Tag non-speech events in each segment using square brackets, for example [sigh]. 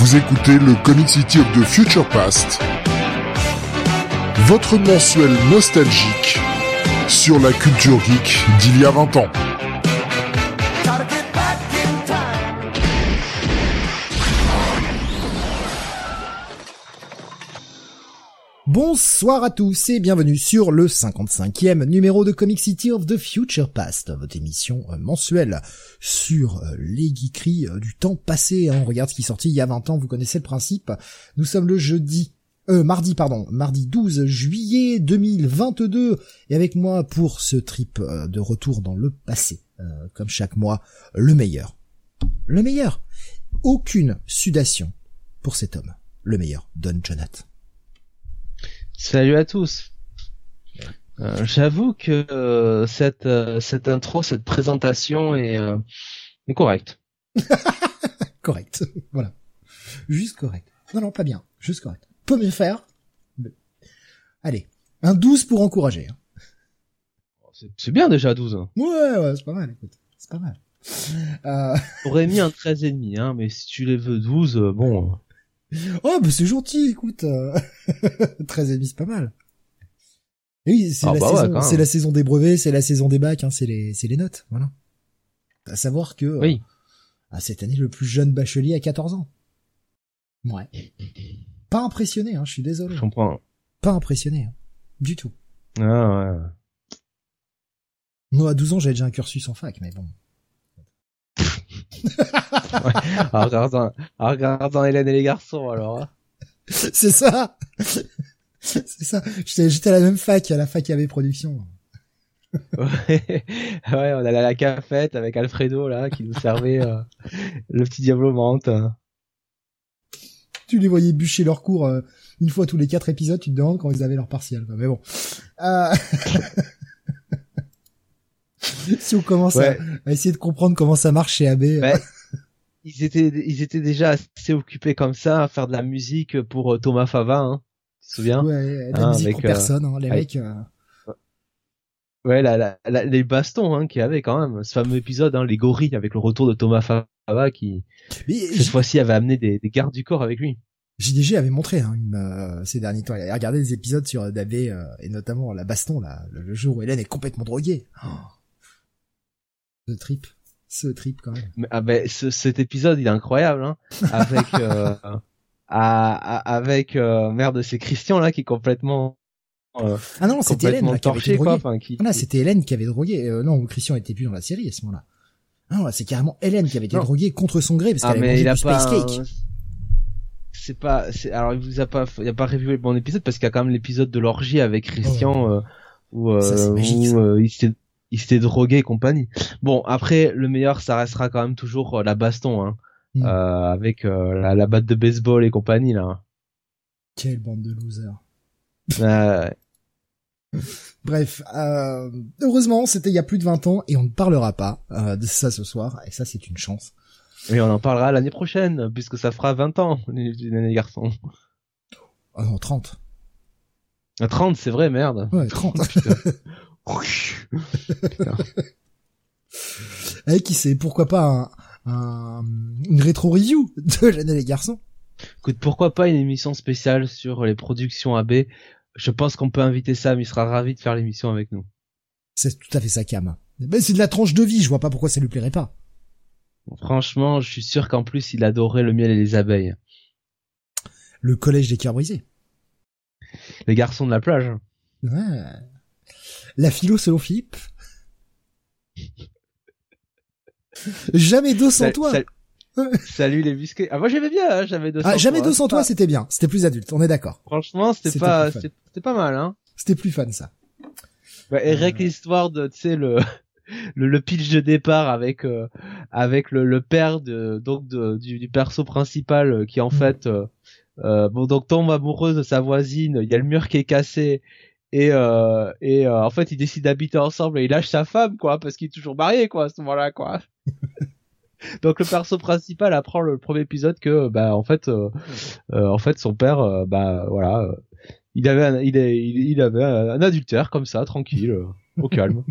Vous écoutez le Comic City of the Future Past, votre mensuel nostalgique sur la culture geek d'il y a 20 ans. Bonsoir à tous et bienvenue sur le 55e numéro de Comic City of the Future Past, votre émission euh, mensuelle sur euh, les geekeries euh, du temps passé. Hein. On regarde ce qui est sorti il y a 20 ans, vous connaissez le principe. Nous sommes le jeudi, euh, mardi pardon, mardi 12 juillet 2022 et avec moi pour ce trip de retour dans le passé, comme chaque mois, le meilleur. Le meilleur. Aucune sudation pour cet homme. Le meilleur, Don Jonathan. Salut à tous. Euh, J'avoue que euh, cette euh, cette intro, cette présentation est, euh, est correcte. [laughs] correct. voilà. Juste correct. Non, non, pas bien. Juste correct. Peut mieux faire. mais- Allez. Un 12 pour encourager. hein. C'est- C'est bien déjà 12. Hein. Ouais, ouais, c'est pas mal, écoute. C'est pas mal. Euh... J'aurais mis un [laughs] 13 et demi, hein, mais si tu les veux 12, euh, bon. Euh, [laughs] Oh, bah c'est gentil, écoute. Euh... [laughs] 13 et demi, c'est pas mal. Et Oui, c'est Ah la, bah ouais, la saison des brevets, c'est la saison des bacs, hein, c'est les, c'est les notes, voilà. À savoir que euh, Oui. ah, cette année, le plus jeune bachelier a 14 ans. Ouais. Pas impressionné, hein, je suis désolé. Je comprends. Pas impressionné, hein. du tout. Ah ouais. Moi, à 12 ans, j'avais déjà un cursus en fac, mais bon. En regardant, en regardant Hélène et les garçons, alors. hein. c'est ça C'est ça. J'étais à la même fac, à la fac AB Production. Ouais, ouais, on allait à la cafette avec Alfredo là qui nous servait euh, le petit diablo menthe. Tu les voyais bûcher leur cours euh, une fois tous les quatre épisodes, tu te demandes quand ils avaient leur partiel. Mais bon. Euh... [laughs] [laughs] si on commence à- Ouais. à, essayer de comprendre comment ça marche chez AB. euh, Ouais. Ils étaient, ils étaient déjà assez occupés comme ça à faire de la musique pour euh, Thomas Fava, hein. Tu te souviens? Ouais, la hein, musique avec, pour euh, personne, hein, les avec- mecs. euh, Ouais, la, la, la- les bastons hein, qu'il y avait quand même, ce fameux épisode, hein, les gorilles avec le retour de Thomas Fava qui Mais cette fois-ci avait amené des, des gardes du corps avec lui. JDG avait montré hein, une, euh, ces derniers temps. Il avait regardé des épisodes sur DAB euh, et notamment la baston, là, le, le jour où Hélène est complètement droguée. Oh. Ce trip, ce trip quand même. Mais, ah ben, ce- cet épisode il est incroyable, hein, avec euh, [laughs] à- à- avec euh, merde c'est Christian là qui est complètement euh, Ah non, c'était Hélène là, qui avait torché quoi, qui Ah là, c'était Hélène qui avait drogué. Non, Christian était plus dans la série à ce moment-là. Ah non, là, c'est carrément Hélène qui avait été Non. droguée contre son gré parce Ah qu'elle avait mangé du pas space cake. un- c'est pas c'est alors il vous a pas il a pas revu le bon épisode parce qu'il y a quand même l'épisode de l'orgie avec Christian euh, où, Ça, c'est magique, où, ça. il s'était il s'était drogué et compagnie. Bon après le meilleur ça restera quand même toujours euh, la baston hein. Mm. Euh, avec euh, la, la batte de baseball et compagnie là. Quelle bande de losers. Euh, [laughs] Bref, euh, heureusement, c'était il y a plus de 20 ans et on ne parlera pas euh, de ça ce soir. Et ça, c'est une chance. Et on en parlera l'année prochaine, puisque ça fera 20 ans, [laughs] les garçons. Oh non, 30. À 30, c'est vrai, merde. Ouais, 30. [laughs] Putain. [laughs] Eh, qui sait, pourquoi pas un, un- une rétro-review de Jeanne et les garçons Écoute, pourquoi pas une émission spéciale sur les productions AB Je pense qu'on peut inviter Sam, il sera ravi de faire l'émission avec nous. C'est tout à fait sa cam. Ben, c'est de la tranche de vie, je vois pas pourquoi ça lui plairait pas. Franchement, je suis sûr qu'en plus, il adorait le miel et les abeilles. Le collège des cœurs brisés. Les garçons de la plage. Ouais. La philo selon Philippe. Jamais deux sans toi. sal- [laughs] Salut les biscuits. Ah, moi j'aimais bien, hein, j'avais 200 Ah, jamais toi, deux sans hein. toi, c'était bien. C'était plus adulte, on est d'accord. Franchement, c'était pas, c'était pas mal, hein. C'était plus fun, ça. Ouais, et rien que l'histoire de, tu sais, le, [laughs] le, le pitch de départ avec, euh, avec le, le père de, donc de, du, du perso principal euh, qui en Mhm. fait, euh, euh, bon, donc tombe amoureuse de sa voisine, il y a le mur qui est cassé, et, euh, et euh, en fait, il décide d'habiter ensemble et il lâche sa femme, quoi, parce qu'il est toujours marié, quoi, à ce moment-là, quoi. [laughs] donc le perso principal apprend le premier épisode que, bah, en fait, euh, euh, en fait, son père, euh, bah, voilà, euh, il avait un, il, est- il, il avait un, un adultère comme ça, tranquille, euh, au calme.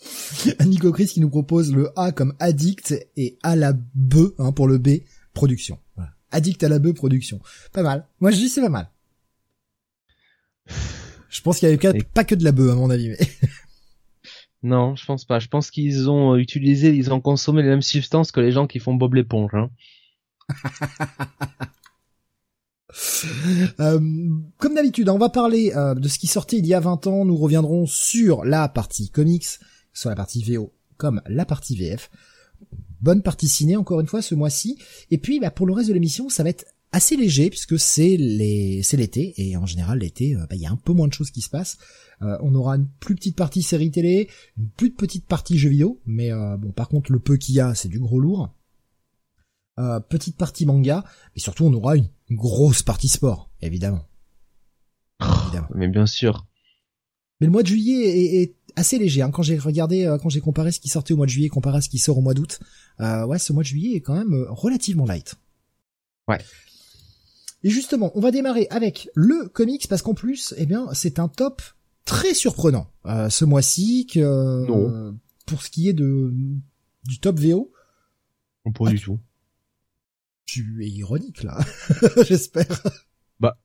[laughs] Nico Chris qui nous propose le A comme addict et A la B hein, pour le B production. Voilà. Addict à la bœuf production. Pas mal. Moi je dis c'est pas mal. [laughs] Je pense qu'il y avait pas que de la bœuf à mon avis. Mais... [laughs] Non, je pense pas. Je pense qu'ils ont utilisé, ils ont consommé les mêmes substances que les gens qui font Bob l'éponge. Hein. [laughs] Euh, comme d'habitude, on va parler euh, de ce qui sortait il y a 20 ans. Nous reviendrons sur la partie comics, sur la partie VO comme la partie VF. Bonne partie ciné encore une fois ce mois-ci. Et puis bah, pour le reste de l'émission, ça va être assez léger puisque c'est les c'est l'été et en général l'été euh, bah, il y a un peu moins de choses qui se passent. on aura une plus petite partie série télé, une plus petite partie jeux vidéo, mais bon par contre le peu qu'il y a c'est du gros lourd. Euh, petite partie manga, mais surtout on aura une grosse partie sport, évidemment. évidemment. Mais bien sûr. Mais le mois de juillet est, assez léger. Hein. Quand j'ai regardé, euh, quand j'ai comparé ce qui sortait au mois de juillet comparé à ce qui sort au mois d'août, euh, ouais, ce mois de juillet est quand même euh, relativement light. Ouais. Et justement, on va démarrer avec le comics parce qu'en plus, eh bien, c'est un top très surprenant ce mois-ci que pour ce qui est de du top VO. Pas du tout. Tu es ironique là, [laughs] j'espère. Bah,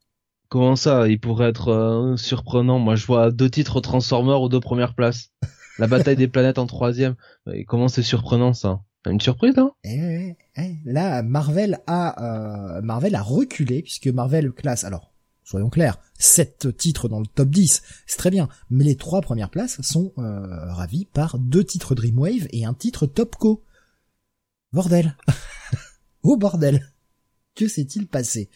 comment ça Il pourrait être euh, surprenant? Moi, je vois deux titres Transformers aux deux premières places. La bataille des planètes en troisième. Et comment c'est surprenant ça? Une surprise, hein? Eh, eh, Là, Marvel a euh, Marvel a reculé puisque Marvel classe. Alors, soyons clairs, sept titres dans le top 10, c'est très bien. Mais les trois premières places sont euh, ravies par deux titres Dreamwave et un titre Topco. Bordel [laughs] Oh bordel Que s'est-il passé?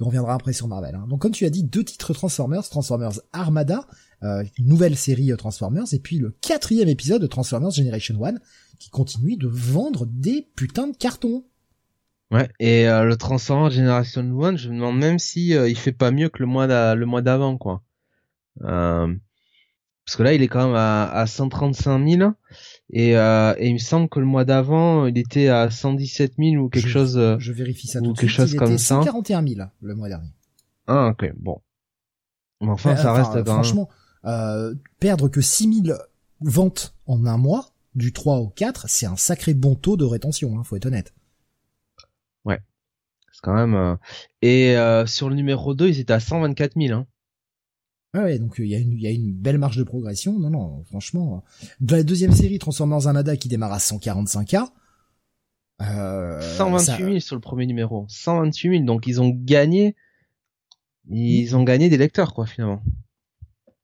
On reviendra après sur Marvel. Hein. Donc comme tu as dit, deux titres Transformers, Transformers Armada, euh, une nouvelle série euh, Transformers, et puis le quatrième épisode de Transformers Generation 1, qui continue de vendre des putains de cartons. Ouais, et euh, le Transformers Generation 1, je me demande même si il fait pas mieux que le mois le mois d'avant, quoi. parce que là, il est quand même à, à 135 000. Et, euh, et il me semble que le mois d'avant, il était à 117 000 ou quelque chose. Euh, je vérifie ça. Ou quelque chose comme ça. 141 000 le mois dernier. Ah ok, bon. Mais enfin, ça reste franchement, euh, perdre que 6000 ventes en un mois, du 3 au 4, c'est un sacré bon taux de rétention, hein, faut être honnête. Ouais. C'est quand même... Euh... Et euh, sur le numéro 2, ils étaient à 124 000. Hein. Ah ouais, donc il y, a une, y a une belle marge de progression. Non, non, franchement. De la deuxième série, Transformers Armada qui démarre à 145K. Euh, 128 000 sur le premier numéro. 128 000, donc ils ont gagné. Ils ont gagné des lecteurs, quoi, finalement.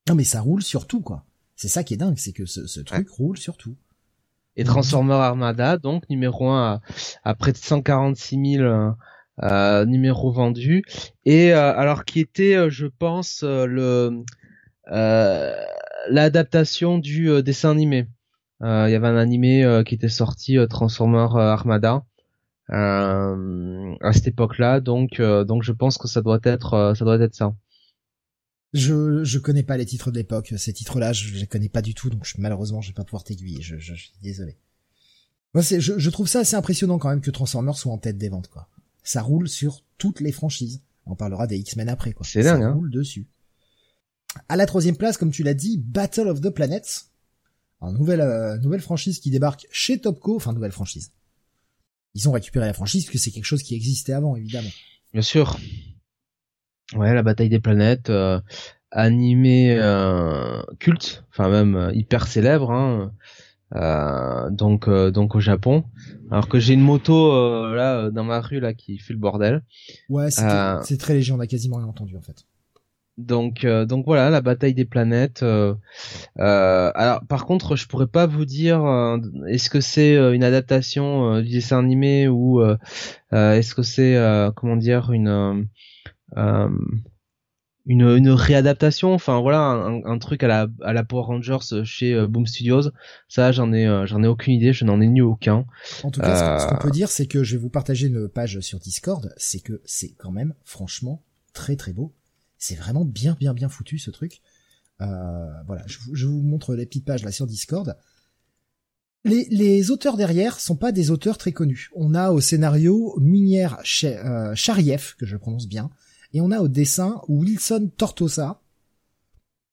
Non, mais ça roule sur tout, quoi. C'est ça qui est dingue, c'est que ce, ce truc roule sur tout. Et Transformers Armada, donc numéro 1 à, près de 146 000 euh, numéro vendu et euh, alors qui était euh, je pense le l'adaptation du dessin animé. Il y avait un animé qui était sorti Transformer Armada. À cette époque-là donc donc je pense que ça doit être ça doit être ça je je connais pas les titres de l'époque ces titres-là je, les connais pas du tout donc malheureusement je vais pas pouvoir t'aiguiller je, je, suis désolé moi c'est je, je trouve ça assez impressionnant quand même que Transformers soit en tête des ventes quoi ça roule sur toutes les franchises. On parlera des X-Men après, quoi. C'est dingue, ça hein. roule dessus. À la troisième place, comme tu l'as dit, Battle of the Planets. une nouvelle, euh, nouvelle franchise qui débarque chez Topco, enfin nouvelle franchise. Ils ont récupéré la franchise parce que c'est quelque chose qui existait avant, évidemment. Bien sûr. Ouais, la bataille des planètes, euh, animé euh, culte, enfin même hyper célèbre. Hein. Euh, donc euh, donc au Japon. Alors que j'ai une moto euh, là dans ma rue là qui fait le bordel. Ouais, c'est très léger, on a quasiment rien entendu en fait. Donc donc voilà la bataille des planètes. alors par contre je pourrais pas vous dire est-ce que c'est une adaptation du dessin animé ou est-ce que c'est comment dire une une, une réadaptation, enfin voilà, un, un, truc à la, à la Power Rangers chez euh, Boom Studios. Ça, j'en ai, euh, j'en ai aucune idée, je n'en ai ni aucun. En tout cas, ce qu'on peut dire, c'est que je vais vous partager une page sur Discord, c'est que c'est quand même, franchement, très très beau. C'est vraiment bien bien bien foutu ce truc. Euh, voilà, je, je, vous montre les petites pages là sur Discord. Les, les, auteurs derrière sont pas des auteurs très connus. On a au scénario Minière Charieff, que je prononce bien, et on a au dessin Wilson Tortosa.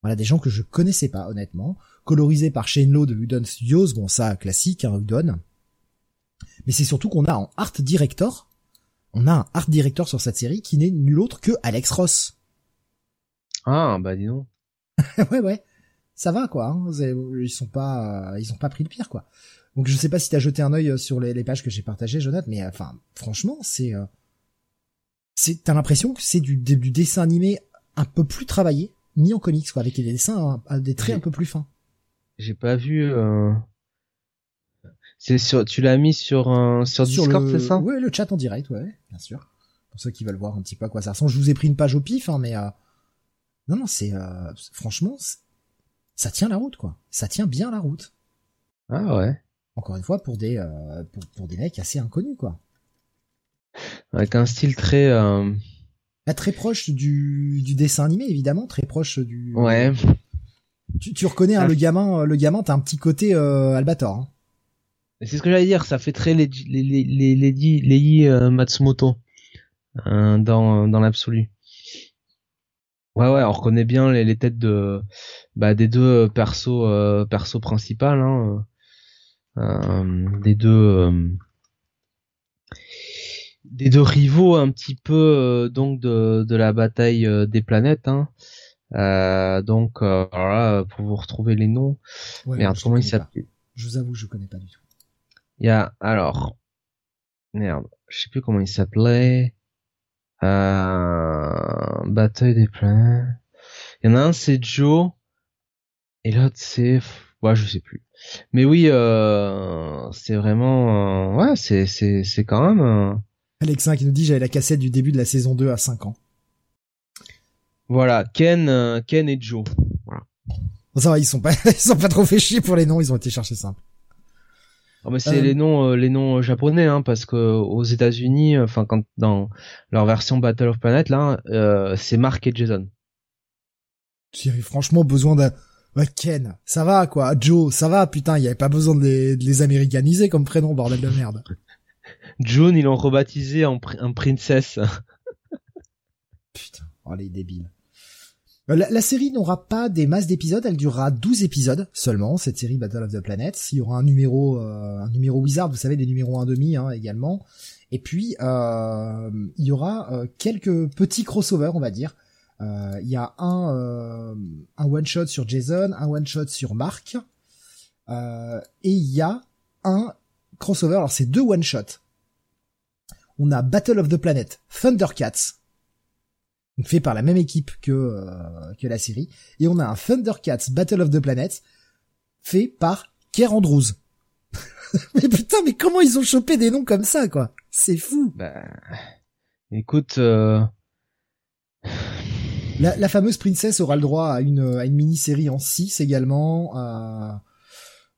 Voilà, des gens que je connaissais pas, honnêtement. Colorisé par Shane de Udon Studios. Bon, ça, classique, hein, Udon. Mais c'est surtout qu'on a en art director, on a un art director sur cette série qui n'est nul autre que Alex Ross. Ah bah dis donc. [laughs] ouais ouais, ça va quoi. Hein. Ils sont pas, ils ont pas pris le pire quoi. Donc je sais pas si t'as jeté un œil sur les, pages que j'ai partagées, Jonathan, mais enfin franchement c'est, c'est t'as l'impression que c'est du, du dessin animé un peu plus travaillé, mis en comics quoi, avec des dessins, des traits un peu plus fins. J'ai pas vu. Euh... C'est sur, tu l'as mis sur un sur, Discord, c'est ça? Ouais, le chat en direct, ouais, bien sûr. Pour ceux qui veulent voir un petit peu à quoi ça ressemble, je vous ai pris une page au pif, hein, mais euh... non, non, c'est euh... franchement, ça tient la route, quoi. Ça tient bien la route. Ah ouais. Encore une fois, pour des euh, pour, pour, des mecs assez inconnus, quoi. Avec un style très euh... Bah, très proche du, du dessin animé, évidemment, très proche du. Ouais. Tu, tu reconnais hein, le gamin, le gamin, t'as un petit côté euh, Albator. Hein. C'est ce que j'allais dire, ça fait très Lady les, les, euh, Matsumoto euh, dans dans l'absolu. Ouais ouais, on reconnaît bien les, les têtes de bah, des deux persos euh, persos principales, hein, euh, des deux des deux rivaux un petit peu donc de de la bataille des planètes. Hein. Euh, donc euh, voilà, pour vous retrouver les noms. merde, comment il s'appelle? Je vous avoue, je connais pas du tout. Il y a alors merde, je sais plus comment il s'appelait. Euh... Bataille des planètes. Il y en a un c'est Joe et l'autre c'est ouais je sais plus. Mais oui, euh... c'est vraiment euh, ouais c'est c'est c'est quand même. Alexin qui nous dit j'avais la cassette du début de la saison 2 à 5 ans. Voilà, Ken, euh, Ken et Joe. Voilà. Ça va, ils sont pas, [laughs] ils sont pas trop fait chier pour les noms, ils ont été cherchés simples. Oh, mais c'est euh. les noms, euh, les noms japonais, hein, parce que aux États-Unis, enfin quand dans leur version Battle of Planet là, c'est Mark et Jason. J'ai franchement besoin d'un Ken, ça va quoi, Joe, ça va, putain, il y avait pas besoin de les, de les américaniser comme prénom, bordel de merde. [laughs] John, ils l'ont rebaptisé en, en princesse. [laughs] Putain, oh les débiles. Euh, la, série n'aura pas des masses d'épisodes, elle durera 12 épisodes seulement, cette série Battle of the Planets. Il y aura un numéro euh, un numéro Wizard, vous savez, des numéros 1,5 hein, également. Et puis, euh, il y aura quelques petits crossovers, on va dire. il y a un, un one-shot sur Jason, un one-shot sur Mark. et il y a un crossover, alors c'est deux one-shots. On a Battle of the Planet, Thundercats, fait par la même équipe que euh, que la série, et on a un Thundercats Battle of the Planets fait par Kerr Andrews. [laughs] mais putain, mais comment ils ont chopé des noms comme ça, quoi? C'est fou. Bah, écoute. Euh... La, la, fameuse princesse aura le droit à une, à une mini-série en 6 également. Euh,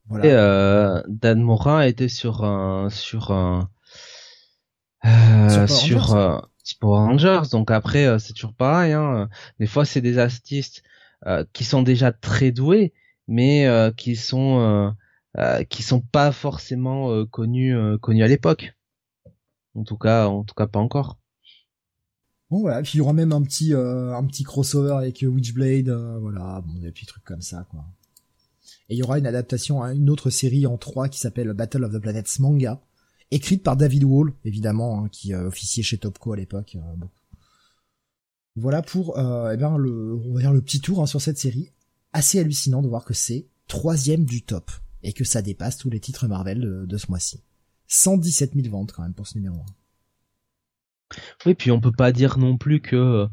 voilà. Et euh, Dan Morin était sur un sur un euh, sur, sur c'est pour Rangers. Donc après, euh, c'est toujours pareil. Hein. Des fois, c'est des artistes euh, qui sont déjà très doués, mais euh, qui sont qui sont pas forcément connus connus à l'époque. En tout cas, en tout cas, pas encore. Bon voilà, puis il y aura même un petit un petit crossover avec Witchblade, voilà, bon des petits trucs comme ça quoi. Et il y aura une adaptation à une autre série en 3 qui s'appelle Battle of the Planets Manga, écrite par David Wall, évidemment, hein, qui euh, officiait chez Topco à l'époque. Euh, voilà pour euh, eh ben, le, le petit tour hein, sur cette série. Assez hallucinant de voir que c'est troisième du top et que ça dépasse tous les titres Marvel de, ce mois-ci. 117 000 ventes quand même pour ce numéro 1. Oui, puis on peut pas dire non plus que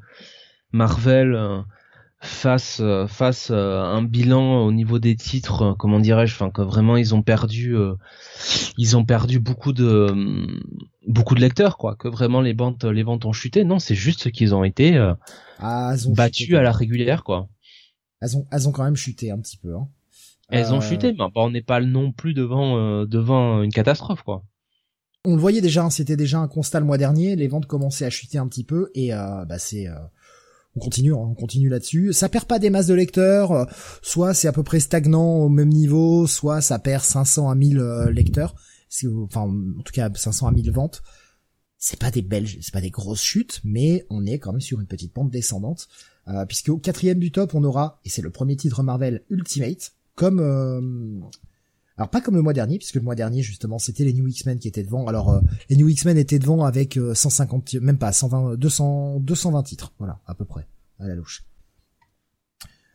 Marvel face euh, face euh, un bilan au niveau des titres euh, comment dirais-je enfin que vraiment ils ont perdu ils ont perdu beaucoup de beaucoup de lecteurs quoi que vraiment les ventes les ventes ont chuté. Non c'est juste qu'ils ont été ah, battus à la régulière quoi. Elles ont elles ont quand même chuté un petit peu hein. elles ont chuté mais on n'est pas non plus devant devant une catastrophe quoi. On le voyait déjà hein, c'était déjà un constat le mois dernier les ventes commençaient à chuter un petit peu et bah c'est on continue, on continue là-dessus. Ça perd pas des masses de lecteurs, euh, soit c'est à peu près stagnant au même niveau, soit ça perd 500 à 1000 euh, lecteurs, enfin en tout cas 500 à 1000 ventes. C'est pas des belles, c'est pas des grosses chutes, mais on est quand même sur une petite pente descendante, euh, puisque au quatrième du top on aura, et c'est le premier titre Marvel Ultimate, comme Alors pas comme le mois dernier, puisque le mois dernier justement c'était les New X-Men qui étaient devant. Alors euh, les New X-Men étaient devant avec 150, même pas 120, 200, 220 titres, voilà à peu près à la louche.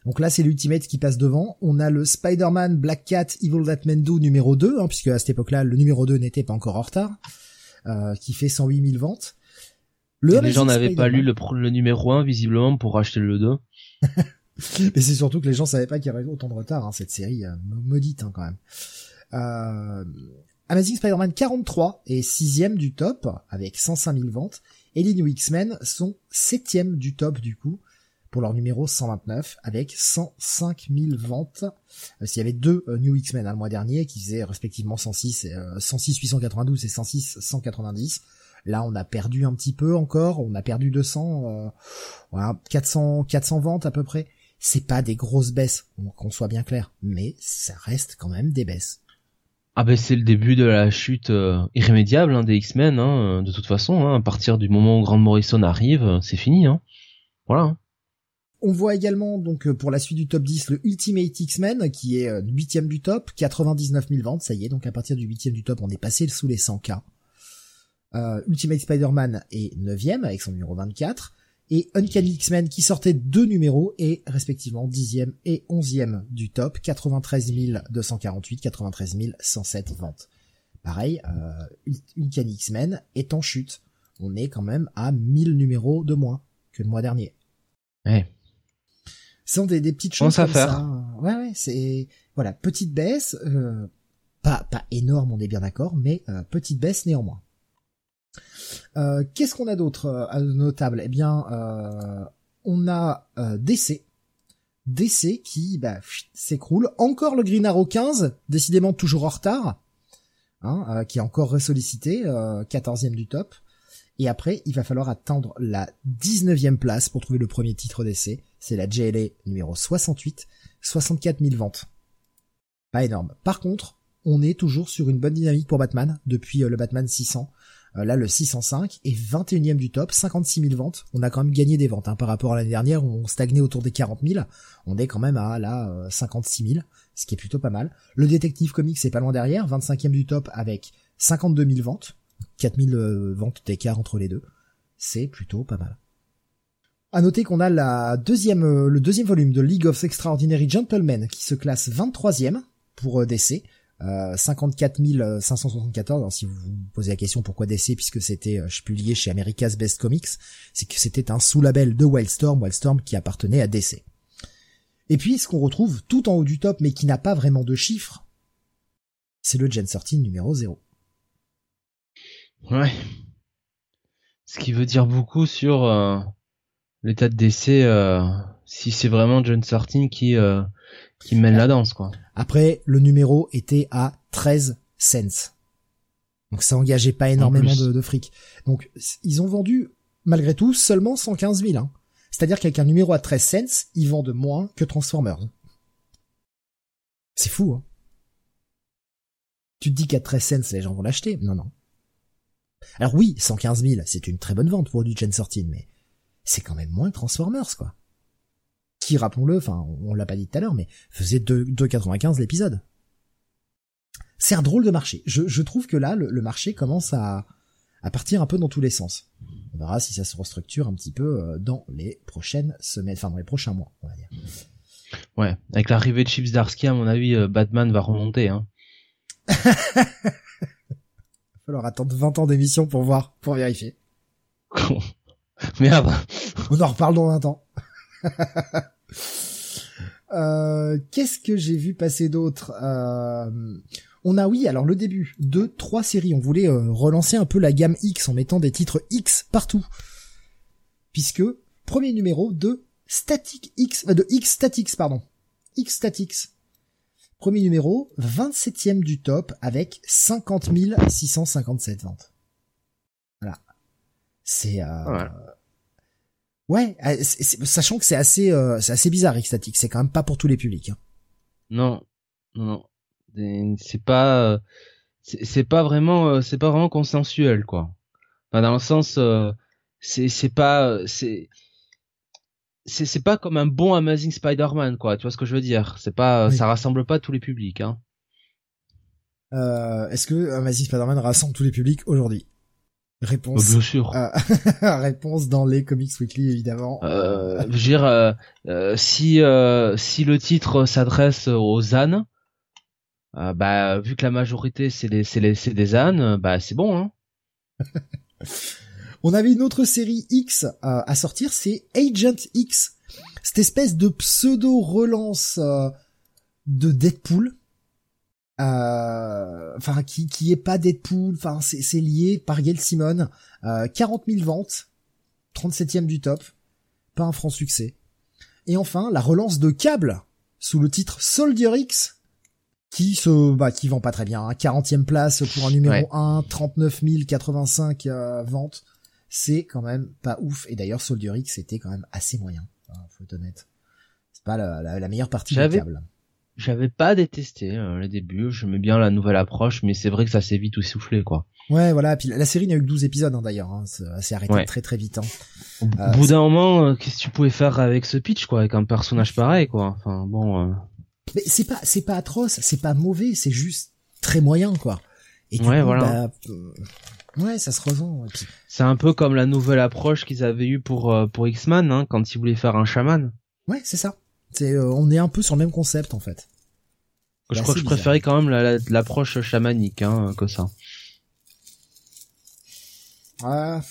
Donc là c'est l'Ultimate qui passe devant. On a le Spider-Man Black Cat Evil That Men Do numéro 2, hein, puisque à cette époque-là le numéro 2 n'était pas encore en retard, euh, qui fait 108 000 ventes. Le les gens n'avaient pas lu le, le numéro 1 visiblement pour acheter le 2. [laughs] [laughs] Mais c'est surtout que les gens savaient pas qu'il y avait autant de retard, hein, cette série euh, maudite hein, quand même. Euh, Amazing Spider-Man 43 est sixième du top avec 105 000 ventes et les New X-Men sont septième du top du coup pour leur numéro 129 avec 105 000 ventes. Euh, S'il y avait deux euh, New X-Men hein, le mois dernier qui faisaient respectivement 106, 106 892 et 106 190. Là, on a perdu un petit peu encore, on a perdu 200, voilà, 400, 400 ventes à peu près c'est pas des grosses baisses, qu'on soit bien clair, mais ça reste quand même des baisses. Ah ben c'est le début de la chute euh, irrémédiable hein, des X-Men, hein, de toute façon, hein, à partir du moment où Grant Morrison arrive, euh, c'est fini. Hein. Voilà. On voit également donc euh, pour la suite du top 10 le Ultimate X-Men qui est huitième du top, 99 000 ventes, ça y est, donc à partir du huitième du top on est passé sous les 100K. Ultimate Spider-Man est neuvième avec son numéro 24 et Uncanny X-Men qui sortait deux numéros et respectivement 10e et 11e du top, 93 248, 93 107 ventes. Pareil, euh, Uncanny X-Men est en chute. On est quand même à 1000 numéros de moins que le mois dernier. Ouais. Ce sont des, des petites choses comme ça. Ouais, ouais, c'est voilà, petite baisse, euh, pas pas énorme, on est bien d'accord, mais euh, petite baisse néanmoins. Euh, qu'est-ce qu'on a d'autre euh, à notable Eh bien, euh, on a DC. DC qui bah, s'écroule. Encore le Green Arrow 15, décidément toujours en retard, hein, qui est encore ressollicité, 14e du top. Et après, il va falloir attendre la 19e place pour trouver le premier titre d'essai. C'est la JLA numéro 68, 64 000 ventes. Pas énorme. Par contre, on est toujours sur une bonne dynamique pour Batman depuis le Batman 600. Euh, là, le 605 est 21e du top, 56 000 ventes. On a quand même gagné des ventes hein, par rapport à l'année dernière où on stagnait autour des 40 000. On est quand même à là 56 000, ce qui est plutôt pas mal. Le Détective Comics c'est pas loin derrière, 25e du top avec 52 000 ventes, 4 000 euh, ventes d'écart entre les deux. C'est plutôt pas mal. À noter qu'on a la deuxième, euh, le deuxième volume de League of Extraordinary Gentlemen qui se classe 23e pour DC, 54 euh, 574. Alors, si vous vous posez la question pourquoi DC, puisque c'était euh, je publié chez America's Best Comics, c'est que c'était un sous-label de Wildstorm, Wildstorm qui appartenait à DC. Et puis, ce qu'on retrouve tout en haut du top, mais qui n'a pas vraiment de chiffres, c'est le Gen 13 numéro 0. Ouais. Ce qui veut dire beaucoup sur euh, l'état de DC, si c'est vraiment Gen 13 qui qui mène la danse, quoi. Après, le numéro était à 13 cents. Donc ça engageait pas énormément de, fric. Donc ils ont vendu, malgré tout, seulement 115 000. Hein. C'est-à-dire qu'avec un numéro à 13 cents, ils vendent moins que Transformers. C'est fou, hein. Tu te dis qu'à 13 cents, les gens vont l'acheter. Non, non. Alors oui, 115 000, c'est une très bonne vente pour du Gen 13, mais c'est quand même moins que Transformers, quoi qui, rappelons-le, enfin, on l'a pas dit tout à l'heure, mais faisait 2,95 l'épisode. C'est un drôle de marché. Je, trouve que là, le, marché commence à, à partir un peu dans tous les sens. On verra si ça se restructure un petit peu euh, dans les prochaines semaines, enfin dans les prochains mois, on va dire. Ouais, avec l'arrivée de Chips Darsky, à mon avis, euh, Batman va remonter. Hein. [laughs] Il va falloir attendre 20 ans d'émission pour voir, pour vérifier. [laughs] Merde. On en reparle dans 20 ans. [laughs] Euh, qu'est-ce que j'ai vu passer d'autre euh, On a oui, alors le début de trois séries. On voulait euh, relancer un peu la gamme X en mettant des titres X partout, puisque premier numéro de Static X, de X Statics pardon, X Statics. Premier numéro, 27e du top avec 50 657 ventes. Voilà. C'est Ouais, euh, sachant que c'est assez, euh, c'est assez bizarre, X-Static. C'est quand même pas pour tous les publics. Hein. Non, non, non. C'est pas, euh, c'est pas vraiment, c'est pas vraiment consensuel, quoi. Enfin, dans le sens, c'est, c'est pas, c'est, c'est, c'est pas comme un bon Amazing Spider-Man, quoi. Tu vois ce que je veux dire? C'est pas, ça rassemble pas tous les publics, hein. Euh, Est-ce que Amazing Spider-Man rassemble tous les publics aujourd'hui? Réponse. Oh, bien sûr. [laughs] réponse dans les Comics Weekly évidemment. Euh, je veux dire, euh, euh, si euh, si le titre s'adresse aux ânes, bah vu que la majorité c'est les c'est les c'est des ânes, bah c'est bon. Hein. [laughs] On avait une autre série X à sortir, c'est Agent X. Cette espèce de pseudo relance de Deadpool. Euh, Enfin, qui qui est pas Deadpool. Enfin, c'est c'est lié par Gail Simon. Euh, 40 000 ventes, 37e du top, pas un franc succès. Et enfin, la relance de Cable sous le titre Soldier X, qui se bah qui vend pas très bien. Hein. 40e place pour un numéro Ouais. 1, 39 085 euh, ventes. C'est quand même pas ouf. Et d'ailleurs, Soldier X c'était quand même assez moyen. hein, faut être honnête. C'est pas la, la, la meilleure partie de J'avais- Cable. J'avais pas détesté euh, les débuts, j'aimais bien la nouvelle approche, mais c'est vrai que ça s'est vite essoufflé quoi. Ouais, voilà. Puis la, série n'a eu que 12 épisodes hein, d'ailleurs. Hein. C'est arrêté Ouais. très très vite. Hein. Au Euh, bout d'un moment, euh, qu'est-ce que tu pouvais faire avec ce pitch quoi, avec un personnage pareil quoi? Enfin bon. euh, Mais c'est pas c'est pas atroce, c'est pas mauvais, c'est juste très moyen quoi. Et Ouais, coup, voilà. bah, euh, ouais, ça se revend. Puis, C'est un peu comme la nouvelle approche qu'ils avaient eue pour euh, pour X-Men hein, quand ils voulaient faire un chaman. ouais, c'est ça. C'est euh, on est un peu sur le même concept en fait. Je crois que je préférais quand même la- la- l'approche chamanique hein, que ça. Ah,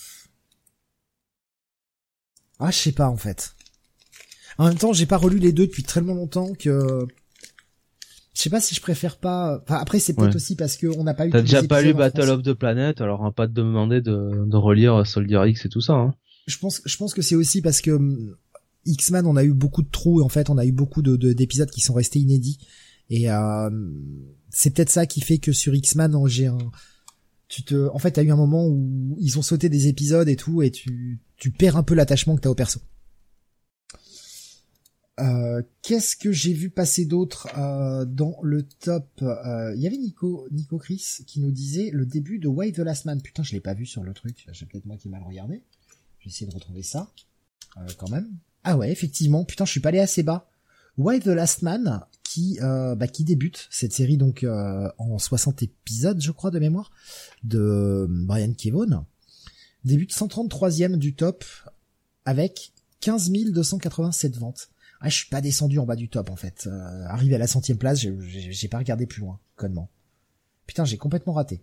ah, je sais pas en fait. En même temps, j'ai pas relu les deux depuis tellement longtemps que je sais pas si je préfère pas. Enfin, après, c'est peut-être Ouais. aussi parce que on n'a pas eu. T'as déjà pas lu Battle of the Planet, alors on va pas te demander de, de relire Soldier X et tout ça. Hein. je pense, je pense que c'est aussi parce que hum, X-Men, on a eu beaucoup de trous et en fait, on a eu beaucoup de de- d'épisodes qui sont restés inédits. Et euh, c'est peut-être ça qui fait que sur X-Men, on- j'ai un, tu te, en fait, t'as eu un moment où ils ont sauté des épisodes et tout, et tu, tu perds un peu l'attachement que t'as au perso. Euh, Qu'est-ce que j'ai vu passer d'autre euh, dans le top Euh, Il y avait Nico, Nico Chris qui nous disait le début de Why the Last Man. Putain, je l'ai pas vu sur le truc. J'ai peut-être moi qui mal regardé. Je vais essayer de retrouver ça quand même. Ah ouais, effectivement. Putain, je suis pas allé assez bas. Why the Last Man qui euh, bah, qui débute cette série donc euh, en 60 épisodes, je crois de mémoire, de Brian Kevon. Débute 133e du top avec 15 287 ventes. Ah, je suis pas descendu en bas du top en fait. Euh, arrivé à la centième place, j'ai- pas regardé plus loin, connement. Putain, j'ai complètement raté.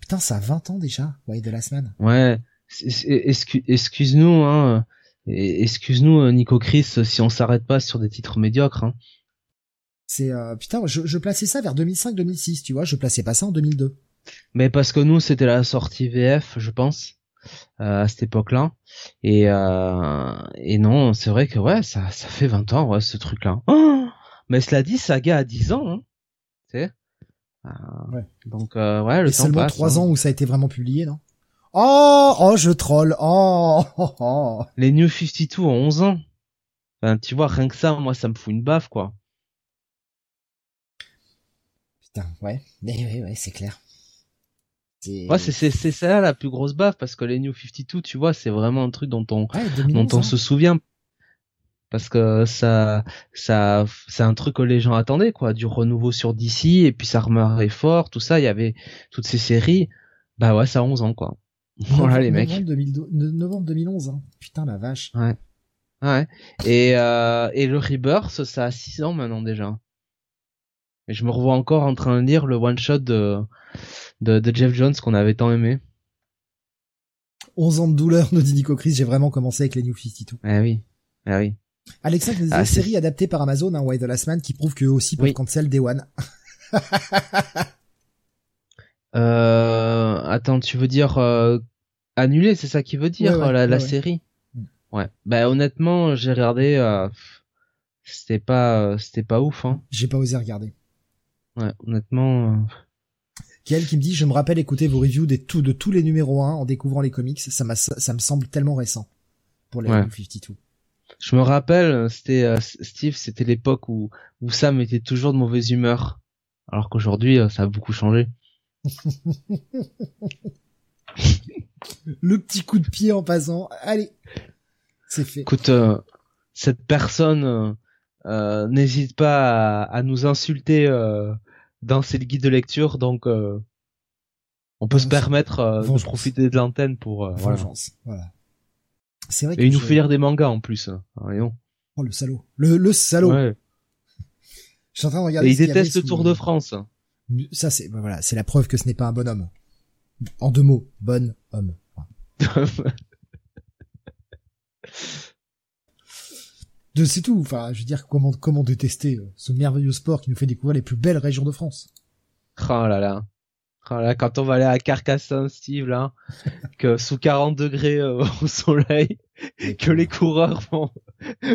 Putain, ça a 20 ans déjà, Why the Last Man. Ouais, excuse-nous, hein, excuse-nous euh, Nico Chris si on s'arrête pas sur des titres médiocres. Hein. C'est euh, putain, je, je plaçais ça vers 2005-2006, tu vois, je plaçais pas ça en 2002. Mais parce que nous c'était la sortie VF, je pense, euh, à cette époque-là. Et euh, et non, c'est vrai que ouais, ça ça fait 20 ans ouais ce truc-là. Oh [gasps] mais cela dit, Saga a 10 ans, hein. Tu sais. Ouais. Donc ouais, le Et temps seulement passe. 3 hein. ans où ça a été vraiment publié, non? Oh, oh, je troll. Oh, oh, oh. Les New 52 ont 11 ans. Enfin, tu vois, rien que ça, moi, ça me fout une baffe, quoi. Putain, ouais. Mais ouais, ouais, c'est clair. Ouais, c'est, c'est, c'est ça la plus grosse baffe, parce que les New 52, tu vois, c'est vraiment un truc dont on, ouais, dont 2011, on hein. se souvient. Parce que ça, ça, c'est un truc que les gens attendaient, quoi. Du renouveau sur DC, et puis ça remarrait fort, tout ça, il y avait toutes ces séries. Bah ouais, ça a 11 ans, quoi. Voilà, les mecs. Novembre, 2012 no- novembre 2011, hein. Putain, la vache. Ouais. Et, euh, et le Rebirth, ça a 6 ans maintenant déjà. Et je me revois encore en train de lire le one shot de, de, de Jeff Jones qu'on avait tant aimé. 11 ans de douleur, nous dit Nico Chris, j'ai vraiment commencé avec les New 52. Eh oui. Eh oui. Nous disait Ah, c'est- série adaptée par Amazon, hein, Why the Last Man, qui prouve qu'eux aussi peuvent Oui. cancel Day One. [laughs] Euh, attends, tu veux dire euh, annuler, c'est ça qui veut dire Ouais, ouais, la, ouais, série? Ouais. Bah honnêtement, j'ai regardé, euh, c'était pas, c'était pas ouf. Hein. J'ai pas osé regarder. Ouais, honnêtement. euh, Kiel qui me dit, je me rappelle écouter vos reviews des tout, de tous les numéros 1 en découvrant les comics, ça, m'a, ça me semble tellement récent pour les Ouais. New 52. Je me rappelle, c'était euh, Steve, c'était l'époque où où Sam était toujours de mauvaise humeur, alors qu'aujourd'hui euh, ça a beaucoup changé. Le petit coup de pied en passant, allez, c'est fait. Écoute, euh, cette personne euh, euh, n'hésite pas à, à nous insulter euh, dans ses guides de lecture, donc on peut se permettre de profiter de l'antenne pour voilà. voilà. C'est vrai. Et il nous fait lire des mangas en plus. Hein, oh le salaud, le le salaud. Ouais. Je suis en train de regarder. Et il déteste le Tour de France. Ça c'est bah, voilà, c'est la preuve que ce n'est pas un bonhomme. En deux mots, bon homme. [laughs] c'est tout. Enfin, je veux dire, comment, comment détester euh, ce merveilleux sport qui nous fait découvrir les plus belles régions de France? Oh là là. Oh là, quand on va aller à Carcassonne, Steve, là, [laughs] que sous 40 degrés euh, [laughs] au soleil, que les coureurs vont,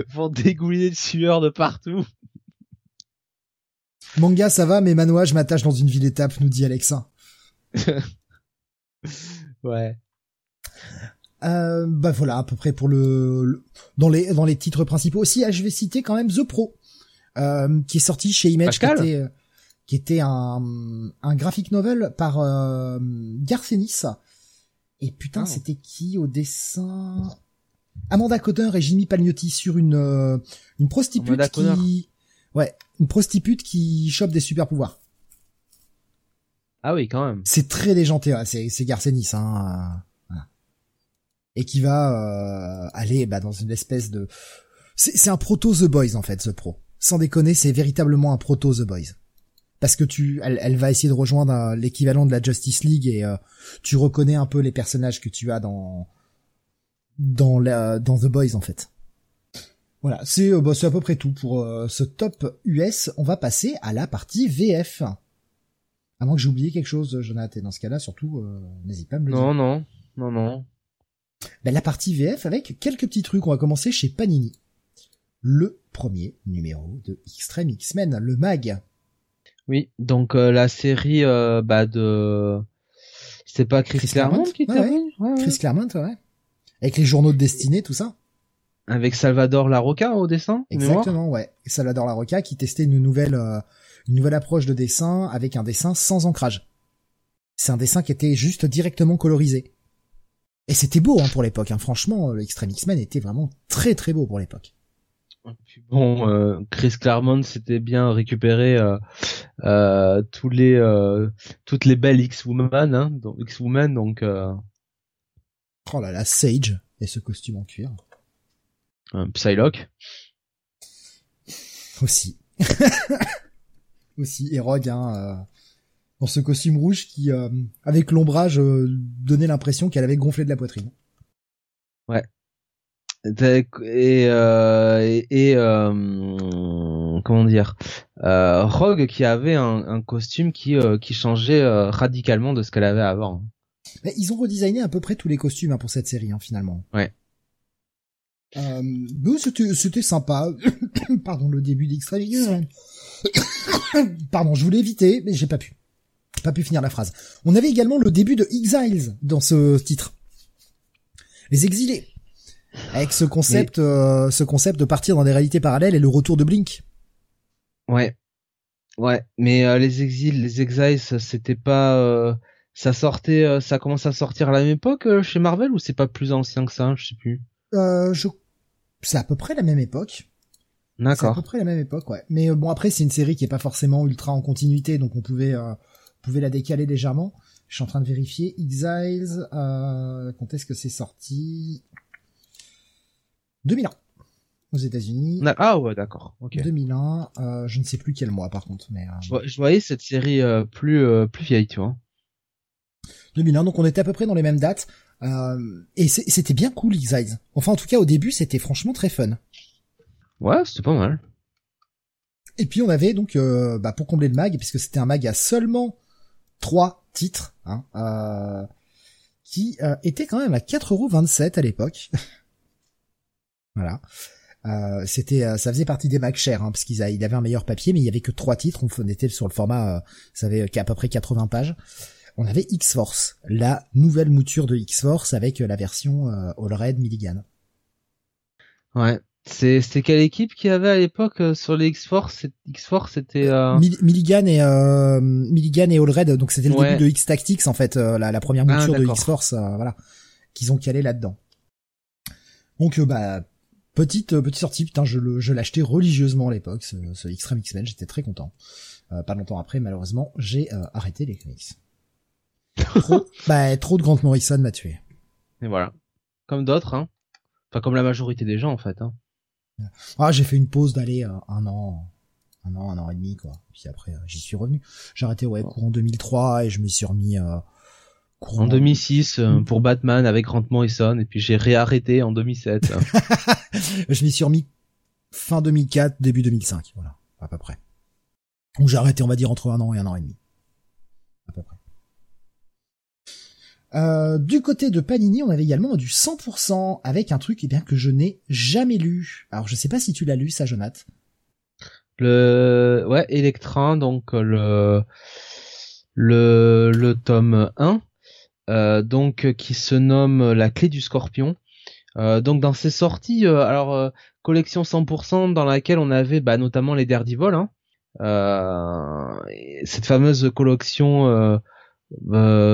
vont dégouliner de sueur de partout. Manga, ça va, mais Manoa, je m'attache dans une ville étape, nous dit Alexa. [laughs] ouais. Euh, bah voilà à peu près pour le, dans les dans les titres principaux aussi. Ah, je vais citer quand même The Pro, euh, qui est sorti chez Image, qui était, euh, qui était un un graphic novel par euh, Garcenis. Et putain, ah. c'était qui au dessin? Amanda Cotter et Jimmy Palmiotti sur une euh, une prostitute qui ouais une prostitute qui chope des super pouvoirs. Ah oui, quand même. C'est très déjanté, c'est c'est Garcenis hein et qui va euh, aller bah, dans une espèce de c'est un proto The Boys en fait The Pro sans déconner c'est véritablement un proto The Boys parce que tu elle, elle va essayer de rejoindre euh, l'équivalent de la Justice League et euh, tu reconnais un peu les personnages que tu as dans dans la dans The Boys en fait voilà c'est bah, c'est à peu près tout pour ce top US on va passer à la partie VF à moins que j'ai oublié quelque chose Jonathan dans ce cas-là surtout n'hésite pas à me le dire non non non non ben, la partie VF avec quelques petits trucs. On va commencer chez Panini. Le premier numéro de Extreme X-Men, le mag. Oui, donc euh, la série euh, bah, de... C'est pas Chris, Claremont, qui était ouais, Chris Claremont, ouais. Avec les journaux de destinée, tout ça. Avec Salvador Larocca au dessin Exactement, ouais. Salvador Larocca qui testait une nouvelle, euh, une nouvelle approche de dessin avec un dessin sans ancrage. C'est un dessin qui était juste directement colorisé. Et c'était beau hein, pour l'époque. Hein. Franchement, euh, l'Extreme X-Men était vraiment très très beau pour l'époque. Bon, euh, Chris Claremont s'était bien récupéré euh, euh, tous les euh, toutes les belles X-Women, hein, donc X-Women, donc. Oh là là, Sage et ce costume en cuir. Un Psylocke. Aussi. [laughs] Aussi, et Rogue, hein, dans ce costume rouge qui, euh, avec l'ombrage, euh, donnait l'impression qu'elle avait gonflé de la poitrine. Ouais. Et, euh, et, comment dire, Rogue qui avait un, costume qui qui changeait radicalement de ce qu'elle avait avant. Mais ils ont redesigné à peu près tous les costumes hein, pour cette série hein, finalement. Ouais. Euh, c'était c'était sympa. [coughs] Pardon, le début d'Extra [coughs] Pardon, je voulais éviter, mais j'ai pas pu pas pu finir la phrase. On avait également le début de Exiles dans ce titre. Les exilés. Avec ce concept, euh, ce concept de partir dans des réalités parallèles et le retour de Blink. Ouais. Ouais, mais euh, les exils, les exiles, c'était pas, euh, ça sortait, ça commence à sortir à la même époque chez Marvel ou c'est pas plus ancien que ça, je sais plus? je, c'est à peu près la même époque. D'accord. C'est à peu près la même époque, ouais. Mais bon après c'est une série qui est pas forcément ultra en continuité, donc on pouvait pouvez la décaler légèrement. Je suis en train de vérifier. Exiles, euh, quand est-ce que c'est sorti? 2001 aux États-Unis. Ah ouais, d'accord. 2001, euh, je ne sais plus quel mois par contre, mais. Euh, je, voyais cette série euh, plus plus vieille, tu vois. 2001, donc on était à peu près dans les mêmes dates. Et c'était bien cool, Exiles. Enfin, en tout cas, au début, c'était franchement très fun. Ouais, c'était pas mal. Et puis on avait donc, bah, pour combler le mag, puisque c'était un mag à seulement trois titres, hein, euh, qui euh, étaient quand même à 4,27€ à l'époque. [laughs] voilà. Euh, c'était, euh, ça faisait partie des Mac chers, hein, parce qu'il avait un meilleur papier, mais il y avait que trois titres. On était sur le format, euh, ça avait à peu près 80 pages. On avait X-Force, la nouvelle mouture de X-Force avec la version All Red Milligan. Ouais. C'est c'était quelle équipe qui avait à l'époque euh, sur les X-Force? X-Force c'était euh... Milligan et euh, Milligan et All Red donc c'était le début de X Tactics en fait euh, la, la, première ah, mouture de X-Force euh, voilà qu'ils ont calé là-dedans. Donc bah petite petite sortie putain je le je l'achetais religieusement à l'époque ce, ce Extreme X-Men j'étais très content. pas longtemps après, malheureusement, j'ai arrêté les comics. Trop, bah, trop de Grant Morrison m'a tué. Et voilà. Comme d'autres, hein. Enfin, comme la majorité des gens, en fait, hein. Ah, j'ai fait une pause d'aller un an, un an, un an et demi, quoi. Puis après, j'y suis revenu. J'ai arrêté, ouais, courant 2003 et je me suis remis, en 2006 euh, pour Batman avec Grant Morrison et puis j'ai réarrêté en 2007. [laughs] je m'y suis remis fin 2004, début 2005, voilà, à peu près. Donc j'ai arrêté, on va dire, entre un an et un an et demi. À peu près. Euh, du côté de Panini, on avait également du 100% avec un truc eh bien que je n'ai jamais lu. Alors je sais pas si tu l'as lu ça, Jonathan. Le ouais, Electra, donc le le le tome 1 euh, donc qui se nomme La clé du scorpion. Euh, donc dans ces sorties, euh, alors collection 100% dans laquelle on avait bah, notamment les Daredevil, hein, cette fameuse collection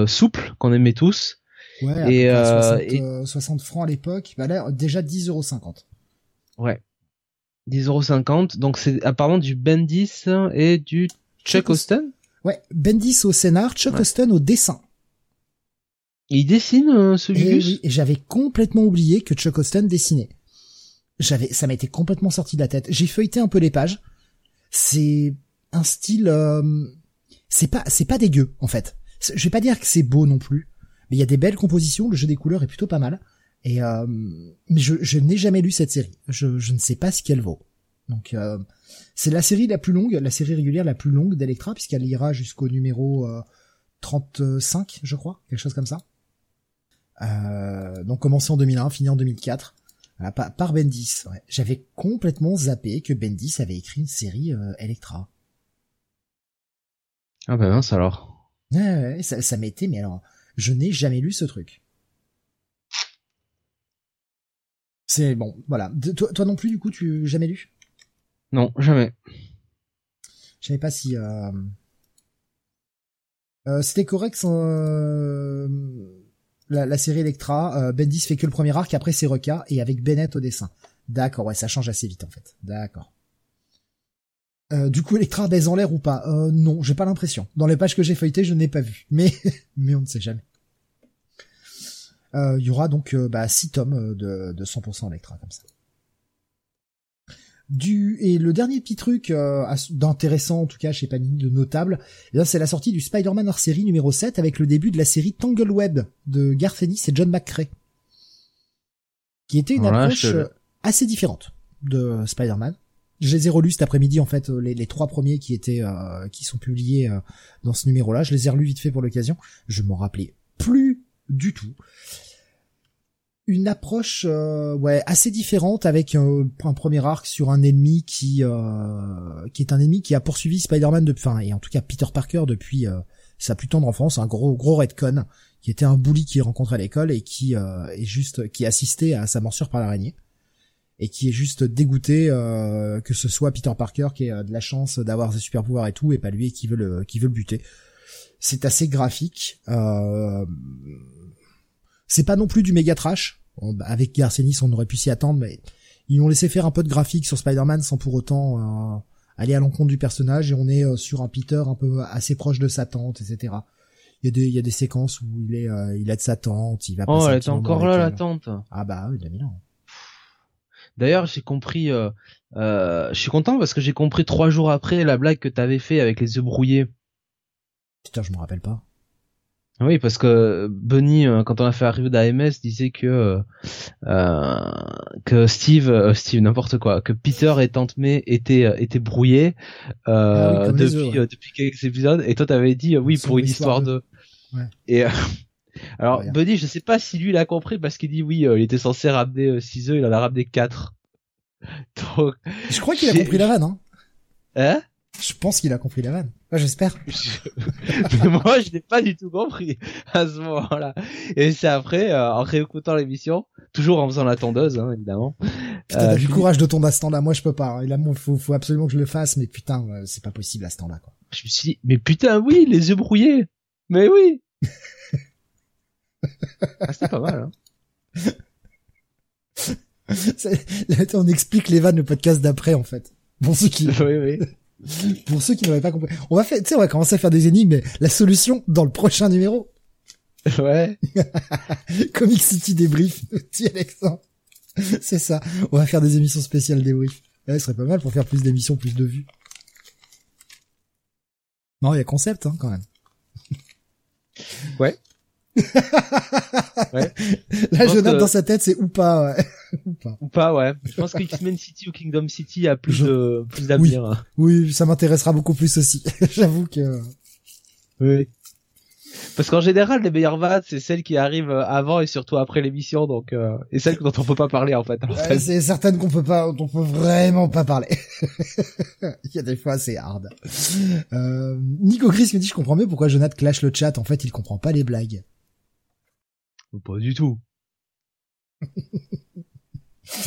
souple qu'on aimait tous. Ouais, et, 60, 60, francs à l'époque, là déjà 10,50€. Ouais. 10,50€. Donc c'est apparemment du Bendis et du Chuck Austin. Ouais, Bendis au scénar, Chuck Austin au dessin il dessine euh, ce et et j'avais complètement oublié que Chuck Austin dessinait. J'avais, ça été complètement sorti de la tête. J'ai feuilleté un peu les pages. C'est un style, euh, c'est pas, c'est pas dégueu en fait. Je vais pas dire que c'est beau non plus, mais il y a des belles compositions. Le jeu des couleurs est plutôt pas mal. Et euh, mais je, je n'ai jamais lu cette série. Je, je ne sais pas ce qu'elle vaut. Donc euh, c'est la série la plus longue, la série régulière la plus longue d'Electra puisqu'elle ira jusqu'au numéro 35, je crois, quelque chose comme ça. Euh, donc commencé en 2001, fini en 2004. par, Bendis. J'avais complètement zappé que Bendis avait écrit une série euh, Electra. Ah ben mince alors. Ouais, ça, ça m'était, mais alors, je n'ai jamais lu ce truc. C'est bon, voilà. toi, toi non plus, du coup, tu jamais lu? Non, jamais. Je savais pas si euh... Euh, c'était correct euh, la, série Electra, Bendis fait que le premier arc, après c'est Reca, et avec Bennett au dessin. D'accord, ouais, ça change assez vite en fait. D'accord. Euh, du coup, Electra baise en l'air ou pas? Euh, Non, j'ai pas l'impression. Dans les pages que j'ai feuilletées, je n'ai pas vu. [laughs] Mais, mais on ne sait jamais. Il y aura donc bah, 6 tomes de, de 100% Electra comme ça du et le dernier petit truc euh, d'intéressant en tout cas chez Panini de notable, eh c'est la sortie du Spider-Man hors série numéro 7 avec le début de la série Tangle Web de Garth Ennis et John McCrae. Qui était une approche euh, assez différente de Spider-Man. Je les ai relus cet après-midi en fait les, les, trois premiers qui étaient euh, qui sont publiés dans ce numéro-là. Je les ai relus vite fait pour l'occasion. Je m'en rappelais plus du tout une approche euh, ouais assez différente avec un, premier arc sur un ennemi qui euh, qui est un ennemi qui a poursuivi Spider-Man depuis enfin et en tout cas Peter Parker depuis euh, sa plus tendre enfance un gros gros redcon qui était un bully qu'il rencontre à l'école et qui est juste qui assistait à sa morsure par l'araignée et qui est juste dégoûté que ce soit Peter Parker qui a de la chance d'avoir ses super pouvoirs et tout et pas lui qui veut le qui veut le buter c'est assez graphique c'est pas non plus du méga trash bah, avec Garcenis, on aurait pu s'y attendre, mais ils ont laissé faire un peu de graphique sur Spider-Man sans pour autant euh, aller à l'encontre du personnage et on est euh, sur un Peter un peu assez proche de sa tante, etc. Il y a des, il y a des séquences où il est, euh, il aide sa tante, il va Oh, elle est encore là, la tante. Ah bah oui, 2000 ans. D'ailleurs, j'ai compris, euh, je suis content parce que j'ai compris trois jours après la blague que t'avais fait avec les œufs brouillés. Putain, je me rappelle pas. Oui, parce que Bunny, euh, quand on a fait review d'AMS, disait que euh, que Steve, euh, Steve n'importe quoi, que Peter et Tante May étaient étaient brouillés ah depuis depuis quelques épisodes, et toi t'avais dit oui pour une histoire de. Ouais. Et alors Bunny, je sais pas si lui l'a compris parce qu'il dit oui, il était censé ramener 6 œufs, il en a ramené 4 [laughs] Donc. Je crois qu'il a compris la vanne, hein. Hein? Je pense qu'il a compris la vanne. j'espère. [laughs] Mais moi, je n'ai pas du tout compris [laughs] à ce moment-là. Et c'est après, euh, en réécoutant l'émission, toujours en faisant la tondeuse, hein, évidemment. Putain, t'as euh, du courage de tomber à ce temps-là. Moi, je peux pas. Il hein. faut, faut absolument que je le fasse, mais putain, euh, c'est pas possible à ce temps-là, quoi. Je me suis dit, mais putain, oui, les yeux brouillés. Mais oui. Ah, c'est pas mal, hein. [laughs] on explique les vannes le podcast d'après, en fait. Bon, ce qui. oui, oui. [laughs] Pour ceux qui n'auraient pas compris. On va faire, tu sais, on va commencer à faire des énigmes, mais la solution dans le prochain numéro. [laughs] Ouais. Comic City débrief, dit Alexandre. C'est ça. On va faire des émissions spéciales débrief. Ouais, ce serait pas mal pour faire plus d'émissions, plus de vues. Non, il y a concept, hein, quand même. Ouais. [laughs] ouais. Là, je note que- dans sa tête, c'est ou pas, ouais. [laughs] ou pas. Ou pas, ouais. Je pense que X-Men City ou Kingdom City a plus Je- de, plus d'avenir. Oui, ça m'intéressera beaucoup plus aussi. [laughs] J'avoue que... Oui. Parce qu'en général, les meilleures vannes, c'est celles qui arrivent avant et surtout après l'émission, donc, euh, et celles dont on peut pas parler, en fait. en Ouais, fait. c'est certaines qu'on peut pas, dont on peut vraiment pas parler. Il y a des fois, c'est hard. Euh, Nico Chris me dit, je comprends mieux pourquoi Jonathan clash le chat. En fait, il comprend pas les blagues. Pas du tout. [laughs]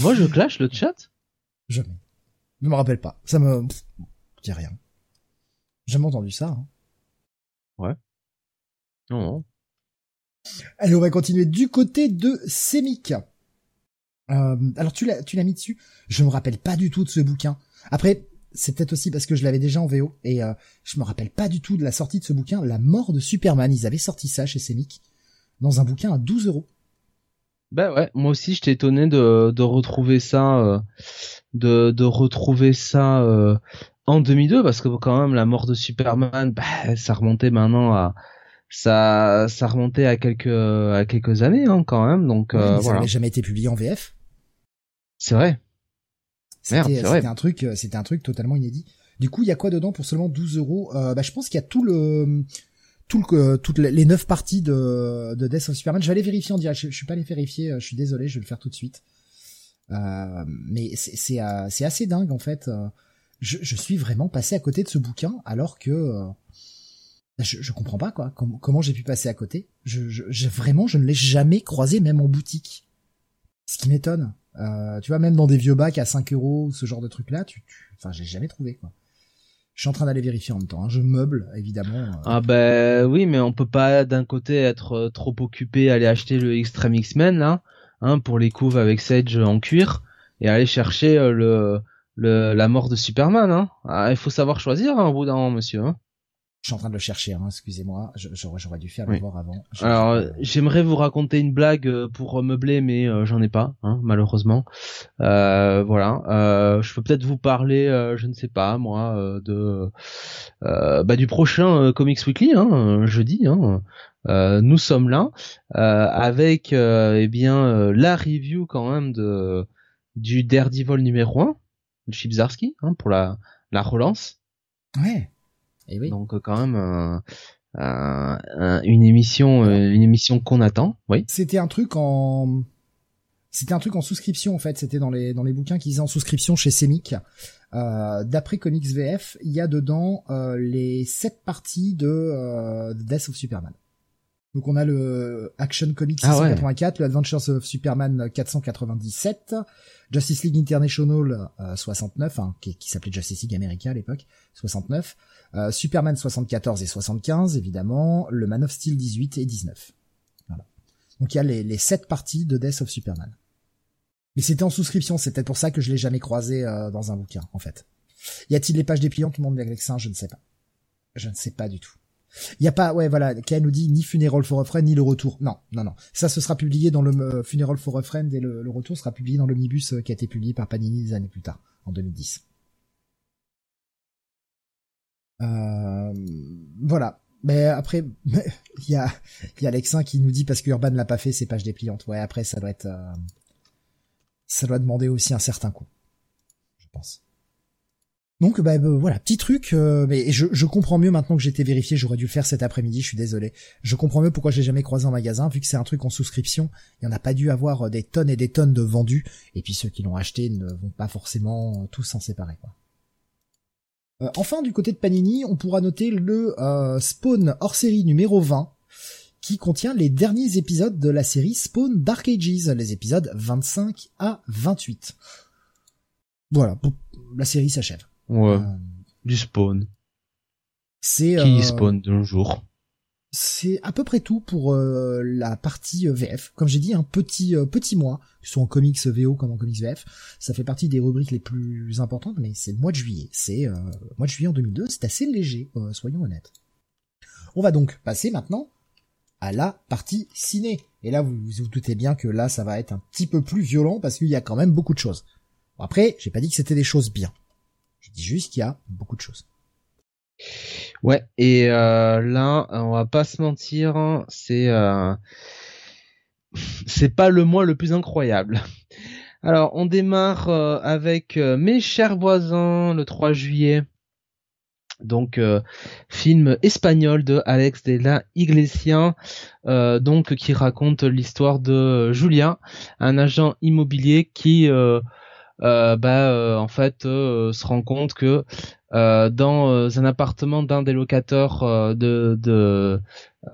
Moi, je clash le chat? Jamais. Je me rappelle pas. Ça me, pff, je dis rien. J'ai jamais entendu ça. hein. Non, non. Allez, on va continuer du côté de Semic. Euh, alors tu l'as, tu l'as mis dessus. Je me rappelle pas du tout de ce bouquin. Après, c'est peut-être aussi parce que je l'avais déjà en VO et euh, je me rappelle pas du tout de la sortie de ce bouquin, La mort de Superman. Ils avaient sorti ça chez Semic dans un bouquin à 12 euros. Ben ouais, moi aussi j'étais étonné de, de retrouver ça, euh, de, de retrouver ça euh, en 2002 parce que quand même la mort de Superman, bah, ça remontait maintenant à ça, ça remontait à quelques à quelques années hein, quand même, donc Ouais, euh, ça voilà. n'avait jamais été publié en VF. C'est vrai. C'était c'est vrai. c'était un truc, c'était un truc totalement inédit. Du coup, il y a quoi dedans pour seulement 12 euros? Bah, je pense qu'il y a tout le, euh, toutes les neuf parties de, de Death of Superman. Je vais aller vérifier en direct. Je, je suis pas allé vérifier. euh, Je suis désolé. Je vais le faire tout de suite. Euh, mais c'est, assez dingue en fait. Je, suis vraiment passé à côté de ce bouquin alors que je, je comprends pas quoi. Comment, j'ai pu passer à côté? Vraiment, je ne l'ai jamais croisé même en boutique. Ce qui m'étonne. Tu vois, même dans des vieux bacs à 5 euros, ce genre de truc-là, tu, tu... enfin, j'ai jamais trouvé, quoi. Je suis en train d'aller vérifier en même temps. hein. Je meuble, évidemment. euh. Ah ben oui, mais on peut pas d'un côté être euh, trop occupé aller acheter le Extreme X-Men là, hein, pour les couves avec Sage en cuir et aller chercher euh, le, le la mort de Superman. Hein. Ah, il faut savoir choisir hein, au bout d'un moment, monsieur. Hein. Je suis en train de le chercher, hein, excusez-moi. J'aurais dû faire Oui. le voir avant. Alors, euh, j'aimerais vous raconter une blague euh, pour euh, meubler, mais euh, j'en ai pas, hein, malheureusement. Euh, voilà. Euh, je peux peut-être vous parler, je ne sais pas, moi, de bah, du prochain Comics Weekly, hein, jeudi. Hein. Euh, nous sommes là euh, avec, euh, eh bien, la review quand même de du Daredevil numéro 1 de Chip Zdarsky, hein, pour la la relance. Ouais. Et oui. Donc euh, quand même euh, euh, un- une émission euh, une émission qu'on attend. Oui. C'était un truc en, c'était un truc en souscription en fait. C'était dans les dans les bouquins qu'ils faisaient en souscription chez Semic. Euh, D'après Comics VF, il y a dedans euh, les sept parties de, euh, de Death of Superman. Donc on a le Action Comics Ah ouais. 684, le Adventures of Superman 497, Justice League International euh, 69, hein, qui, qui s'appelait Justice League America à l'époque, 69, euh, Superman 74 et 75 évidemment, le Man of Steel 18 et 19. Voilà. Donc il y a les, les sept parties de Death of Superman. Mais c'était en souscription, c'est peut-être pour ça que je l'ai jamais croisé euh, dans un bouquin en fait. Y a-t-il les pages dépliantes le monde avec ça Je ne sais pas. Je ne sais pas du tout. Il y a pas, ouais, voilà, Kaya nous dit ni Funeral for a Friend ni le retour. Non, non, non. Ça, ce sera publié dans le euh, Funeral for a Friend et le, retour sera publié dans l'omnibus euh, qui a été publié par Panini des années plus tard, en 2010. Euh, voilà. Mais après, [laughs] il y a, y a Alexin qui nous dit parce que Urban l'a pas fait, c'est pages dépliantes. Ouais, après, ça doit être, euh, ça doit demander aussi un certain coût. Je pense. Donc bah, bah, voilà, petit truc, euh, mais je, comprends mieux maintenant que j'ai été vérifié, j'aurais dû le faire cet après-midi, je suis désolé. Je comprends mieux pourquoi je l'ai jamais croisé en magasin, vu que c'est un truc en souscription, il y en a pas dû avoir euh, des tonnes et des tonnes de vendus, et puis ceux qui l'ont acheté ne vont pas forcément euh, tous s'en séparer. Quoi. Euh, enfin, du côté de Panini, on pourra noter le euh, Spawn hors série numéro 20, qui contient les derniers épisodes de la série Spawn Dark Ages, les épisodes 25 à 28. Voilà, la série s'achève. Ouais. Euh, Du spawn. c'est Qui euh, spawn de nos jours. C'est à peu près tout pour euh, la partie VF. Comme j'ai dit, un petit euh, petit mois, que ce soit en comics VO comme en comics VF, ça fait partie des rubriques les plus importantes, mais c'est le mois de juillet. C'est euh, mois de juillet en 2002, c'est assez léger, soyons honnêtes. On va donc passer maintenant à la partie ciné. Et là, vous vous doutez bien que là, ça va être un petit peu plus violent parce qu'il y a quand même beaucoup de choses. après, j'ai pas dit que c'était des choses bien. Je dis juste qu'il y a beaucoup de choses. Ouais, et euh, là, on va pas se mentir, hein, c'est euh, c'est pas le mois le plus incroyable. Alors, on démarre euh, avec Mes chers voisins le 3 juillet. Donc, film espagnol de Alex de la Iglesia, donc qui raconte l'histoire de Julia, un agent immobilier qui bah, en fait se rend compte que euh, dans euh, un appartement d'un des locataires euh, de de,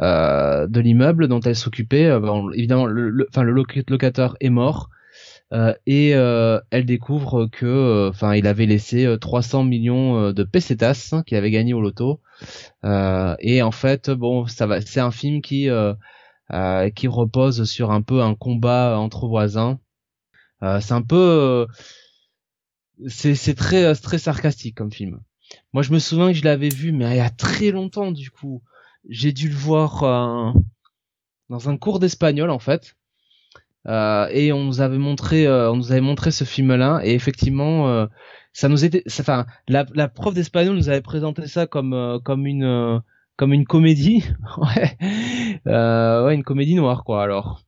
de l'immeuble dont elle s'occupait. évidemment, le, enfin le, locataire est mort. et elle découvre que, enfin, il avait laissé 300 millions de pesetas qu'il avait gagné au loto. et en fait, bon, ça va, c'est un film qui qui repose sur un peu un combat entre voisins. C'est un peu, c'est c'est très très sarcastique comme film. Moi, je me souviens que je l'avais vu, mais il y a très longtemps, du coup. J'ai dû le voir euh, dans un cours d'espagnol, en fait. Euh, et on nous avait montré, euh, on nous avait montré ce film-là, et effectivement, ça nous était, enfin, la, la prof d'espagnol nous avait présenté ça comme comme une comme une comédie, [laughs] ouais, ouais, une comédie noire, quoi. Alors,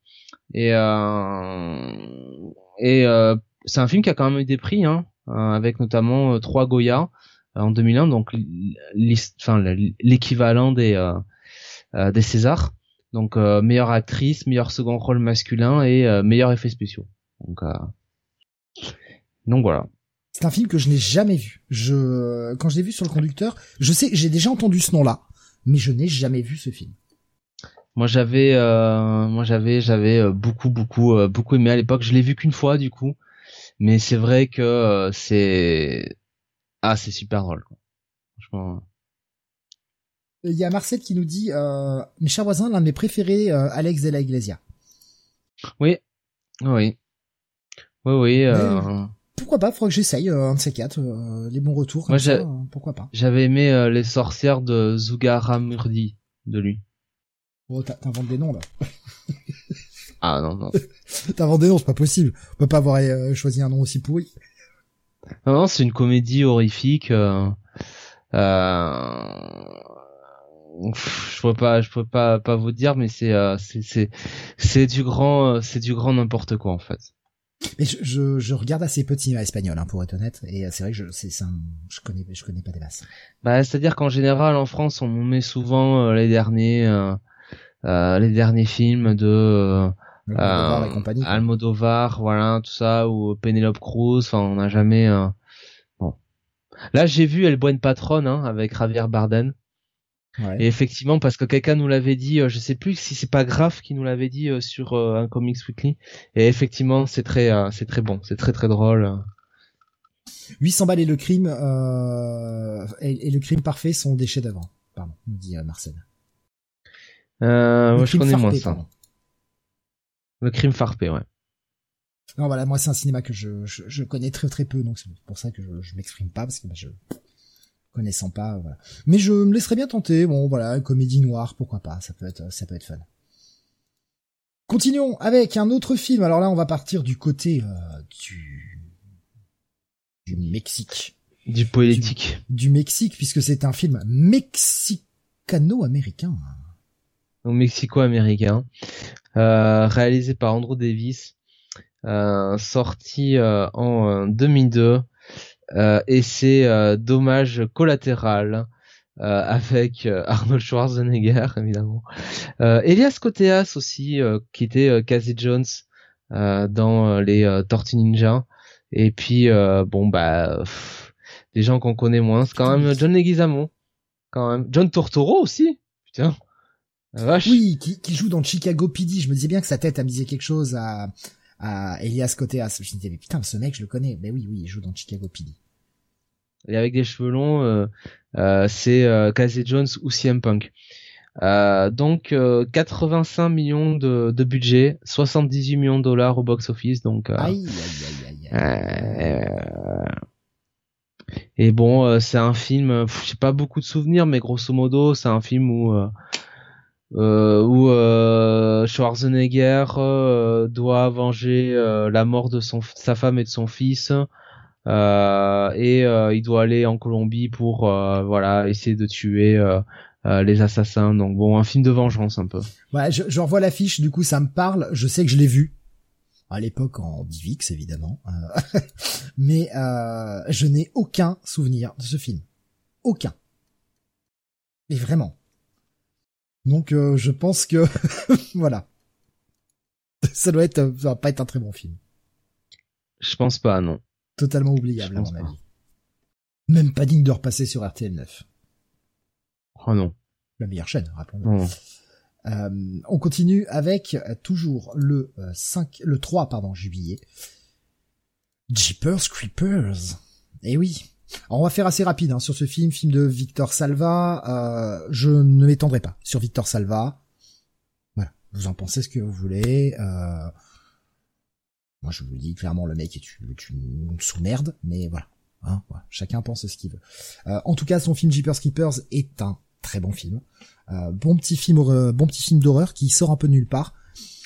et et c'est un film qui a quand même eu des prix, hein, avec notamment trois Goya en 2001, donc l'équivalent des euh, euh, des Césars. Donc euh, meilleure actrice, meilleur second rôle masculin et meilleur effet spéciaux. Donc donc voilà. C'est un film que je n'ai jamais vu. Je quand je l'ai vu sur le conducteur, je sais j'ai déjà entendu ce nom-là, mais je n'ai jamais vu ce film. Moi j'avais moi j'avais j'avais beaucoup beaucoup beaucoup aimé à l'époque. Je l'ai vu qu'une fois du coup, mais c'est vrai que c'est ah, c'est super drôle. Quoi. Franchement. Il y a Marcel qui nous dit euh, mes chers voisins, l'un de mes préférés, euh, Alex de la Iglesia. Oui, oui, oui, oui. Euh... Pourquoi pas? Faudrait que j'essaye euh, un de ces quatre, euh, les bons retours. Moi, ça, pourquoi pas J'avais aimé les sorcières de Zugaramurdi de lui. Oh, t'inventes des noms là. [laughs] ah non non. [laughs] t'inventes des noms, c'est pas possible. On peut pas avoir choisi un nom aussi pourri. Non, c'est une comédie horrifique. Euh, euh, je peux pas, je peux pas pas vous dire, mais c'est euh, c'est c'est c'est du grand, c'est du grand n'importe quoi en fait. Mais je, je, je, regarde assez peu de cinéma espagnol, hein, pour être honnête, et c'est vrai que je, c'est, je connais, je connais pas des masses. Bah, c'est-à-dire qu'en général, en France, on met souvent les derniers, euh, les derniers films de Almodovar, et compagnie, Almodovar, voilà, tout ça, ou Penelope Cruz, enfin, on n'a jamais. Euh... Bon. Là, j'ai vu El Buen Patron hein, avec Javier Bardem. Ouais. Et effectivement, parce que quelqu'un nous l'avait dit, euh, je sais plus si c'est pas grave qui nous l'avait dit euh, sur euh, un Comics Weekly. Et effectivement, c'est très, c'est très bon, c'est très très drôle. 800 balles et le crime et, et, le crime parfait sont des chefs-d'œuvre. Pardon, nous dit Marcel. Euh, moi, je connais moins ça. Le crime farpé, ouais. Non, voilà, moi c'est un cinéma que je, je, je, connais très très peu, donc c'est pour ça que je, je m'exprime pas parce que bah, je connaissant pas, voilà. Mais je me laisserais bien tenter. Bon, voilà, comédie noire, pourquoi pas, ça peut être, ça peut être fun. Continuons avec un autre film. Alors là, on va partir du côté euh, du du Mexique. Du poétique. Du, du Mexique, puisque c'est un film mexicano-américain. Mexico-américain. Euh, réalisé par Andrew Davis, euh, sorti euh, en 2002, et c'est Dommage collatéral. avec Arnold Schwarzenegger évidemment, Elias Koteas aussi qui était Casey Jones dans les Tortues Ninja, et puis bon bah des gens qu'on connaît moins, c'est quand même John Leguizamo, quand même John Tortoro aussi, putain. Oui, qui, qui, joue dans Chicago PD. Je me disais bien que sa tête a misé quelque chose à, à Elias Koteas. Je me disais, mais putain, ce mec, je le connais. Mais oui, oui, il joue dans Chicago PD. Et avec des cheveux longs, euh, euh, c'est euh, Casey Jones ou CM Punk. Euh, donc 85 millions de, de, budget, 78 millions de dollars au box office. Donc aïe, aïe, aïe, aïe, et bon, c'est un film, j'ai pas beaucoup de souvenirs, mais grosso modo, c'est un film où euh, où euh, Schwarzenegger euh, doit venger la mort de son sa femme et de son fils. Et il doit aller en Colombie pour voilà essayer de tuer les assassins. Donc bon un film de vengeance un peu. Ouais je, je revois l'affiche du coup ça me parle. Je sais que je l'ai vu. À l'époque en DivX évidemment. [laughs] Mais je n'ai aucun souvenir de ce film. Aucun. Mais vraiment donc euh, je pense que [laughs] voilà. Ça doit être ça va pas être un très bon film. Je pense pas non. Totalement oubliable à mon avis. Même pas digne de repasser sur RTL 9. Oh non. La meilleure chaîne, rappelons-le. Euh, on continue avec euh, toujours le 5 le 3 pardon juillet. Jeepers Creepers. Eh oui, on va faire assez rapide hein, sur ce film, film de Victor Salva. Euh, je ne m'étendrai pas sur Victor Salva. Voilà, vous en pensez ce que vous voulez. Euh, moi, je vous dis clairement, le mec est une, sous-merde, mais voilà. Hein, Chacun pense ce qu'il veut. Euh, en tout cas, son film Jeepers Keepers est un très bon film. bon petit film, bon petit film d'horreur qui sort un peu nulle part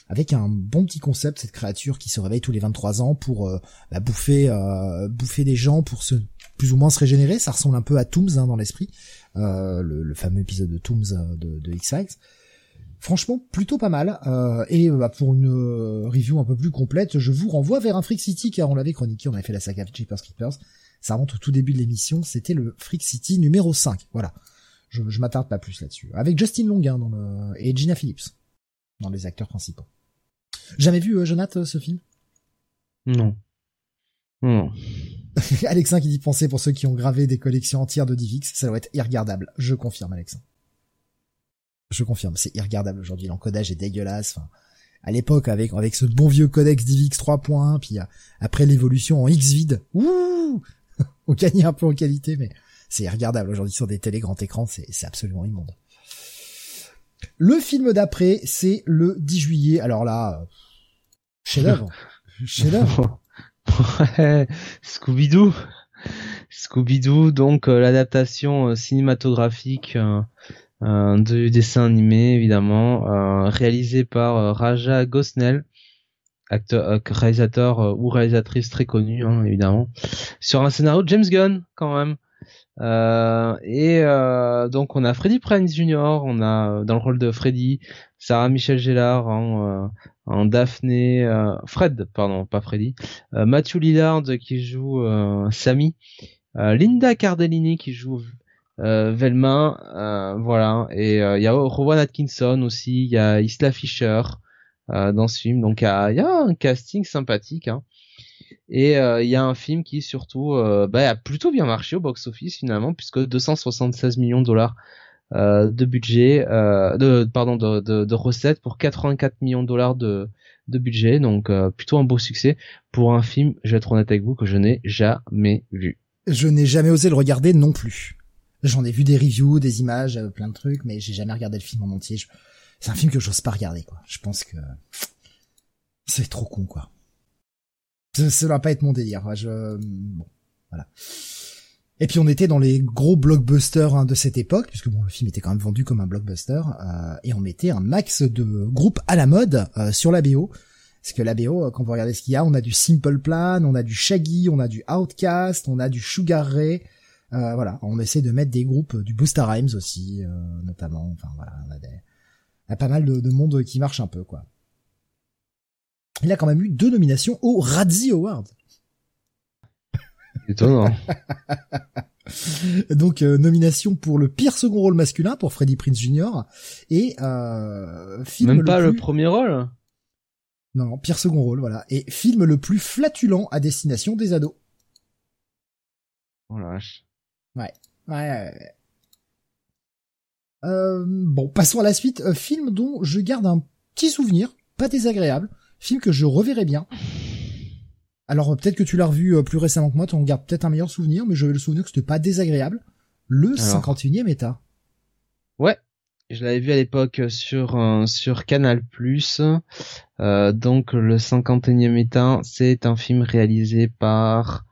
avec un bon petit concept, cette créature qui se réveille tous les 23 ans pour euh, bah, bouffer euh, bouffer des gens pour se plus ou moins se régénérer. Ça ressemble un peu à Tooms hein, dans l'esprit, euh, le, fameux épisode de Tooms de, de X-Files. Franchement, plutôt pas mal. et bah, pour une review un peu plus complète, je vous renvoie vers un Freak City car on l'avait chroniqué, on avait fait la saga Jeepers Creepers. Ça remonte au tout début de l'émission, c'était le Freak City numéro 5. Voilà. Je, je m'attarde pas plus là-dessus. Avec Justin Long hein, dans le... et Gina Phillips dans les acteurs principaux. Jamais vu, euh, ce film? Non. Non. [laughs] Alexin qui dit penser pour ceux qui ont gravé des collections entières de Divix, ça doit être irregardable. Je confirme, Alexin. Je confirme, c'est irregardable aujourd'hui. L'encodage est dégueulasse. Enfin, à l'époque, avec avec ce bon vieux codex Divix 3.1, puis euh, après l'évolution en X vide, ouh, [laughs] on gagnait un peu en qualité, mais c'est irregardable aujourd'hui sur des télé grand écran, c'est c'est absolument immonde. Le film d'après, c'est le 10 juillet. Alors là, chef-d'œuvre. [laughs] chef-d'œuvre. ouais, [laughs] Scooby-Doo. Scooby-Doo, donc euh, l'adaptation euh, cinématographique euh, du dessin animé, évidemment, réalisé par Raja Gosnell, acteur, réalisateur ou réalisatrice très connue, hein, évidemment, sur un scénario de James Gunn, quand même. Et donc on a Freddy Prinze Jr. On a dans le rôle de Freddy Sarah Michelle Gellar en, en Daphné, Fred pardon pas Freddy, Matthew Lillard qui joue Sammy, Linda Cardellini qui joue Velma, voilà. Et il y a Rowan Atkinson aussi, il y a Isla Fisher dans ce film. Donc il y a, un casting sympathique. Hein. Et euh, il y a un film qui surtout euh, bah, a plutôt bien marché au box-office finalement, puisque 276 millions de dollars euh, de budget, de pardon, de, de, de, recettes pour 84 millions de dollars de, de budget, donc plutôt un beau succès pour un film. Je vais être honnête avec vous que je n'ai jamais vu. Je n'ai jamais osé le regarder non plus. J'en ai vu des reviews, des images, plein de trucs, mais j'ai jamais regardé le film en entier. C'est un film que j'ose pas regarder, quoi. Je pense que c'est trop con, quoi. Ça va pas être mon délire. Je... Bon, voilà. Et puis on était dans les gros blockbusters hein, de cette époque, puisque bon, le film était quand même vendu comme un blockbuster, euh, et on mettait un max de groupes à la mode euh, sur la BO. Parce que la BO, euh, quand vous regardez ce qu'il y a, on a du Simple Plan, on a du Shaggy, on a du Outcast, on a du Sugar Ray. voilà, on essaie de mettre des groupes du Booster Rhymes aussi, notamment. Enfin voilà, on a, des... on a pas mal de, de monde qui marche un peu, quoi il a quand même eu deux nominations au Razzie Award. Étonnant. [laughs] Donc euh, nomination pour le pire second rôle masculin pour Freddie Prince Jr. et euh, film même pas le, premier rôle? Non, non, pire second rôle, voilà. Et film le plus flatulent à destination des ados. Oh la vache. Ouais. Ouais. ouais. Euh, bon, passons à la suite. Euh, film dont je garde un petit souvenir, pas désagréable. Film que je reverrai bien. Alors peut-être que tu l'as revu euh, plus récemment que moi, tu en gardes peut-être un meilleur souvenir, mais j'avais le souvenir que c'était pas désagréable. Le 51e état. Ouais, je l'avais vu à l'époque sur euh, sur Canal+. Euh, donc le 51e état, c'est un film réalisé par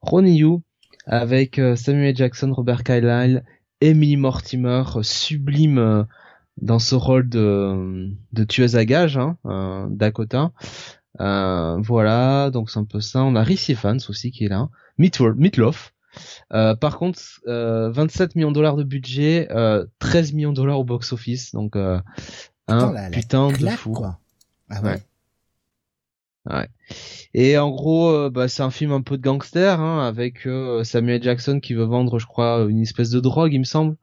Ronnie Yu avec euh, Samuel Jackson, Robert Carlyle, Emily Mortimer, sublime dans ce rôle de, de tueuse à gages, hein, Dakota. Voilà, donc c'est un peu ça. On a Rhys Evans aussi qui est là. Meatloaf, euh, par contre, 27 euh, millions de dollars de budget, 13 euh, millions de dollars au box-office, donc un putain de fou. Quoi. Ah ouais. ouais. Et en gros, bah, c'est un film un peu de gangster, hein, avec Samuel Jackson qui veut vendre, je crois, une espèce de drogue, il me semble,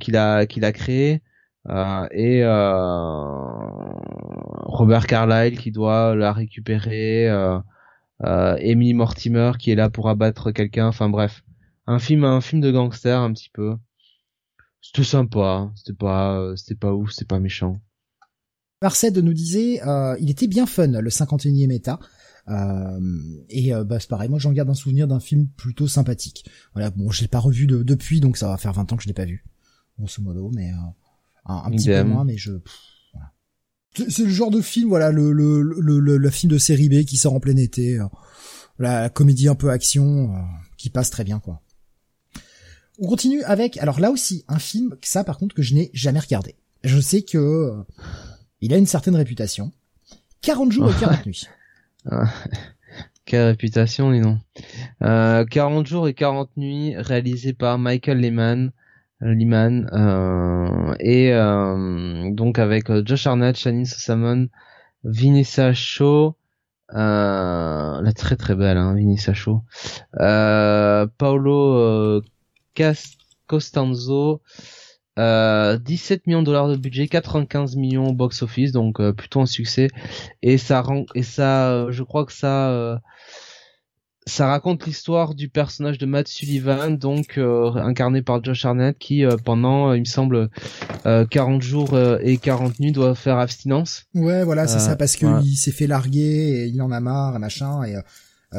qu'il a qu'il a créé. Et Robert Carlyle qui doit la récupérer euh, Emily Mortimer qui est là pour abattre quelqu'un. Enfin bref, un film, un film de gangster un petit peu. C'était sympa, c'était pas, euh, c'était pas ouf, c'était pas méchant. Marcel nous disait, euh, il était bien fun le 51e état. Euh, et euh, bah, c'est pareil, moi j'en garde un souvenir d'un film plutôt sympathique. Voilà, bon, je l'ai pas revu depuis, donc ça va faire 20 ans que je l'ai pas vu, grosso modo, mais un, un, petit peu moins, mais je, c'est le genre de film, voilà, le, le, le, le, film de série B qui sort en plein été, euh, la, comédie un peu action, euh, qui passe très bien, quoi. On continue avec, alors là aussi, un film, ça par contre, que je n'ai jamais regardé. Je sais que euh, il a une certaine réputation. 40 jours et 40 nuits. [laughs] Quelle réputation, dis non. Euh, 40 jours et 40 nuits, réalisé par Michael Lehman, Liman euh, et euh, donc avec euh, Josh Arnett, Shannon Sossamon, Vinessa Shaw, euh, la très très belle hein, Vinessa Shaw, Paolo Costanzo, 17 millions de dollars de budget, 95 millions au box office, donc plutôt un succès. Et ça rend, et ça, je crois que ça ça raconte l'histoire du personnage de Matt Sullivan, donc euh, incarné par Josh Arnett, qui euh, pendant, euh, il me semble, 40 jours et 40 nuits doit faire abstinence. Ouais, voilà, c'est ça, parce que il s'est fait larguer, et il en a marre, et machin, et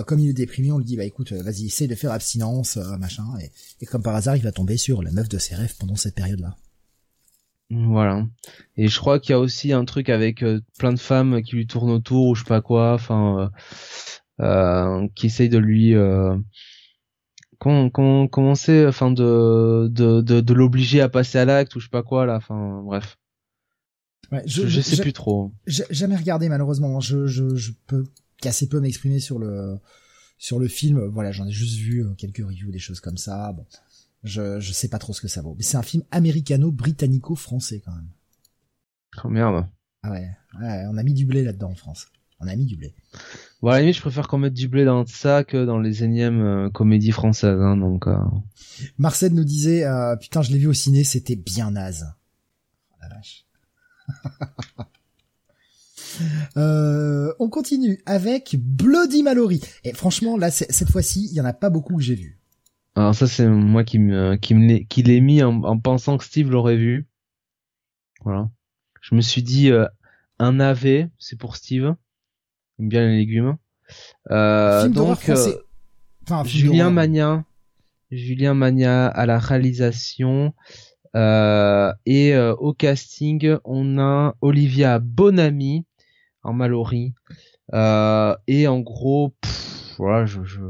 comme il est déprimé, on lui dit, bah écoute, vas-y, essaye de faire abstinence, machin, et, et, comme par hasard, il va tomber sur la meuf de ses rêves pendant cette période-là. Voilà. Et je crois qu'il y a aussi un truc avec plein de femmes qui lui tournent autour ou je sais pas quoi. Enfin, euh, qui essaye de lui euh, commencer enfin de de, de, de l'obliger à passer à l'acte ou je sais pas quoi là enfin bref. Ouais, je, je, sais plus trop. j'ai jamais regardé malheureusement. Je, je, je peux qu'assez peu m'exprimer sur le sur le film. Voilà j'en ai juste vu euh, quelques reviews des choses comme ça. Bon je je sais pas trop ce que ça vaut. Mais c'est un film américano-britannico-français quand même. Oh merde. Ah ouais, ouais on a mis du blé là-dedans en France on a mis du blé. Bon, à la limite, je préfère qu'on mette du blé dans ça que dans les énièmes euh, comédies françaises. Hein, donc. Euh... Marcel nous disait, euh, putain, je l'ai vu au ciné, c'était bien naze. Oh, la vache. [laughs] Euh, on continue avec Bloody Mallory. Et franchement, là, cette fois-ci, il y en a pas beaucoup que j'ai vu. Alors ça, c'est moi qui me qui me qui l'ai mis en, en, pensant que Steve l'aurait vu. Voilà. Je me suis dit un AV, c'est pour Steve bien les légumes. Euh, donc euh, Julien Magna, Julien Magna à la réalisation. Euh, et euh, au casting on a Olivia Bonami en Mallory. Et en gros voilà je, je...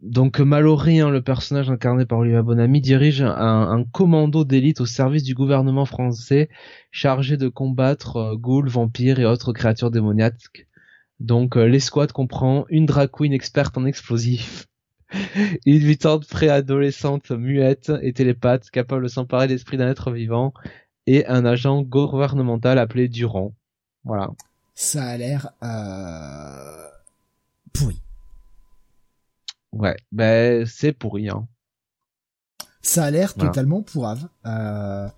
Donc Mallory, hein, le personnage incarné par Olivia Bonami, dirige un, un commando d'élite au service du gouvernement français chargé de combattre euh, ghouls, vampires et autres créatures démoniaques donc euh, l'escouade comprend une drag queen experte en explosifs, [laughs] une mutante préadolescente muette et télépathe capable de s'emparer de l'esprit d'un être vivant et un agent gouvernemental appelé Durand. Voilà. Ça a l'air euh... pourri. Ouais, ben c'est pourri. Hein. Ça a l'air totalement pourrave. Euh...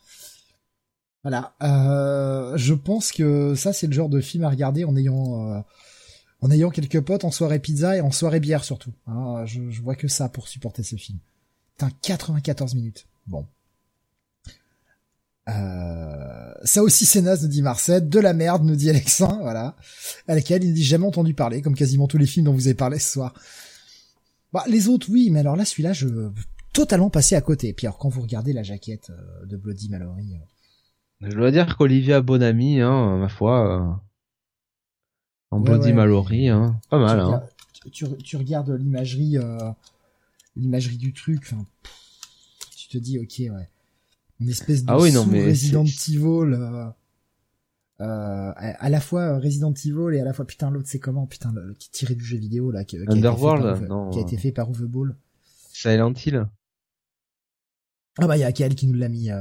Voilà. Euh... Je pense que ça c'est le genre de film à regarder en ayant euh, en ayant quelques potes en soirée pizza et en soirée bière surtout. Hein, je, je, vois que ça pour supporter ce film. Putain, 94 minutes. Bon. Euh, ça aussi c'est naze, nous dit Marcel. De la merde, nous dit Alexin, [laughs] voilà. À laquelle il dit jamais entendu parler, comme quasiment tous les films dont vous avez parlé ce soir. Bah, les autres, oui, mais alors là, celui-là, je... totalement passé à côté. Et puis alors quand vous regardez la jaquette euh, de Bloody Mallory, Je dois dire qu'Olivia Bonami, hein, ma foi, euh, en Ouais, Bloody ouais. Mallory, hein, pas mal. tu, Hein. regardes, tu, tu- regardes l'imagerie, euh, l'imagerie du truc, enfin, tu te dis ok ouais, une espèce de Ah oui, non, mais Resident Evil, euh, euh, à, à la fois Resident Evil et à la fois putain l'autre c'est comment? Putain le, le qui tiré du jeu vidéo là qui, qui a Underworld, par Uwe- non. qui a été fait par Uwe Ball. Silent Hill. Ah bah il y a Kael qui nous l'a mis, euh,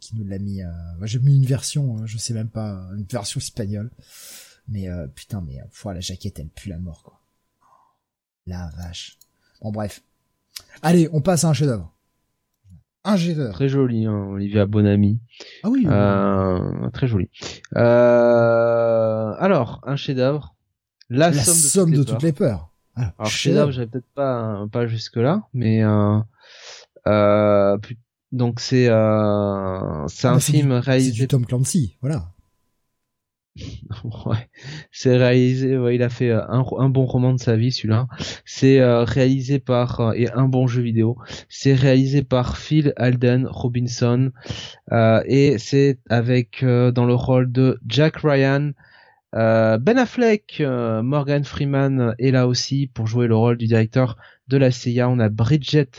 qui nous l'a mis. Euh, j'ai mis une version, euh, je sais même pas, une version espagnole. Mais euh, putain, mais euh, pff, la jaquette elle pue la mort quoi. La vache. Bon bref. Allez, on passe à un chef-d'œuvre. Un chef-d'œuvre. Très joli, hein, Olivia Bonami. Ah oui. oui. Euh, très joli. Euh, alors, un chef-d'œuvre. La, la somme de, toutes, les toutes les peurs. Alors, Alors chef-d'œuvre, j'avais peut-être pas pas jusque là, mais euh, euh, donc c'est euh, c'est Ah un film réalisé. du Tom Clancy, voilà. [laughs] ouais, c'est réalisé. Ouais, il a fait euh, un, bon roman de sa vie, celui-là. C'est euh, réalisé par euh, et un bon jeu vidéo. C'est réalisé par Phil Alden Robinson et c'est avec dans le rôle de Jack Ryan. Ben Affleck, Morgan Freeman est là aussi pour jouer le rôle du directeur de la CIA. On a Bridget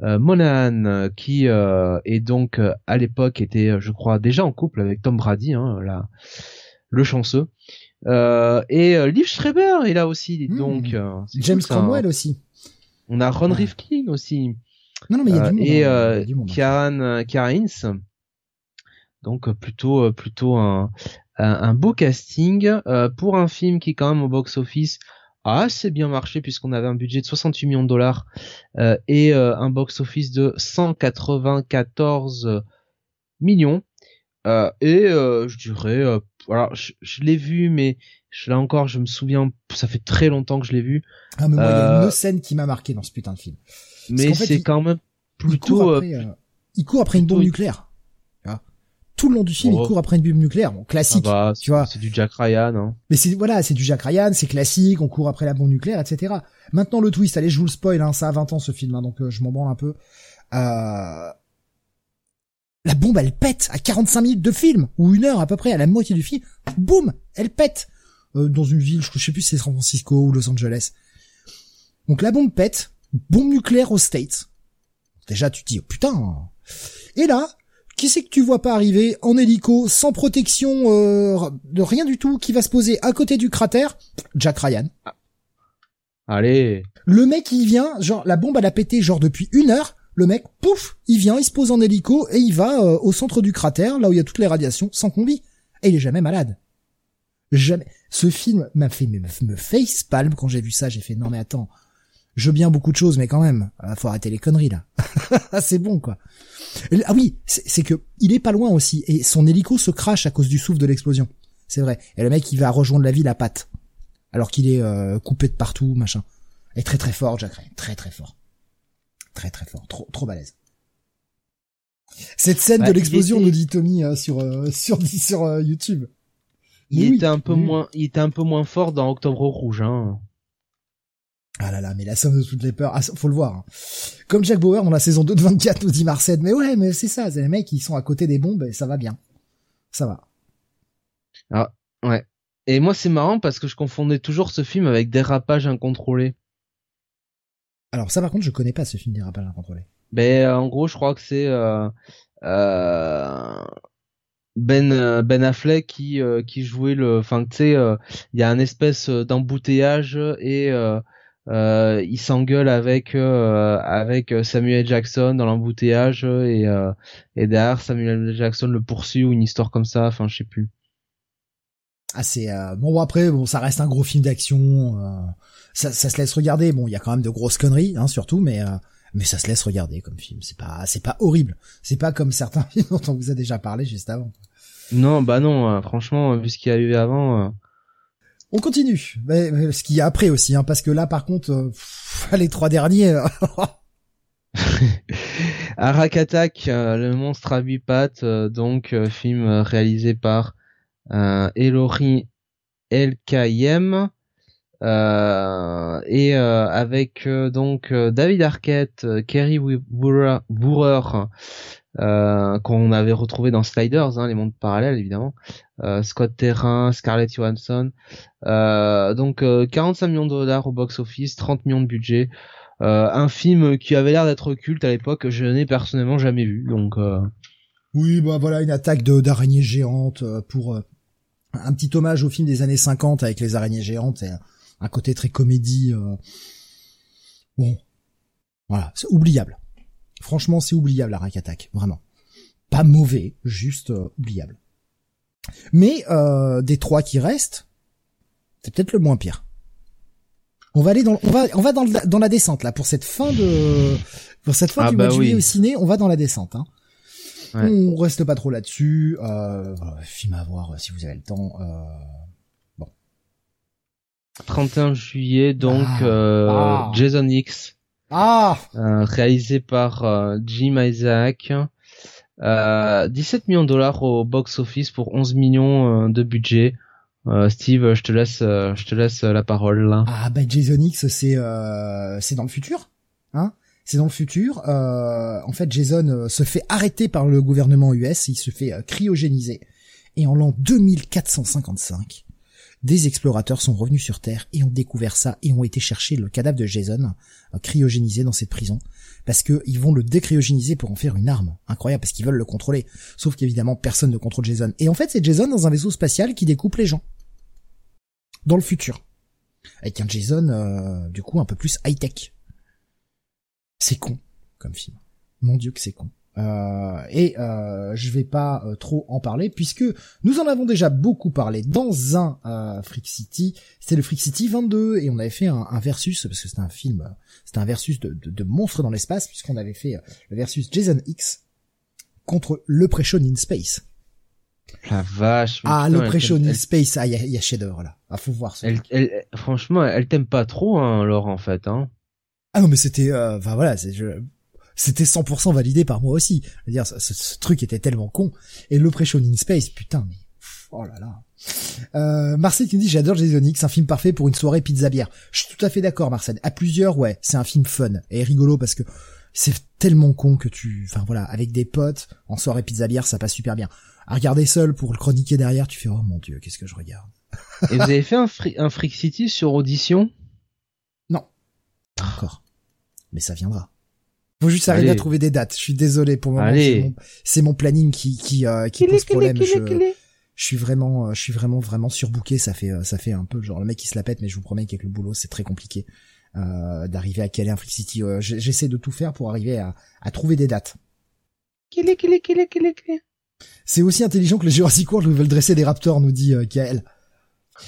Monahan qui est donc à l'époque était, je crois, déjà en couple avec Tom Brady, hein, là, le chanceux. Euh, et euh, Liv Schreiber est là aussi, Mmh. donc euh, c'est James cool, hein. Cromwell aussi. On a Ron Ouais. Rifkin aussi. Non non mais il y a du monde. et hein, euh, du monde. Karen Karen Hinz. Donc plutôt plutôt un, un, beau casting euh, pour un film qui quand même au box office a assez bien marché puisqu'on avait un budget de 68 millions de dollars euh, et euh, un box office de 194 millions Euh, et euh, je dirais euh, alors je, je l'ai vu mais je, là encore je me souviens ça fait très longtemps que je l'ai vu Ah mais moi il y a euh, une scène qui m'a marqué dans ce putain de film. mais c'est quand même il court plutôt euh, après, euh, il court après une plutôt- bombe nucléaire. Vois? Tout le long du film, Oh. il court après une bombe nucléaire. Bon, classique. va, tu vois. c'est du Jack Ryan hein. Mais c'est voilà, c'est du Jack Ryan, c'est classique, on court après la bombe nucléaire, etc. Maintenant le twist, allez, je vous le spoil, hein, ça a 20 ans ce film, hein, donc euh, je m'en branle un peu. Euh... La bombe, elle pète à 45 minutes de film, ou une heure à peu près, à la moitié du film, boum, elle pète Euh, dans une ville, je sais plus si c'est San Francisco ou Los Angeles. Donc la bombe pète, bombe nucléaire aux States. Déjà tu te dis, oh, putain. Et là, qui c'est que tu vois pas arriver en hélico, sans protection, euh, de rien du tout, qui va se poser à côté du cratère? Jack Ryan. allez Le mec, il vient, genre, la bombe, elle a pété, genre, depuis une heure. Le mec, pouf, il vient, il se pose en hélico et il va euh, au centre du cratère, là où il y a toutes les radiations, sans combi. Et il est jamais malade. Jamais. Ce film m'a fait me, me face quand j'ai vu ça. J'ai fait non mais attends, je veux bien beaucoup de choses, mais quand même, ah, faut arrêter les conneries là. [laughs] c'est bon quoi. Ah oui, c'est que il est pas loin aussi et son hélico se crache à cause du souffle de l'explosion. C'est vrai. Et le mec, il va rejoindre la ville à pattes, alors qu'il est euh, coupé de partout, machin. Et très très fort, Jack très très fort, très très fort, trop trop balèze. Cette scène de l'explosion, était- nous dit Tommy sur euh, [laughs] sur sur euh, YouTube. il Mais oui, était un peu oui. moins il était un peu moins fort dans Octobre Rouge hein Ah là là, mais la somme de toutes les peurs, ah, faut le voir. hein. Comme Jack Bauer dans la saison 2 de 24, nous dit Marcel. Mais ouais, mais c'est ça, c'est les mecs qui sont à côté des bombes et ça va bien. Ça va. Ouais. Et moi, c'est marrant parce que je confondais toujours ce film avec Dérapage incontrôlé. Alors ça par contre, je connais pas ce film dérapage incontrôlé. Ben, euh, en gros, je crois que c'est euh, euh, Ben Ben Affleck qui qui jouait le. Enfin, tu sais, il y a un espèce d'embouteillage et il s'engueule avec avec Samuel Jackson dans l'embouteillage et et derrière Samuel. Jackson le poursuit ou une histoire comme ça. Enfin, je sais plus. C'est euh, bon après bon ça reste un gros film d'action. euh, ça, ça se laisse regarder. Bon, il y a quand même de grosses conneries, hein, surtout, mais euh, mais ça se laisse regarder comme film. C'est pas c'est pas horrible. C'est pas comme certains [laughs] films dont on vous a déjà parlé juste avant. Non, bah non. euh, franchement, vu ce qui est arrivé avant. euh, On continue. Mais, mais ce qu'il y a après aussi, hein, parce que là par contre, euh, pff, les trois derniers. euh, Arak [laughs] Attack, euh, le monstre à huit pattes, euh, donc euh, film euh, réalisé par euh, Elori Elkayem, Euh, et euh, avec euh, donc David Arquette, Kerry Boorer, qu'on avait retrouvé dans Sliders, hein, les mondes parallèles évidemment, Scott Terrain, Scarlett Johansson, donc 45 millions de dollars au box-office, 30 millions de budget, un film qui avait l'air d'être culte à l'époque, je n'ai personnellement jamais vu, donc. Oui, bah voilà une attaque de d'araignées géantes pour un petit hommage au film des années 50 avec les araignées géantes et un côté très comédie. Euh, bon, voilà, c'est oubliable. Franchement, c'est oubliable la Rack Attack, vraiment. Pas mauvais, juste euh, oubliable. Mais euh, des trois qui restent, c'est peut-être le moins pire. On va aller dans, on va, on va dans, dans la descente là pour cette fin de, pour cette fin ah du bah mois de juillet au ciné, on va dans la descente. Hein. On reste pas trop là-dessus. Euh, film à voir si vous avez le temps. Euh, 31 juillet, donc ah. euh, ah. Jason X, ah. Euh, réalisé par euh, Jim Isaac. 17 millions de dollars au box office pour 11 millions de budget. Steve, je te laisse, je te laisse la parole là. Ah bah Jason X, c'est c'est dans le futur, hein? C'est dans le futur. en fait, Jason se fait arrêter par le gouvernement US, il se fait cryogéniser. Et en l'an 2455, des explorateurs sont revenus sur Terre et ont découvert ça et ont été chercher le cadavre de Jason euh, cryogénisé dans cette prison parce que ils vont le décryogéniser pour en faire une arme. Incroyable parce qu'ils veulent le contrôler. Sauf qu'évidemment personne ne contrôle Jason. Et en fait c'est Jason dans un vaisseau spatial qui découpe les gens dans le futur avec un Jason euh, du coup un peu plus high tech. C'est con comme film. Mon dieu que c'est con. Euh, et euh, je vais pas euh, trop en parler puisque nous en avons déjà beaucoup parlé dans un euh, Freak City. C'était le Freak City 22 et on avait fait un, versus parce que c'était un film, c'était un versus de, de, monstres dans l'espace puisqu'on avait fait le versus Jason X contre le Pressure in Space. La vache. Ah, le Pressure in Space, ah, il y a, y a Shadow là. Ah, faut voir ça. Elle, elle, franchement, elle t'aime pas trop, hein, Laure, en fait, hein. Ah non, mais c'était, enfin voilà, c'est, je, c'était 100% validé par moi aussi. Je veux dire, ce, truc était tellement con. Et l'Oppression in Space, putain, mais... Oh là là. Euh, Marcel qui me dit j'adore Jason X, un film parfait pour une soirée pizza bière. Je suis tout à fait d'accord Marcel. À plusieurs, ouais, c'est un film fun et rigolo parce que c'est tellement con que tu, enfin voilà, avec des potes en soirée pizza bière, ça passe super bien. À regarder seul pour le chroniquer derrière, tu fais oh mon dieu, qu'est-ce que je regarde? et vous avez fait un, un Freak City sur audition? Non, encore. Mais ça viendra. Faut juste arriver à trouver des dates. Je suis désolé pour le moment. C'est mon, planning qui qui euh, qui pose problème. je, je, suis vraiment euh, je suis vraiment vraiment surbooké. Ça fait euh, ça fait un peu genre le mec qui se la pète, mais je vous promets qu'avec le boulot c'est très compliqué euh, d'arriver à caler un Freak City. J'essaie de tout faire pour arriver à, à trouver des dates. C'est aussi intelligent que les Jurassic World veulent dresser des raptors, nous dit euh, Kael.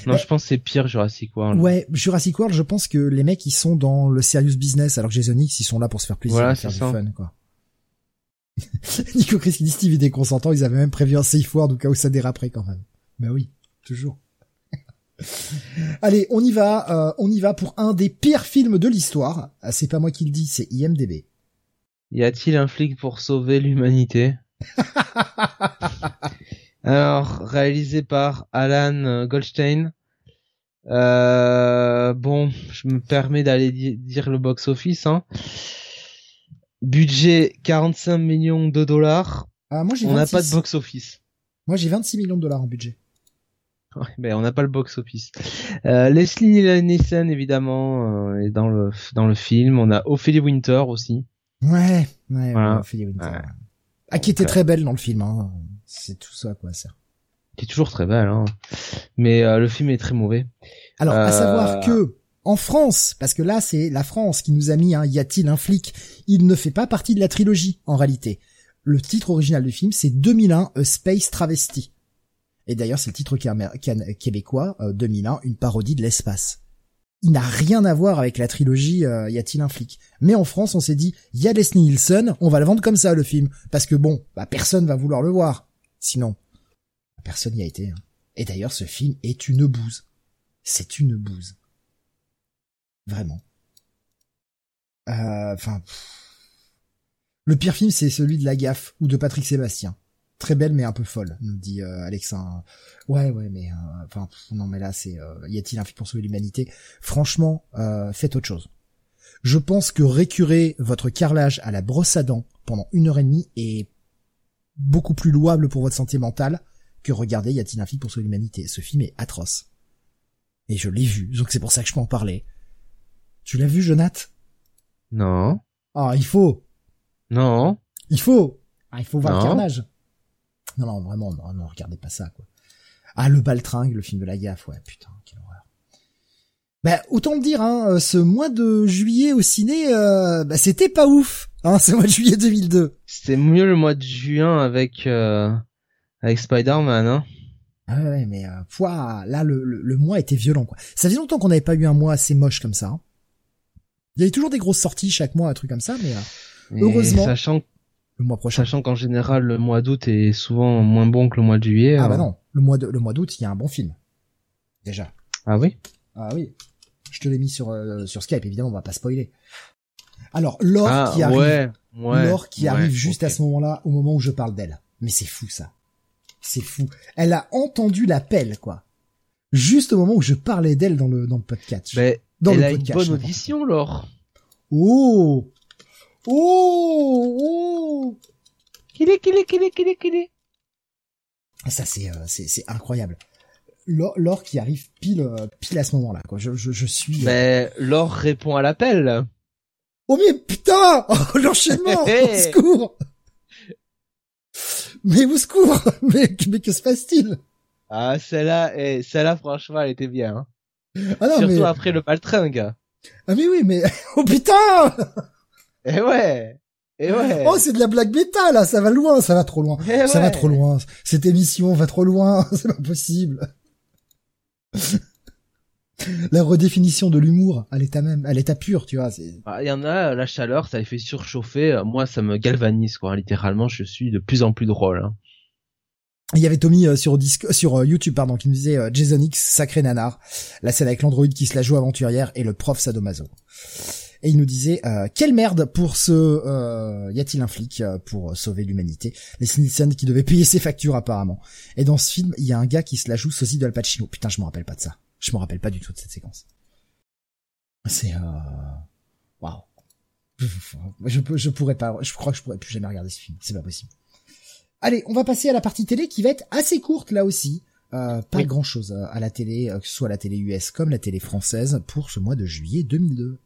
Non, je pense que c'est pire Jurassic World. Ouais, Jurassic World, je pense que les mecs ils sont dans le serious business alors que Jason X ils sont là pour se faire plaisir, voilà, faire du fun quoi. [laughs] Nico Chris qui dit Steve était consentant, ils avaient même prévu un safe word au cas où ça déraperait quand même. Bah oui, toujours. [laughs] Allez, on y va, euh, on y va pour un des pires films de l'histoire. Ah, c'est pas moi qui le dis, c'est IMDb. Y a-t-il un flic pour sauver l'humanité? [laughs] Alors, réalisé par Alan Goldstein. Euh, bon, je me permets d'aller dire le box-office. Hein. Budget 45 millions de dollars. Ah, moi On n'a pas de box-office. Moi j'ai 26 millions de dollars en budget. [laughs] Ouais, ben on n'a pas le box-office. Euh, Leslie Nielsen évidemment euh, est dans le dans le film. On a Ophélie Winter aussi. Ouais, ouais, Ophélie Winter. Ah, qui était très belle dans le film. Hein. C'est tout ça, quoi, ça. Qui est toujours très belle, hein. Mais euh, le film est très mauvais. Alors, à savoir euh, que en France, parce que là c'est la France qui nous a mis, hein, y a-t-il un flic? Il ne fait pas partie de la trilogie en réalité. Le titre original du film c'est 2001 A Space Travesty. Et d'ailleurs c'est le titre québécois 2001, euh, une parodie de l'espace. Il n'a rien à voir avec la trilogie Y a-t-il un flic? Mais en France on s'est dit, y a Leslie Nielsen, on va le vendre comme ça le film, parce que bon, bah personne va vouloir le voir. Sinon, personne n'y a été. Hein. Et d'ailleurs, ce film est une bouse. C'est une bouse. Vraiment. Euh, enfin, le pire film, c'est celui de La Gaffe ou de Patrick Sébastien. Très belle mais un peu folle, nous dit euh, Alexin. Ouais, ouais, mais enfin non, mais là c'est y a-t-il un film pour sauver l'humanité? Franchement, faites autre chose. Je pense que récurer votre carrelage à la brosse à dents pendant une heure et demie est beaucoup plus louable pour votre santé mentale que regarder Y a-t-il un film pour sauver l'humanité? Ce film est atroce. Et je l'ai vu, donc c'est pour ça que je peux en parler. Tu l'as vu, Jonath? Non. Ah, il faut. Non. Il faut. Ah, il faut voir le carnage. Non, non, vraiment, non, non, regardez pas ça, quoi. Ah, le baltringue, le film de la gaffe, ouais, putain, quelle. Bah, autant le dire, hein, euh, ce mois de juillet au ciné, euh, bah, c'était pas ouf, hein, [laughs] ce mois de juillet 2002. C'était mieux le mois de juin avec, euh, avec Spider-Man, hein. Ah ouais, mais euh, là le, le, mois était violent quoi. Ça faisait longtemps qu'on n'avait pas eu un mois assez moche comme ça. Hein. Il y avait toujours des grosses sorties chaque mois, un truc comme ça, mais euh, heureusement. Sachant le mois prochain. Sachant qu'en général le mois d'août est souvent moins bon que le mois de juillet. Ah bah non, le mois de, le mois d'août il y a un bon film. Déjà. Ah oui? Ah oui. Je te l'ai mis sur euh, sur Skype évidemment, on va pas spoiler. Alors l'or ah, qui arrive, ouais, ouais, l'or qui arrive juste à ce moment-là, au moment où je parle d'elle. Mais c'est fou ça. C'est fou. Elle a entendu l'appel, quoi. Juste au moment où je parlais d'elle dans le, dans le podcast. Mais dans elle a une bonne audition, Laure. Oh! Oh! Oh! Qu'il est, qu'il est, qu'il est, qu'il est, qu'il est. Ça, c'est, euh, c'est, c'est incroyable. Laure, qui arrive pile, pile à ce moment-là, quoi. Je, je, je suis. Euh, mais Laure répond à l'appel. Oh mais putain! Oh, [laughs] l'enchaînement! [laughs] Au secours! Mais au secours [laughs] mais, mais que se passe-t-il? Ah, celle-là, eh, celle-là, franchement, elle était bien. Hein. Ah non, Surtout après le paltringue. Ah mais oui, mais... Oh putain Eh ouais Eh ouais Oh, c'est de la blague bêta, là Ça va loin, ça va trop loin. Eh ça va trop loin. Cette émission va trop loin, c'est pas possible. [laughs] la redéfinition de l'humour à l'état même, à l'état pur, tu vois. Bah, il y en a, la chaleur, ça les fait surchauffer. Moi, ça me galvanise, quoi. Littéralement, je suis de plus en plus drôle. Hein. Il y avait Tommy euh, sur sur euh, YouTube pardon qui me disait euh, Jason X sacré nanar, la scène avec l'android qui se la joue aventurière et le prof sadomaso. Et il nous disait quelle merde pour ce y a-t-il un flic pour sauver l'humanité? Les Nielsen qui devaient payer ses factures apparemment. Et dans ce film, il y a un gars qui se la joue sosie de Al Pacino. Putain, je me rappelle pas de ça. Je me rappelle pas du tout de cette séquence. C'est euh... waouh. [laughs] Je peux, je pourrais pas. Je crois que je pourrais plus jamais regarder ce film. C'est pas possible. Allez, on va passer à la partie télé qui va être assez courte là aussi. Euh, pas grand chose euh, à la télé, euh, que ce soit la télé US comme la télé française pour ce mois de juillet 2002.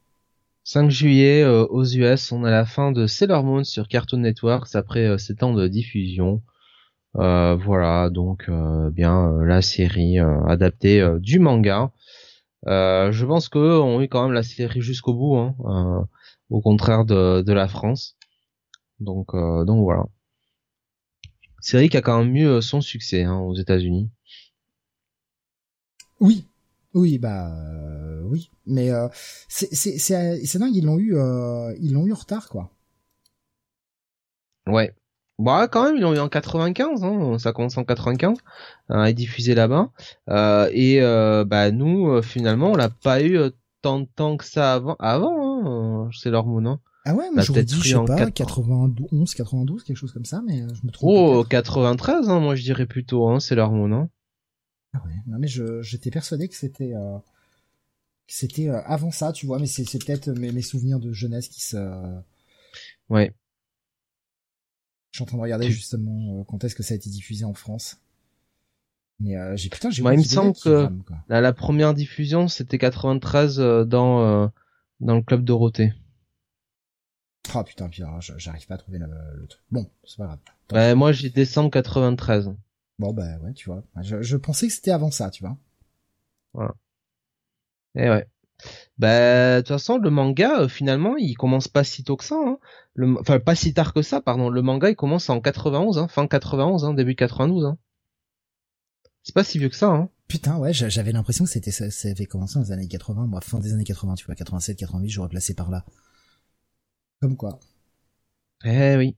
5 juillet aux US, on a la fin de Sailor Moon sur Cartoon Network après 7 ans de diffusion. Euh, voilà, donc euh, bien euh, la série adaptée du manga. je pense qu'eux ont eu quand même la série jusqu'au bout, hein, au contraire de, de la France. Donc, donc voilà. Série qui a quand même eu son succès hein, aux États-Unis. Oui, oui, bah oui, mais c'est c'est c'est dingue, ils l'ont eu ils l'ont eu en retard quoi. Ouais, Bah quand même, ils l'ont eu en 95, hein, ça commence en 95, hein, et diffusé là-bas. Euh, et euh, bah nous, euh, finalement, on l'a pas eu euh, tant de temps que ça avant. Avant, hein, c'est leur mot, non? Ah ouais, mais j'aurais dit, je sais pas, 91, 92, quelque chose comme ça, mais je me trompe. Oh, 93, hein, moi je dirais plutôt, hein, c'est leur mot, non? Ah ouais, non mais je j'étais persuadé que c'était euh, c'était avant ça, tu vois, mais c'est peut-être mes, mes souvenirs de jeunesse qui se. Ouais. Je suis en train de regarder justement euh, quand est-ce que ça a été diffusé en France. Mais euh, j'ai putain, j'ai. Moi, il me semble que la, première diffusion c'était 93 euh, dans dans le club Dorothée. Ah putain, puis j'arrive pas à trouver le, truc. Bon, c'est pas grave. Bah, moi j'ai décembre 93. Bon bah ouais, tu vois. Je, je pensais que c'était avant ça, tu vois. Voilà. Et ouais. Bah, de toute façon, le manga, euh, finalement, il commence pas si tôt que ça. Hein. Le, enfin, pas si tard que ça, pardon. Le manga, il commence en 91, hein, fin 91, hein, début 92. Hein. C'est pas si vieux que ça. Hein. Putain, ouais, j'avais l'impression que c'était ça, avait commencé dans les années 80, moi, fin des années 80, tu vois, 87, 88, j'aurais placé par là. Comme quoi. Eh oui.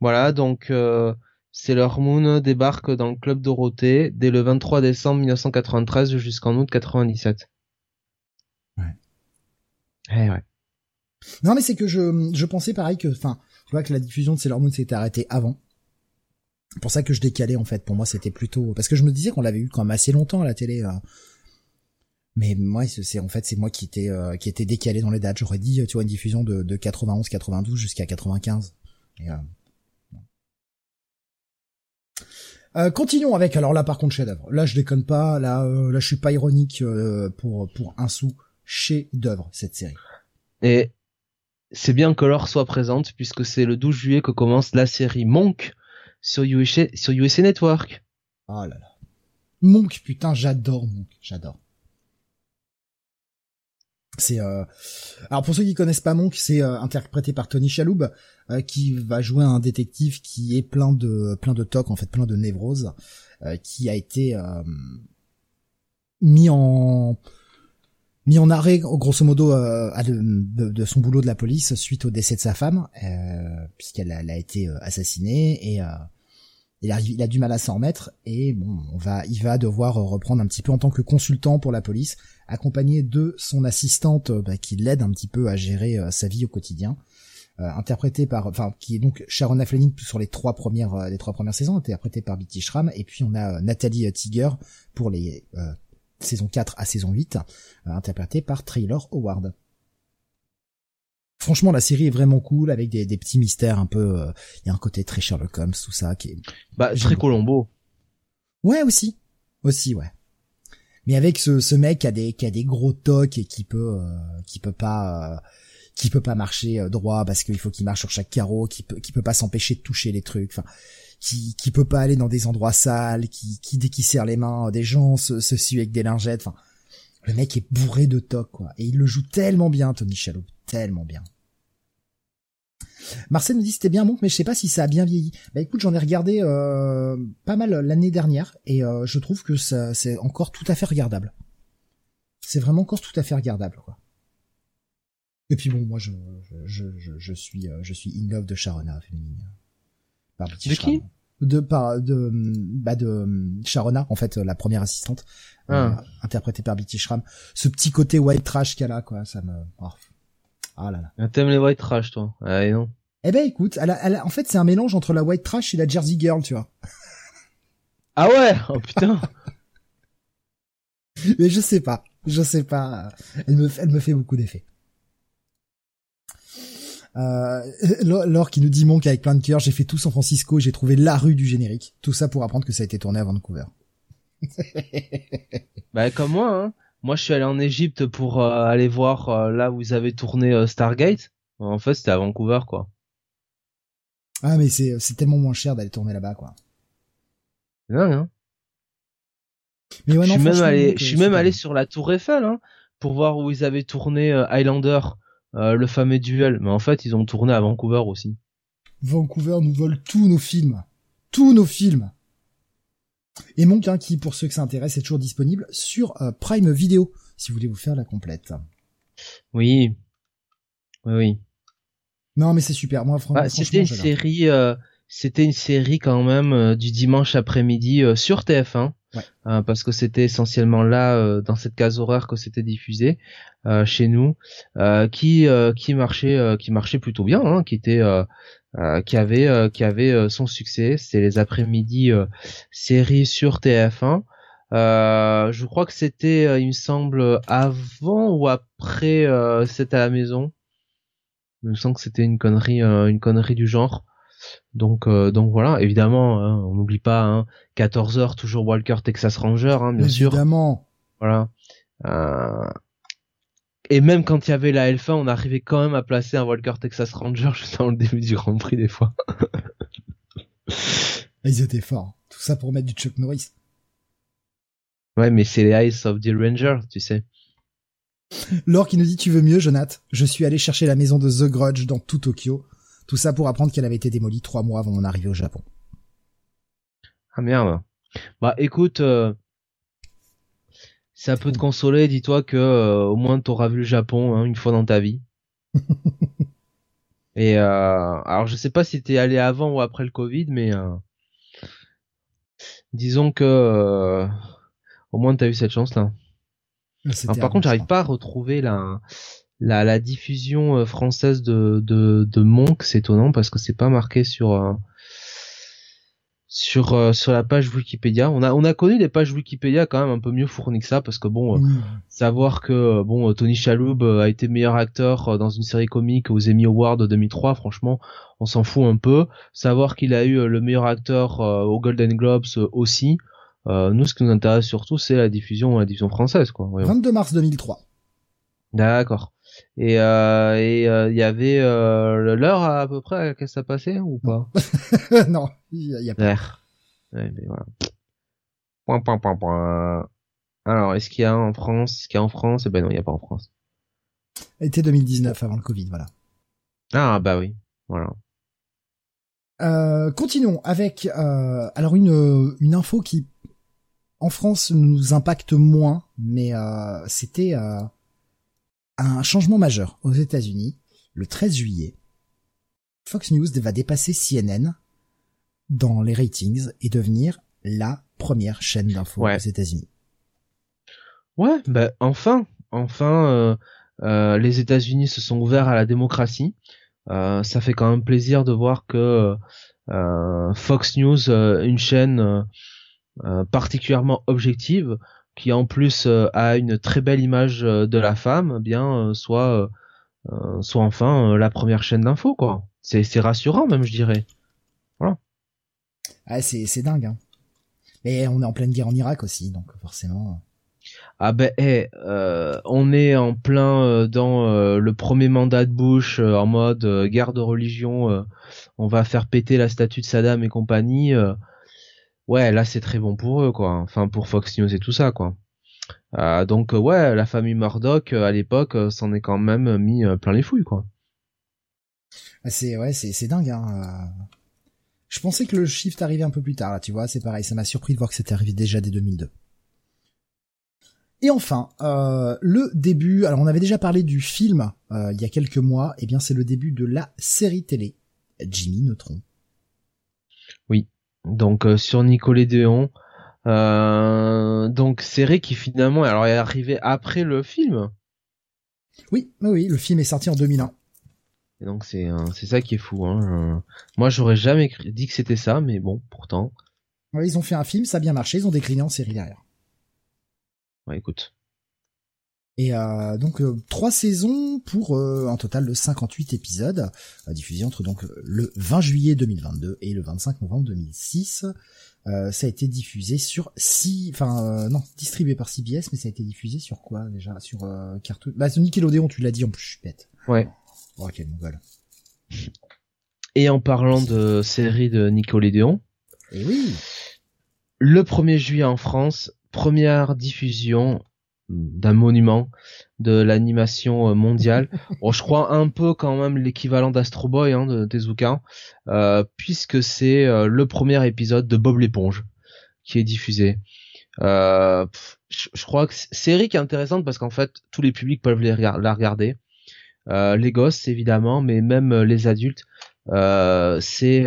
Voilà, donc euh, Sailor Moon débarque dans le club Dorothée dès le 23 décembre 1993 jusqu'en août 97. Eh ouais. Non, mais c'est que je, je pensais pareil que, enfin, tu vois que la diffusion de Sailor Moon s'était arrêtée avant. pour ça que je décalais en fait. Pour moi, c'était plutôt parce que je me disais qu'on l'avait eu quand même assez longtemps à la télé. euh. Mais moi, c'est en fait c'est moi qui était euh, qui était décalé dans les dates. J'aurais dit, tu vois, une diffusion de, de 91, 92 jusqu'à 95. Et, euh, euh, continuons avec alors là par contre chef-d'œuvre. Là je déconne pas, là euh, là je suis pas ironique euh, pour pour un sou. Chef d'œuvre cette série. Et c'est bien que l'or soit présente puisque c'est le 12 juillet que commence la série Monk sur USA, sur USA Network. Oh là là. Monk, putain, j'adore Monk, j'adore. C'est euh... alors pour ceux qui connaissent pas Monk, c'est euh, interprété par Tony Chaloub euh, qui va jouer un détective qui est plein de plein de tocs en fait, plein de névroses, euh, qui a été mis en mis en arrêt grosso modo de, son boulot de la police suite au décès de sa femme puisqu'elle a, été assassinée et il a, il a du mal à s'en remettre et bon, on va, il va devoir reprendre un petit peu en tant que consultant pour la police, accompagné de son assistante euh, bah, qui l'aide un petit peu à gérer euh, sa vie au quotidien, euh, interprétée par, enfin, qui est donc Sharona Fleming sur les trois premières, euh, les trois premières saisons, interprétée par Betty Schramm, et puis on a euh, Nathalie Tiger pour les euh, saison 4 à saison 8, euh, interprétée par Taylor Howard. Franchement, la série est vraiment cool avec des, des petits mystères un peu. euh, Il y a un côté très Sherlock Holmes, tout ça qui est Bah, très. Colombo. Ouais, aussi. Aussi, ouais. Mais avec ce, ce mec qui a des, qui a des gros tocs et qui peut, euh, qui peut pas, euh, qui peut pas marcher euh, droit parce qu'il faut qu'il marche sur chaque carreau, qui peut, qui peut pas s'empêcher de toucher les trucs, enfin, qui, qui peut pas aller dans des endroits sales, qui, qui dès qu'il serre les mains des gens se, se suit avec des lingettes, enfin, le mec est bourré de tocs, quoi. Et il le joue tellement bien, Tony Shalhoub, tellement bien. Marcel nous dit c'était bien bon, mais je sais pas si ça a bien vieilli. Bah écoute, j'en ai regardé euh, pas mal l'année dernière et euh, je trouve que ça c'est encore tout à fait regardable. C'est vraiment encore tout à fait regardable quoi. Et puis bon, moi je je je, je suis euh, je suis in love de Sharona féminine. Par Betty De qui De par de bah de Sharona en fait la première assistante Ah. euh, interprétée par Betty Schramm. Ce petit côté white trash qu'elle a quoi, ça me oh. ah là là. Ah, T'aimes les white trash, toi. Ah, non. Eh ben écoute, elle a- elle a- en fait c'est un mélange entre la white trash et la Jersey girl, tu vois. Ah ouais! Oh putain! [laughs] Mais je sais pas, je sais pas. Elle me, elle me fait beaucoup d'effet. Euh, Laure qui nous dit Monk avec plein de cœur, j'ai fait tout San Francisco, j'ai trouvé la rue du générique. Tout ça pour apprendre que ça a été tourné à Vancouver. [laughs] Bah, comme moi, hein. Moi, je suis allé en Égypte pour euh, aller voir euh, là où ils avaient tourné euh, Stargate. En fait, c'était à Vancouver, quoi. Ah mais c'est c'est tellement moins cher d'aller tourner là-bas quoi. C'est dingue, hein. Mais ouais, je non, suis même allé, je euh, suis même super. allé sur la Tour Eiffel, hein, pour voir où ils avaient tourné euh, Highlander, euh, le fameux duel. Mais en fait, ils ont tourné à Vancouver aussi. Vancouver nous vole tous nos films. Tous nos films. Et Monk, hein, qui, pour ceux que ça intéresse, est toujours disponible sur euh, Prime Video, si vous voulez vous faire la complète. Oui. Oui, oui. Non, mais c'est super. Moi, franchement, Bah, c'était une série, euh, c'était une série quand même euh, du dimanche après-midi euh, sur TF1, Ouais. euh, parce que c'était essentiellement là, euh, dans cette case horaire que c'était diffusé euh, chez nous, euh, qui euh, qui marchait, euh, qui marchait plutôt bien, hein, qui était, euh, euh, qui avait, euh, qui avait son succès. C'était les après-midi euh, séries sur TF1. Euh, je crois que c'était, euh, il me semble, avant ou après euh, C'est à la maison. Il me semble que c'était une connerie, euh, une connerie du genre. Donc, euh, donc voilà, évidemment, hein, on n'oublie pas, hein, 14 heures toujours Walker Texas Ranger, hein, bien sûr. Évidemment. Voilà. Euh, Et même quand il y avait la L1, on arrivait quand même à placer un Walker Texas Ranger [laughs] juste avant le début du Grand Prix des fois. Ils étaient forts. Tout ça pour mettre du Chuck Norris. Ouais, mais c'est les Ice of the Ranger, tu sais. Laure qui nous dit tu veux mieux, Jonath? Je suis allé chercher la maison de The Grudge dans tout Tokyo. Tout ça pour apprendre qu'elle avait été démolie trois mois avant mon arrivée au Japon. Ah merde. Bah écoute, euh, ça peut te consoler, dis-toi que euh, au moins t'auras vu le Japon hein, une fois dans ta vie. [laughs] Et euh, alors je sais pas si t'es allé avant ou après le Covid, mais euh, disons que au moins t'as eu cette chance-là. C'était Alors, par contre, j'arrive pas à retrouver la la, la diffusion euh, française de de, de Monk, c'est étonnant parce que c'est pas marqué sur euh, sur euh, sur la page Wikipédia. On a on a connu des pages Wikipédia quand même un peu mieux fournies que ça parce que bon, savoir que bon Tony Shalhoub a été meilleur acteur dans une série comique aux Emmy Awards 2003, franchement, on s'en fout un peu. Savoir qu'il a eu le meilleur acteur aux Golden Globes aussi. Nous, ce qui nous intéresse surtout, c'est la diffusion, la diffusion française, quoi. 22 mars 2003. D'accord. Et euh, et euh, il y avait euh, l'heure à, peu près à laquelle ça passait ou pas? [laughs] Non, il y, a pas. Ouais, mais voilà. Point, point, point, point. Alors, est-ce qu'il y a en France Est-ce qu'il y a en France? Eh ben non, il n'y a pas en France. Été 2019, avant le Covid, voilà. Ah bah oui, voilà. Euh, continuons avec euh, alors une une info qui en France nous impacte moins, mais euh, c'était euh, un changement majeur aux États-Unis le 13 juillet. Fox News va dépasser CNN dans les ratings et devenir la première chaîne d'infos aux États-Unis. Ouais, bah enfin, enfin, euh, euh, les États-Unis se sont ouverts à la démocratie. Euh, ça fait quand même plaisir de voir que Fox News, une chaîne particulièrement objective, qui en plus euh, a une très belle image euh, de la femme, eh bien euh, soit soit enfin la première chaîne d'info quoi. C'est rassurant même je dirais. Voilà. Ah c'est c'est dingue. Hein. Mais on est en pleine guerre en Irak aussi donc forcément. Ah ben eh, on est en plein dans le premier mandat de Bush en mode guerre de religion, on va faire péter la statue de Saddam et compagnie ouais, là c'est très bon pour eux, quoi. Enfin, pour Fox News et tout ça, quoi. Euh, donc euh, ouais, la famille Murdoch euh, à l'époque s'en est quand même mis plein les fouilles, quoi. Ah, c'est ouais, c'est c'est dingue. Hein. Je pensais que le shift arrivait un peu plus tard, là, tu vois. C'est pareil, ça m'a surpris de voir que c'était arrivé déjà dès 2002. Et enfin, euh, le début. Alors, on avait déjà parlé du film euh, il y a quelques mois. Et eh bien, c'est le début de la série télé Jimmy Neutron. Oui. Donc euh, sur Nickelodeon. Euh, donc série qui finalement alors est arrivée après le film. Oui, oui, le film est sorti en 2001. Et donc c'est euh, c'est ça qui est fou. Hein. Moi j'aurais jamais dit que c'était ça, mais bon, pourtant. Ouais, ils ont fait un film, ça a bien marché, ils ont décliné en série derrière. Ouais, écoute. Et euh, donc euh, trois saisons pour euh, un total de 58 épisodes diffusés entre donc le 20 juillet 2022 et le 25 novembre 2006. ça a été diffusé sur six, enfin non, distribué par CBS, mais ça a été diffusé sur quoi déjà? Sur Cartoon. Bah sur Nickelodeon, tu l'as dit en plus, je suis bête. Ouais. Oh quel mongol. Et en parlant de série de Nickelodeon. Et eh oui. Le 1er juillet en France, première diffusion d'un monument de l'animation euh, mondiale. [laughs] bon, je crois un peu quand même l'équivalent d'Astro Boy hein, de Tezuka, euh, puisque c'est euh, le premier épisode de Bob l'éponge qui est diffusé. Euh, je, crois que série qui est intéressante parce qu'en fait tous les publics peuvent la regarder. les gosses évidemment, mais même les adultes. c'est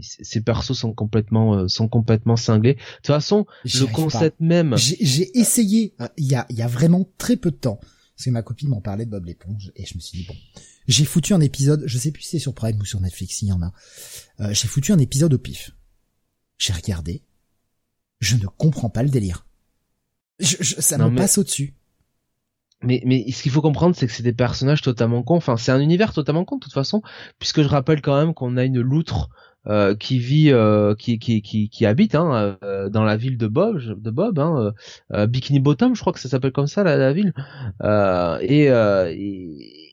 ces persos sont complètement euh, sont complètement cinglés. De toute façon, le concept même. J'ai essayé euh, il y a il y a vraiment très peu de temps parce que ma copine m'en parlait de Bob l'éponge et je me suis dit bon, j'ai foutu un épisode, je sais plus si c'est sur Prime ou sur Netflix, il y en a. Euh, j'ai foutu un épisode au pif. J'ai regardé, je ne comprends pas le délire. Je, ça me passe au-dessus. Mais, mais ce qu'il faut comprendre, c'est que c'est des personnages totalement cons. Enfin, c'est un univers totalement con de toute façon, puisque je rappelle quand même qu'on a une loutre euh, qui vit, euh, qui, qui, qui, qui, habite hein, euh, dans la ville de Bob, de Bob, hein, Bikini Bottom, je crois que ça s'appelle comme ça la, la ville, et, et,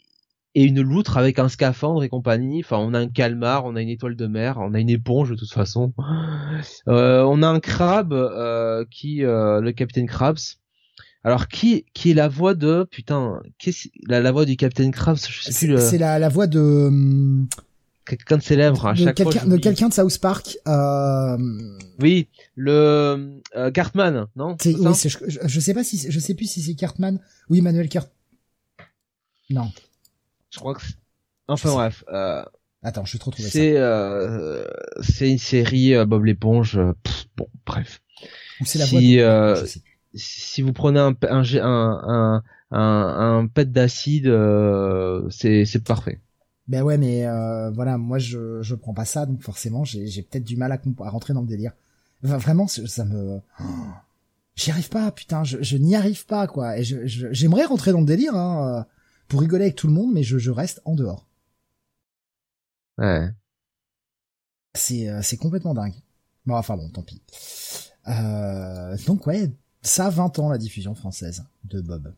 et une loutre avec un scaphandre et compagnie. Enfin, on a un calmar, on a une étoile de mer, on a une éponge de toute façon. on a un crabe qui, le capitaine Krabs. Alors qui qui est la voix de putain, qu'est la, la voix du capitaine Krabs Je sais plus. C'est la, la voix de hum, quelqu'un de célèbre à chaque fois. De quelqu'un de South Park. Euh... Oui, le euh, Cartman, non? Oui, je, je, sais pas si je sais plus si c'est Cartman. Oui, Manuel Cart. Non. Je crois que. Enfin bref. Euh... Attends, je suis trop trouvé C'est euh, c'est une série euh, Bob l'éponge. Bon, bref. C'est la si, voix si vous prenez un un un un, un, un pet d'acide, c'est c'est parfait. Ben ouais, mais euh, voilà, moi je je prends pas ça, donc forcément j'ai j'ai peut-être du mal à, à rentrer dans le délire. Enfin, vraiment, ça me, j'y arrive pas, putain, je, je n'y arrive pas quoi. Et je j'aimerais rentrer dans le délire hein, euh, pour rigoler avec tout le monde, mais je je reste en dehors. Ouais. C'est euh, c'est complètement dingue. Bon, enfin bon, tant pis. Euh, donc ouais, ça a 20 ans la diffusion française de Bob.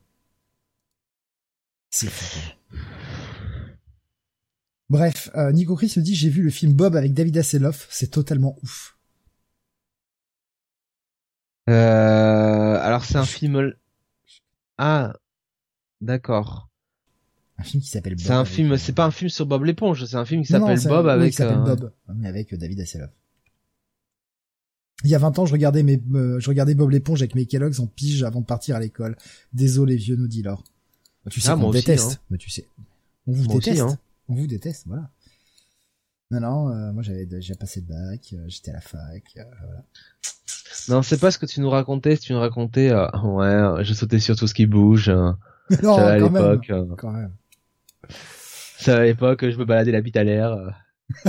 C'est fou. Bref, euh, Nico Chris me dit j'ai vu le film Bob avec David Hasselhoff, c'est totalement ouf. Euh, alors c'est un film. Ah, d'accord. Un film qui s'appelle Bob. C'est un film, c'est pas un film sur Bob l'éponge, c'est un film qui s'appelle Bob avec. qui s'appelle Bob, mais avec David Hasselhoff. Il y a 20 ans, je regardais mes, je regardais Bob l'éponge avec mes Kellogg's en pige avant de partir à l'école. Désolé, vieux, nous dit Laure. Tu sais ah, qu'on déteste, hein. mais tu sais. On vous déteste. Hein. On vous déteste, voilà. Non, non, euh, moi j'avais déjà passé le bac, euh, j'étais à la fac, euh, voilà. Non, c'est pas ce que tu nous racontais, tu nous racontais, ouais, je sautais sur tout ce qui bouge. [laughs] non, à l'époque. Quand même. C'est à l'époque, je me baladais la bite à l'air. [laughs]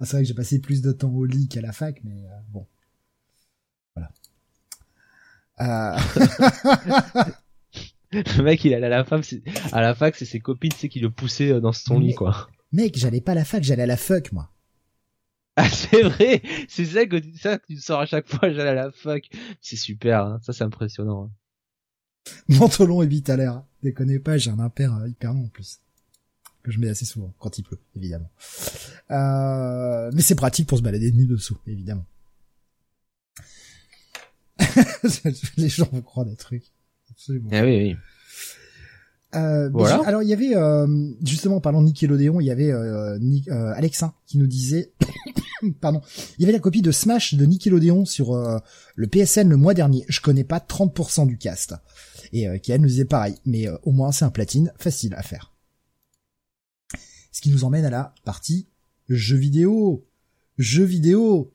Ah, c'est vrai que j'ai passé plus de temps au lit qu'à la fac, mais bon. Voilà. [laughs] le mec, il allait à la fac, à la fac, c'est ses copines, c'est qui le poussaient euh, dans son lit, quoi. Mec, j'allais pas à la fac, j'allais à la fuck, moi. Ah, c'est vrai! C'est ça que, ça que tu sors à chaque fois, j'allais à la fuck. C'est super, hein. Ça, c'est impressionnant. Hein. Mentolon et vite à l'air. Déconnez pas, j'ai un impair euh, hyper long, en plus. Que je mets assez souvent, quand il pleut, évidemment. Euh, mais c'est pratique pour se balader nu dessous, évidemment. [laughs] Les gens vont croire des trucs. Ah oui, oui. Euh, voilà. alors il y avait euh, justement en parlant de Nickelodeon, il y avait euh, euh Alexin qui nous disait, [coughs] pardon, il y avait la copie de Smash de Nickelodeon sur euh, le PSN le mois dernier. Je connais pas 30% du cast et qui elle nous disait pareil, mais au moins c'est un platine facile à faire. Ce qui nous emmène à la partie jeux vidéo, jeux vidéo.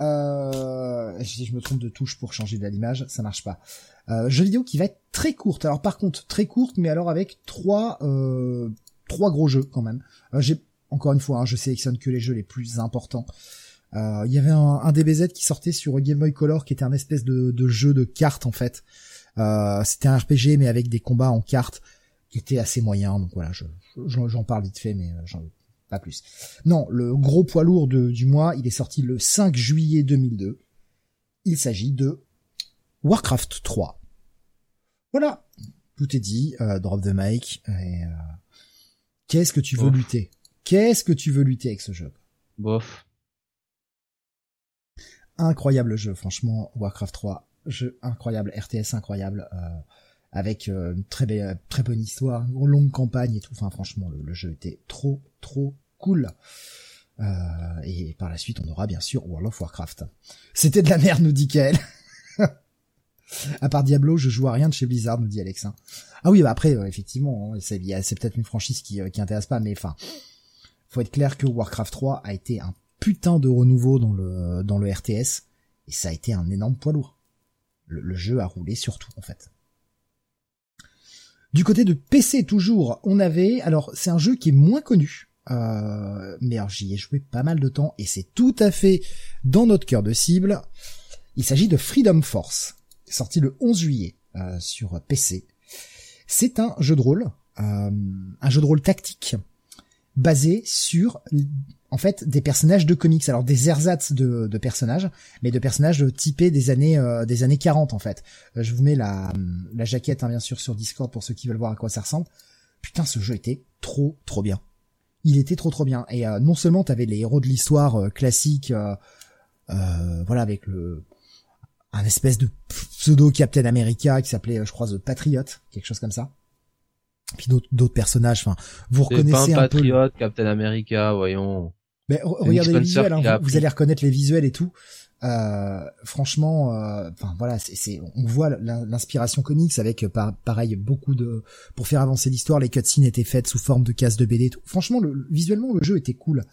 Euh, si je me trompe de touche pour changer de l'image, ça marche pas. Euh, jeu vidéo qui va être très courte. Alors par contre très courte, mais alors avec trois euh, trois gros jeux quand même. Euh, j'ai encore une fois, hein, je sélectionne que les jeux les plus importants. Euh, il y avait un, DBZ qui sortait sur Game Boy Color, qui était un espèce de, jeu de cartes en fait. C'était un RPG mais avec des combats en cartes qui était assez moyen. Donc voilà, j'en je, parle vite fait, mais j'en pas plus. Non, le gros poids lourd de, du mois, il est sorti le 5 juillet 2002. Il s'agit de Warcraft 3. Voilà, tout est dit, euh, drop the mic. Et, euh, qu'est-ce que tu veux lutter? Qu'est-ce que tu veux lutter avec ce jeu? Bof. Incroyable jeu, franchement, Warcraft 3, jeu incroyable, RTS incroyable, euh, avec une très belle, très bonne histoire, une longue campagne et tout. Enfin, franchement, le, jeu était trop, trop cool. et par la suite, on aura bien sûr World of Warcraft. C'était de la merde, nous dit Kael. [laughs] À part Diablo, je joue à rien de chez Blizzard, nous dit Alex. Ah oui, bah après, euh, effectivement, hein, c'est, peut-être une franchise qui, euh, qui intéresse pas, mais enfin, faut être clair que Warcraft 3 a été un putain de renouveau dans le dans le RTS et ça a été un énorme poids lourd. Le, jeu a roulé surtout en fait. Du côté de PC toujours, on avait alors c'est un jeu qui est moins connu, euh, mais alors j'y ai joué pas mal de temps et c'est tout à fait dans notre cœur de cible. Il s'agit de Freedom Force sorti le 11 juillet euh, sur PC. C'est un jeu de rôle, euh, un jeu de rôle tactique basé sur en fait des personnages de comics, alors des ersatz de, de personnages, mais de personnages typés des années euh, des années 40 en fait. je vous mets la, la jaquette hein, bien sûr sur Discord pour ceux qui veulent voir à quoi ça ressemble. Putain, ce jeu était trop trop bien. Il était trop trop bien. Et non seulement t'avais les héros de l'histoire classique, voilà avec le un espèce de pseudo Captain America qui s'appelait, je crois, The Patriot, quelque chose comme ça. Puis d'autres personnages. Enfin, vous reconnaissez pas un, un Patriot, Captain America, voyons. Mais regardez les visuels, hein, vous, allez reconnaître les visuels et tout. Euh, franchement, euh, enfin voilà, c'est, on voit l'inspiration comics avec pareil beaucoup de pour faire avancer l'histoire, les cutscenes étaient faites sous forme de cases de BD. Tout. Franchement, le, visuellement le jeu était cool,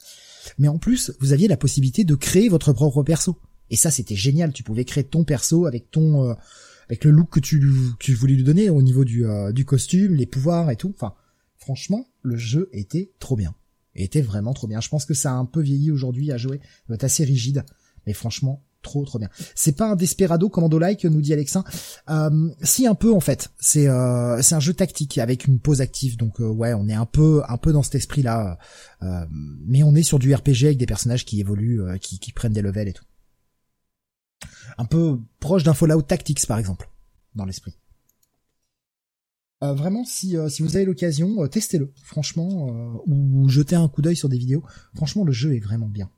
mais en plus vous aviez la possibilité de créer votre propre perso. Et ça, c'était génial. Tu pouvais créer ton perso avec ton, euh, avec le look que tu, tu voulais lui donner au niveau du, euh, du costume, les pouvoirs et tout. Enfin, franchement, le jeu était trop bien. était vraiment trop bien. Je pense que ça a un peu vieilli aujourd'hui à jouer. Être assez rigide. Mais franchement, trop trop bien. C'est pas un Desperado Commando Like nous dit Alexin. Euh, si un peu en fait. C'est euh, c'est un jeu tactique avec une pause active. Donc euh, ouais, on est un peu un peu dans cet esprit là. Euh, mais on est sur du RPG avec des personnages qui évoluent, euh, qui qui prennent des levels et tout. Un peu proche d'un Fallout Tactics par exemple dans l'esprit. Vraiment, si, si vous avez l'occasion, testez-le, franchement, ou jetez un coup d'œil sur des vidéos. Franchement, le jeu est vraiment bien.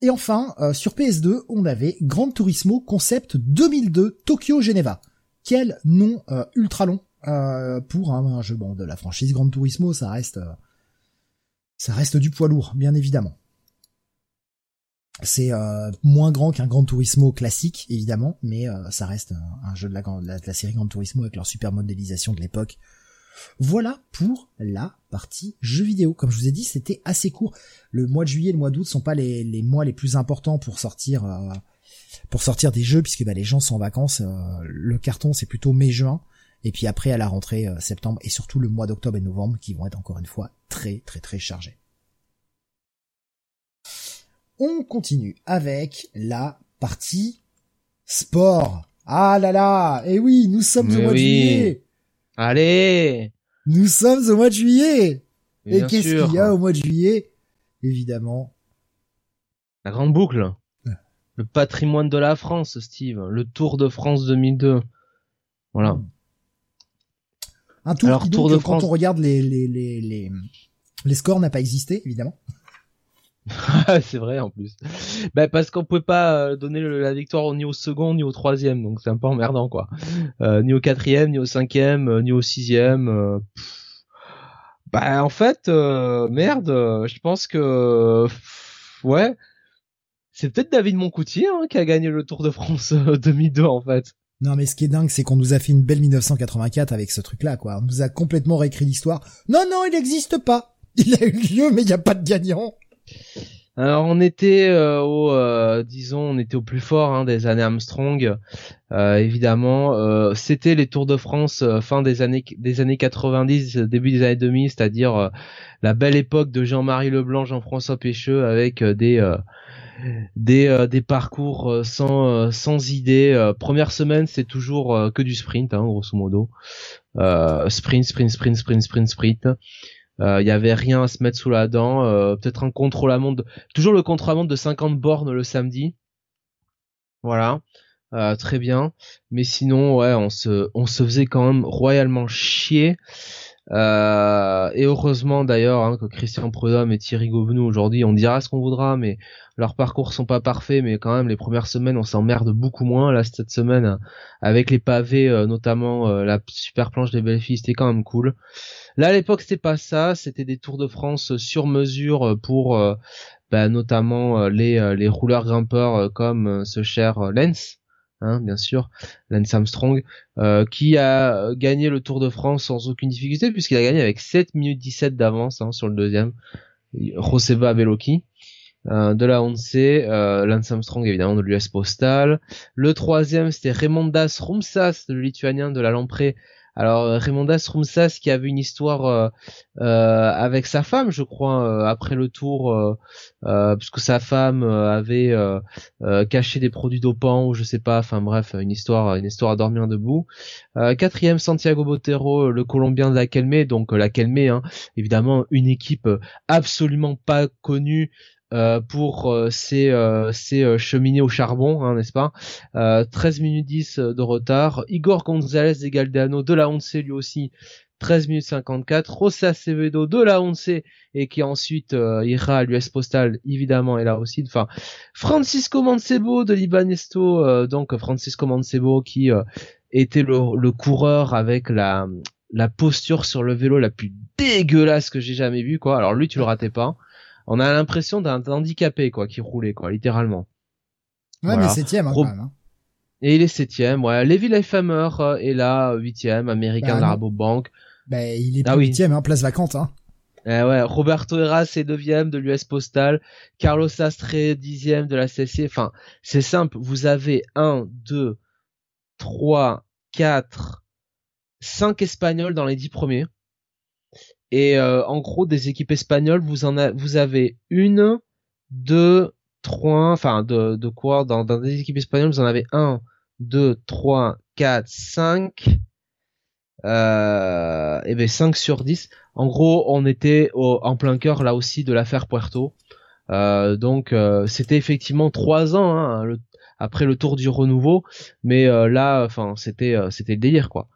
Et enfin, euh, sur PS2, on avait Gran Turismo Concept 2002 Tokyo Geneva. Quel nom euh, ultra long euh, pour un, jeu bon de la franchise Gran Turismo, ça reste ça reste du poids lourd, bien évidemment. C'est moins grand qu'un Gran Turismo classique, évidemment, mais ça reste un, jeu de la, de la, série Gran Turismo avec leur super modélisation de l'époque, voilà pour la partie jeux vidéo. Comme je vous ai dit, c'était assez court. Le mois de juillet et le mois d'août sont pas les, mois les plus importants pour sortir euh, pour sortir des jeux puisque bah, les gens sont en vacances. Euh, le carton c'est plutôt mai-juin et puis après à la rentrée euh, septembre et surtout le mois d'octobre et novembre qui vont être encore une fois très très très chargés. On continue avec la partie sport. Ah là là, et eh oui, nous sommes au mois de juillet. Allez Nous sommes au mois de juillet Et qu'est-ce qu'il y a au mois de juillet? Évidemment. La grande boucle. Le patrimoine de la France, Steve. Le Tour de France 2002. Voilà. Un tour qui, tour de quand on regarde les, les, les, les, les scores, n'a pas existé, évidemment. [laughs] c'est vrai en plus. Bah parce qu'on pouvait pas euh, donner la victoire ni au second ni au troisième, donc c'est un peu emmerdant quoi. Euh, ni au quatrième, ni au cinquième, euh, ni au sixième. bah en fait, merde, je pense que ouais, c'est peut-être David Moncoutier hein, qui a gagné le Tour de France [laughs] 2002 en fait. Non mais ce qui est dingue, c'est qu'on nous a fait une belle 1984 avec ce truc-là, quoi. On nous a complètement réécrit l'histoire. Non, non, il n'existe pas. Il a eu lieu, mais il n'y a pas de gagnant. Alors on était euh, au, euh, disons, on était au plus fort hein, des années Armstrong, euh, évidemment. C'était les Tours de France fin des années des années 90, début des années 2000, c'est-à-dire la belle époque de Jean-Marie Leblanc, Jean-François Pécheux, avec des parcours sans sans idée. première semaine, c'est toujours que du sprint, hein, grosso modo. sprint, sprint, sprint, sprint, sprint, sprint. Il euh, y avait rien à se mettre sous la dent. Euh, peut-être un contrôle à montre, toujours le contrôle à montre de 50 bornes le samedi. Voilà, euh, très bien. Mais sinon, ouais, on se, on se faisait quand même royalement chier. Euh, et heureusement d'ailleurs hein, que Christian Prudhomme et Thierry Gouvenou aujourd'hui, on dira ce qu'on voudra, mais leurs parcours sont pas parfaits, mais quand même les premières semaines on s'emmerde beaucoup moins. Là cette semaine avec les pavés, notamment la super planche des belles filles, c'était quand même cool. Là, à l'époque, c'était pas ça. C'était des Tours de France sur mesure pour euh, bah, notamment euh, les, les rouleurs grimpeurs comme ce cher Lens. Hein, bien sûr, Lance Armstrong, qui a gagné le Tour de France sans aucune difficulté puisqu'il a gagné avec 7 minutes 17 d'avance hein, sur le deuxième. Joseba Veloki. Euh, de la ONC, euh, Lance Armstrong évidemment de l'US Postal. Le troisième c'était Raimondas Rumsas, le lituanien de la Lamprée, alors euh, Raimondas Rumsas qui avait une histoire euh, euh, avec sa femme, je crois, après le tour, puisque sa femme avait caché des produits dopants ou je sais pas. Enfin bref, une histoire, une histoire à dormir debout. quatrième Santiago Botero, le Colombien de la Kelme, donc la Kelme, hein, évidemment une équipe absolument pas connue euh, pour euh, ces, euh, ces cheminées au charbon, hein, n'est-ce pas? 13 minutes 10 de retard. Igor Gonzalez de Galdeano de la Once lui aussi 13 minutes 54. Rosa Sevedo de la Once et qui ensuite ira à l'US Postal évidemment et là aussi. Enfin Francisco Mancebo de Libanesto, donc Francisco Mancebo qui était le, le, coureur avec la la posture sur le vélo la plus dégueulasse que j'ai jamais vue quoi. Alors lui tu le ratais pas on a l'impression d'un handicapé quoi qui roulait quoi littéralement. Ouais mais septième hein, quand même. Hein. Et il est septième, ouais. Levi Leifhammer euh, est là, huitième, américain bah, de Bank. Ben il est ah, huitième, hein, place vacante, hein. Eh ouais, Roberto Heras est neuvième de l'US Postal, Carlos Astre dixième de la CC. Enfin, c'est simple, vous avez un, deux, trois, quatre, cinq Espagnols dans les dix premiers. Et euh, en gros, des équipes espagnoles, vous en vous avez une, deux, trois, enfin de, quoi dans, des équipes espagnoles, vous en avez un, deux, trois, quatre, cinq, euh, et ben 5 sur 10. En gros, on était au, en plein cœur là aussi de l'affaire Puerto. Euh, donc c'était effectivement trois ans hein, après le tour du renouveau, mais là, enfin c'était c'était le délire quoi.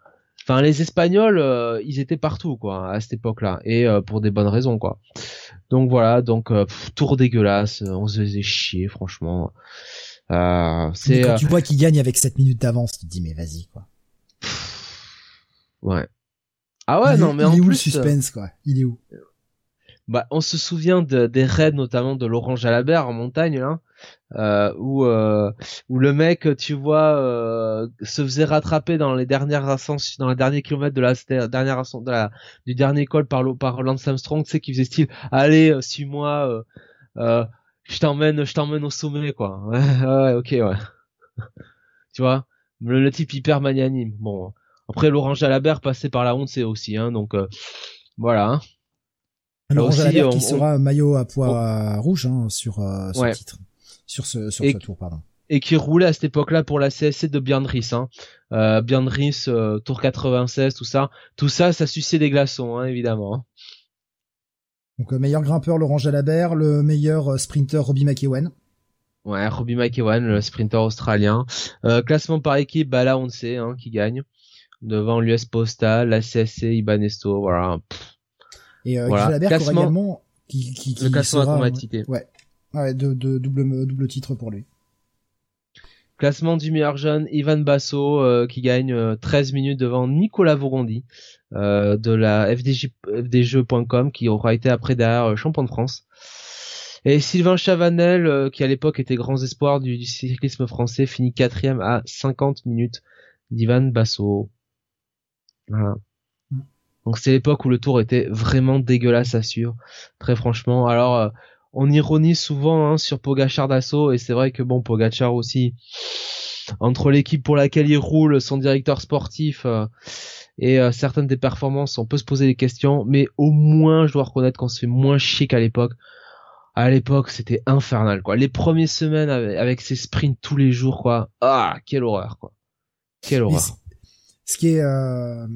Enfin les Espagnols, ils étaient partout quoi à cette époque-là et pour des bonnes raisons quoi. Donc voilà, donc tour dégueulasse, on se faisait chier franchement. c'est quand tu vois qu'ils gagnent avec 7 minutes d'avance, tu te dis mais vas-y quoi. Ouais. Ah ouais, non, mais il en est où le suspense, quoi? Il est où? Bah, on se souvient de, des raids, notamment de Laurent Jalabert en montagne, là, euh, où, euh, où le mec, tu vois, euh, se faisait rattraper dans les dernières ascensions, dans les derniers kilomètres de la dernière ascension, de la, du dernier col par, par Lance Armstrong, tu sais, qui faisait style, allez, euh, suis-moi, euh, euh, je t'emmène, je t'emmène au sommet, quoi. [laughs] Ouais, ouais, ok, ouais. [laughs] tu vois, le, le type hyper magnanime. Bon, après, Laurent Jalabert passé par la honte, c'est aussi, hein, donc euh, voilà. Hein. Laurent Jalabert qui sera maillot à poids rouge hein, sur euh, ce titre, sur ce sur ce tour, pardon. Et qui roulait à cette époque-là pour la CSC de Björn Hein. Euh, Björn euh, Tour 96, tout ça, tout ça, ça suçait des glaçons, hein, évidemment. Hein. Donc meilleur grimpeur Laurent Jalabert, le meilleur sprinter Robbie McEwen. Ouais, Robbie McEwen, le sprinter australien. classement par équipe, bah là on sait hein, qui gagne devant l'US Postal, la CSC, Ibanesto, voilà. Et euh, voilà. Classement, également qui, qui, qui le classement sera, Ouais. Ouais, de, de, double double titre pour lui. Classement du meilleur jeune, Ivan Basso euh, qui gagne 13 euh, minutes devant Nicolas Vaugondi euh, de la FDJ, qui aura été après derrière euh, champion de France. Et Sylvain Chavanel qui à l'époque était grand espoir du, du cyclisme français finit quatrième à 50 minutes d'Ivan Basso. Voilà. Mm. Donc c'est l'époque où le tour était vraiment dégueulasse à suivre, très franchement. Alors euh, on ironise souvent hein, sur Pogachar d'assaut et c'est vrai que bon Pogachar aussi entre l'équipe pour laquelle il roule, son directeur sportif euh, et euh, certaines des performances, on peut se poser des questions, mais au moins je dois reconnaître qu'on se fait moins chier qu'à l'époque. À l'époque, c'était infernal quoi. Les premières semaines avec, ces sprints tous les jours quoi. Ah, quelle horreur quoi. Quelle horreur. Ce qui est euh,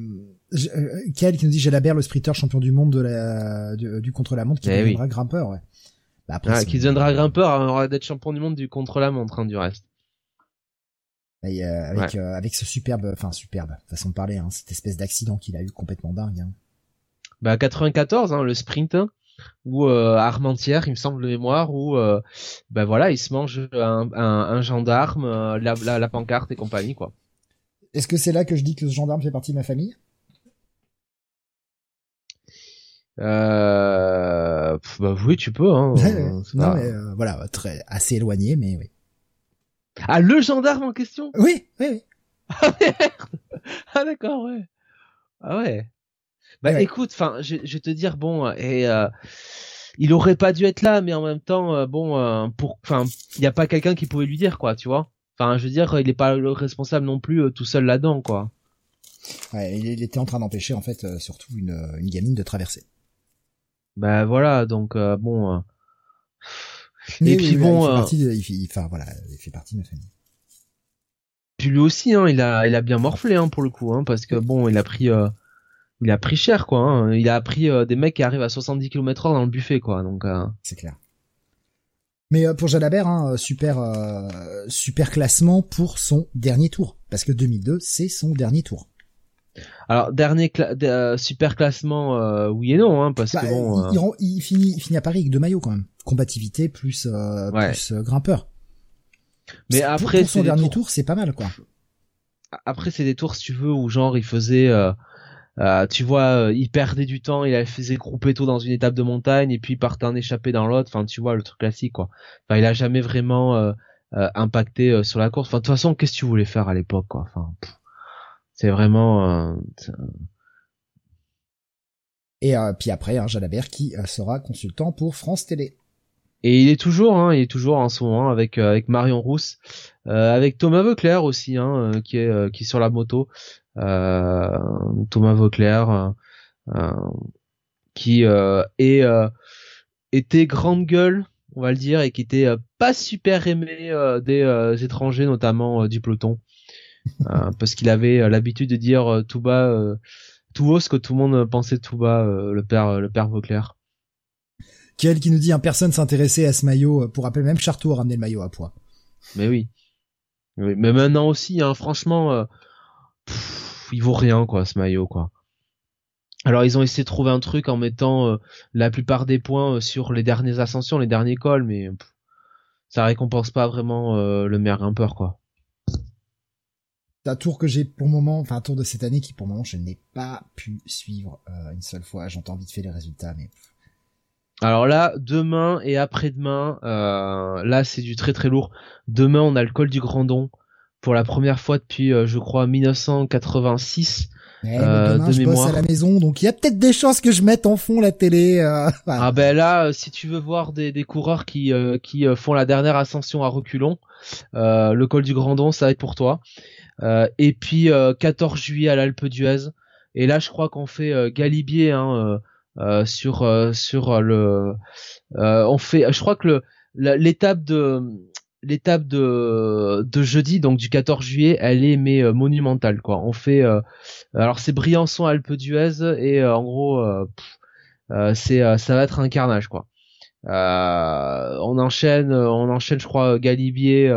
euh qui nous dit Jalabert le sprinter champion du monde de la du, contre-la-montre qui eh deviendra grimpeur ouais. Bah après, ah, qui deviendra grimpeur avant d'être champion du monde du contre-la-montre hein, du reste. Et, euh, avec euh, avec ce superbe enfin superbe façon de parler hein, cette espèce d'accident qu'il a eu complètement dingue. Hein. Bah 94 hein, le sprint hein, ou euh, Armentière, il me semble de mémoire, où euh, bah voilà, il se mange un, un, un gendarme, euh, la, la, la, pancarte et compagnie quoi. Est-ce que c'est là que je dis que ce gendarme fait partie de ma famille? Euh... Bah oui, tu peux. Hein. [laughs] non, mais euh, voilà, très assez éloigné, mais oui. Ah, le gendarme en question? Oui, oui, oui. [laughs] Ah merde Ah d'accord, ouais. Ah ouais. Bah écoute, enfin, je, je, vais te dire, bon, et euh, il aurait pas dû être là, mais en même temps, euh, bon, euh, pour, enfin, il y a pas quelqu'un qui pouvait lui dire, quoi, tu vois. Enfin, je veux dire, il est pas le responsable non plus euh, tout seul là-dedans, quoi. Ouais, il était en train d'empêcher en fait euh, surtout une, une gamine de traverser. Bah voilà, donc euh, bon. Et puis bon, il fait partie de, il enfin voilà, il fait partie de ma famille. Puis lui aussi, hein, il a, il a bien morflé, hein, pour le coup, hein, parce que bon, il a pris, il a pris cher, quoi. Hein. Il a pris des mecs qui arrivent à 70 km/h dans le buffet, quoi. Donc. C'est clair. Mais euh, pour Jalabert, hein, super euh, super classement pour son dernier tour, parce que 2002 c'est son dernier tour. Alors dernier euh, super classement, oui et non, hein, parce que bah, bon, il, finit il finit à Paris avec deux maillots quand même, combativité plus plus grimpeur. Mais après pour son dernier tour, c'est pas mal quoi. Après c'est des tours si tu veux où genre il faisait euh, tu vois, euh, il perdait du temps, il faisait grouper tout dans une étape de montagne et puis il partait en échappé dans l'autre. Enfin, tu vois le truc classique quoi. Enfin, il a jamais vraiment euh, impacté sur la course. Enfin, de toute façon, qu'est-ce que tu voulais faire à l'époque quoi? Enfin, c'est vraiment. Et puis après, hein, Jalabert qui sera consultant pour France Télé. Et il est toujours, hein, il est toujours en ce moment avec avec Marion Rousse, avec Thomas Veuclair aussi, hein, qui est qui est sur la moto. Thomas Vauclair, qui est était grande gueule, on va le dire, et qui était pas super aimé des étrangers, notamment du peloton, parce qu'il avait l'habitude de dire tout bas, tout haut ce que tout le monde pensait tout bas, le père, le père Vauclair. Quel qui nous dit un personne s'intéressait à ce maillot pour rappel même Charteau a ramené le maillot à poids. Mais oui. oui. Mais maintenant aussi, hein, franchement, euh, il vaut rien quoi ce maillot quoi. Alors ils ont essayé de trouver un truc en mettant euh, la plupart des points euh, sur les dernières ascensions, les derniers cols, mais ça récompense pas vraiment le meilleur grimpeur quoi. Un tour que j'ai pour le moment, enfin un tour de cette année qui pour le moment je n'ai pas pu suivre une seule fois. J'entends vite fait les résultats, mais alors là, demain et après-demain, euh, là c'est du très très lourd. Demain, on a le col du Grandon pour la première fois depuis, euh, je crois, 1986. Eh, euh, demain, je bosse à la maison, donc il y a peut-être des chances que je mette en fond la télé. Euh, [laughs] ah ben là, si tu veux voir des, des coureurs qui qui font la dernière ascension à reculons, le col du Grandon, ça va être pour toi. Et puis 14 juillet à l'Alpe d'Huez. Et là, je crois qu'on fait Galibier. Hein, euh, sur euh, sur le euh, on fait je crois que l'étape de l'étape de de jeudi donc du 14 juillet elle est mais monumentale quoi on fait alors c'est Briançon Alpe d'Huez et en gros c'est ça va être un carnage quoi on enchaîne on enchaîne je crois Galibier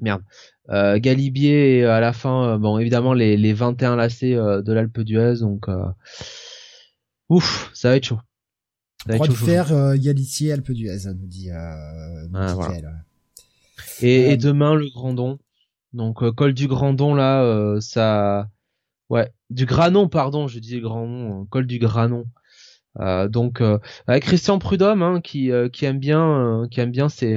merde Galibier et à la fin bon évidemment les les 21 lacets de l'Alpe d'Huez donc Ouf, ça va être chaud. Va de faire euh, Galicier Alpe d'Huez, nous dit, euh, ah, et, et, euh, demain le Grandon. Donc euh, col du Grandon là, euh, ça, ouais, du Granon pardon, je disais Grandon, hein, col du Granon. donc avec Christian Prudhomme hein, qui qui aime bien, qui aime bien ces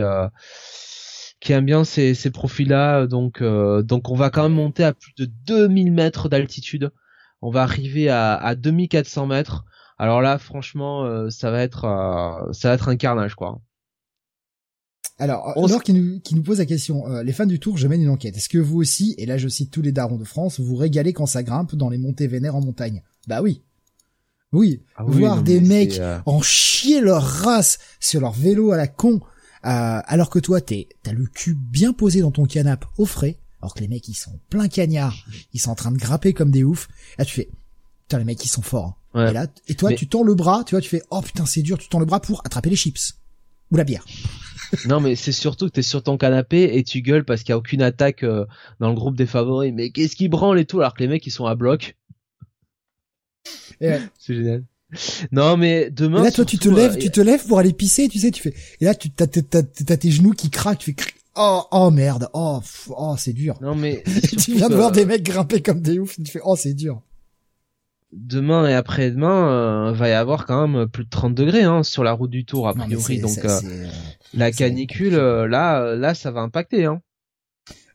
qui aime bien ces, ces profils-là. Donc, donc on va quand même monter à plus de 2000 mètres d'altitude. On va arriver à, à 2400 mètres. Alors là, franchement, euh, ça va être, euh, ça va être un carnage, quoi. Alors, alors qui nous, qui nous pose la question, euh, les fans du Tour, je mène une enquête. Est-ce que vous aussi, et là je cite tous les darons de France, vous vous régalez quand ça grimpe dans les montées vénères en montagne? Bah oui. Oui, ah voir des mecs en chier leur race sur leur vélo à la con, alors que toi t'es, t'as le cul bien posé dans ton canapé au frais, alors que les mecs ils sont plein cagnards, ils sont en train de grapper comme des oufs. Là tu fais, putain les mecs ils sont forts. Hein. Et là, et toi, tu tends le bras, tu vois, tu fais, oh putain, c'est dur, tu tends le bras pour attraper les chips. Ou la bière. [laughs] non, mais c'est surtout que t'es sur ton canapé et tu gueules parce qu'il y a aucune attaque euh, dans le groupe des favoris. Mais qu'est-ce qui branle et tout, alors que les mecs, ils sont à bloc? c'est génial. Non, mais demain. Et là, toi, tu te lèves, euh, tu te lèves pour aller pisser, tu sais, tu fais, et là, tu, t'as, tes genoux qui craquent, tu fais, oh, oh merde, oh, oh, c'est dur. Non, mais. [laughs] tu viens de voir des mecs grimper comme des oufs, tu fais, oh, c'est dur demain et après-demain, euh, va y avoir quand même plus de 30 degrés hein, sur la route du Tour a priori. Donc euh, euh, la canicule, là, là, ça va impacter. Hein.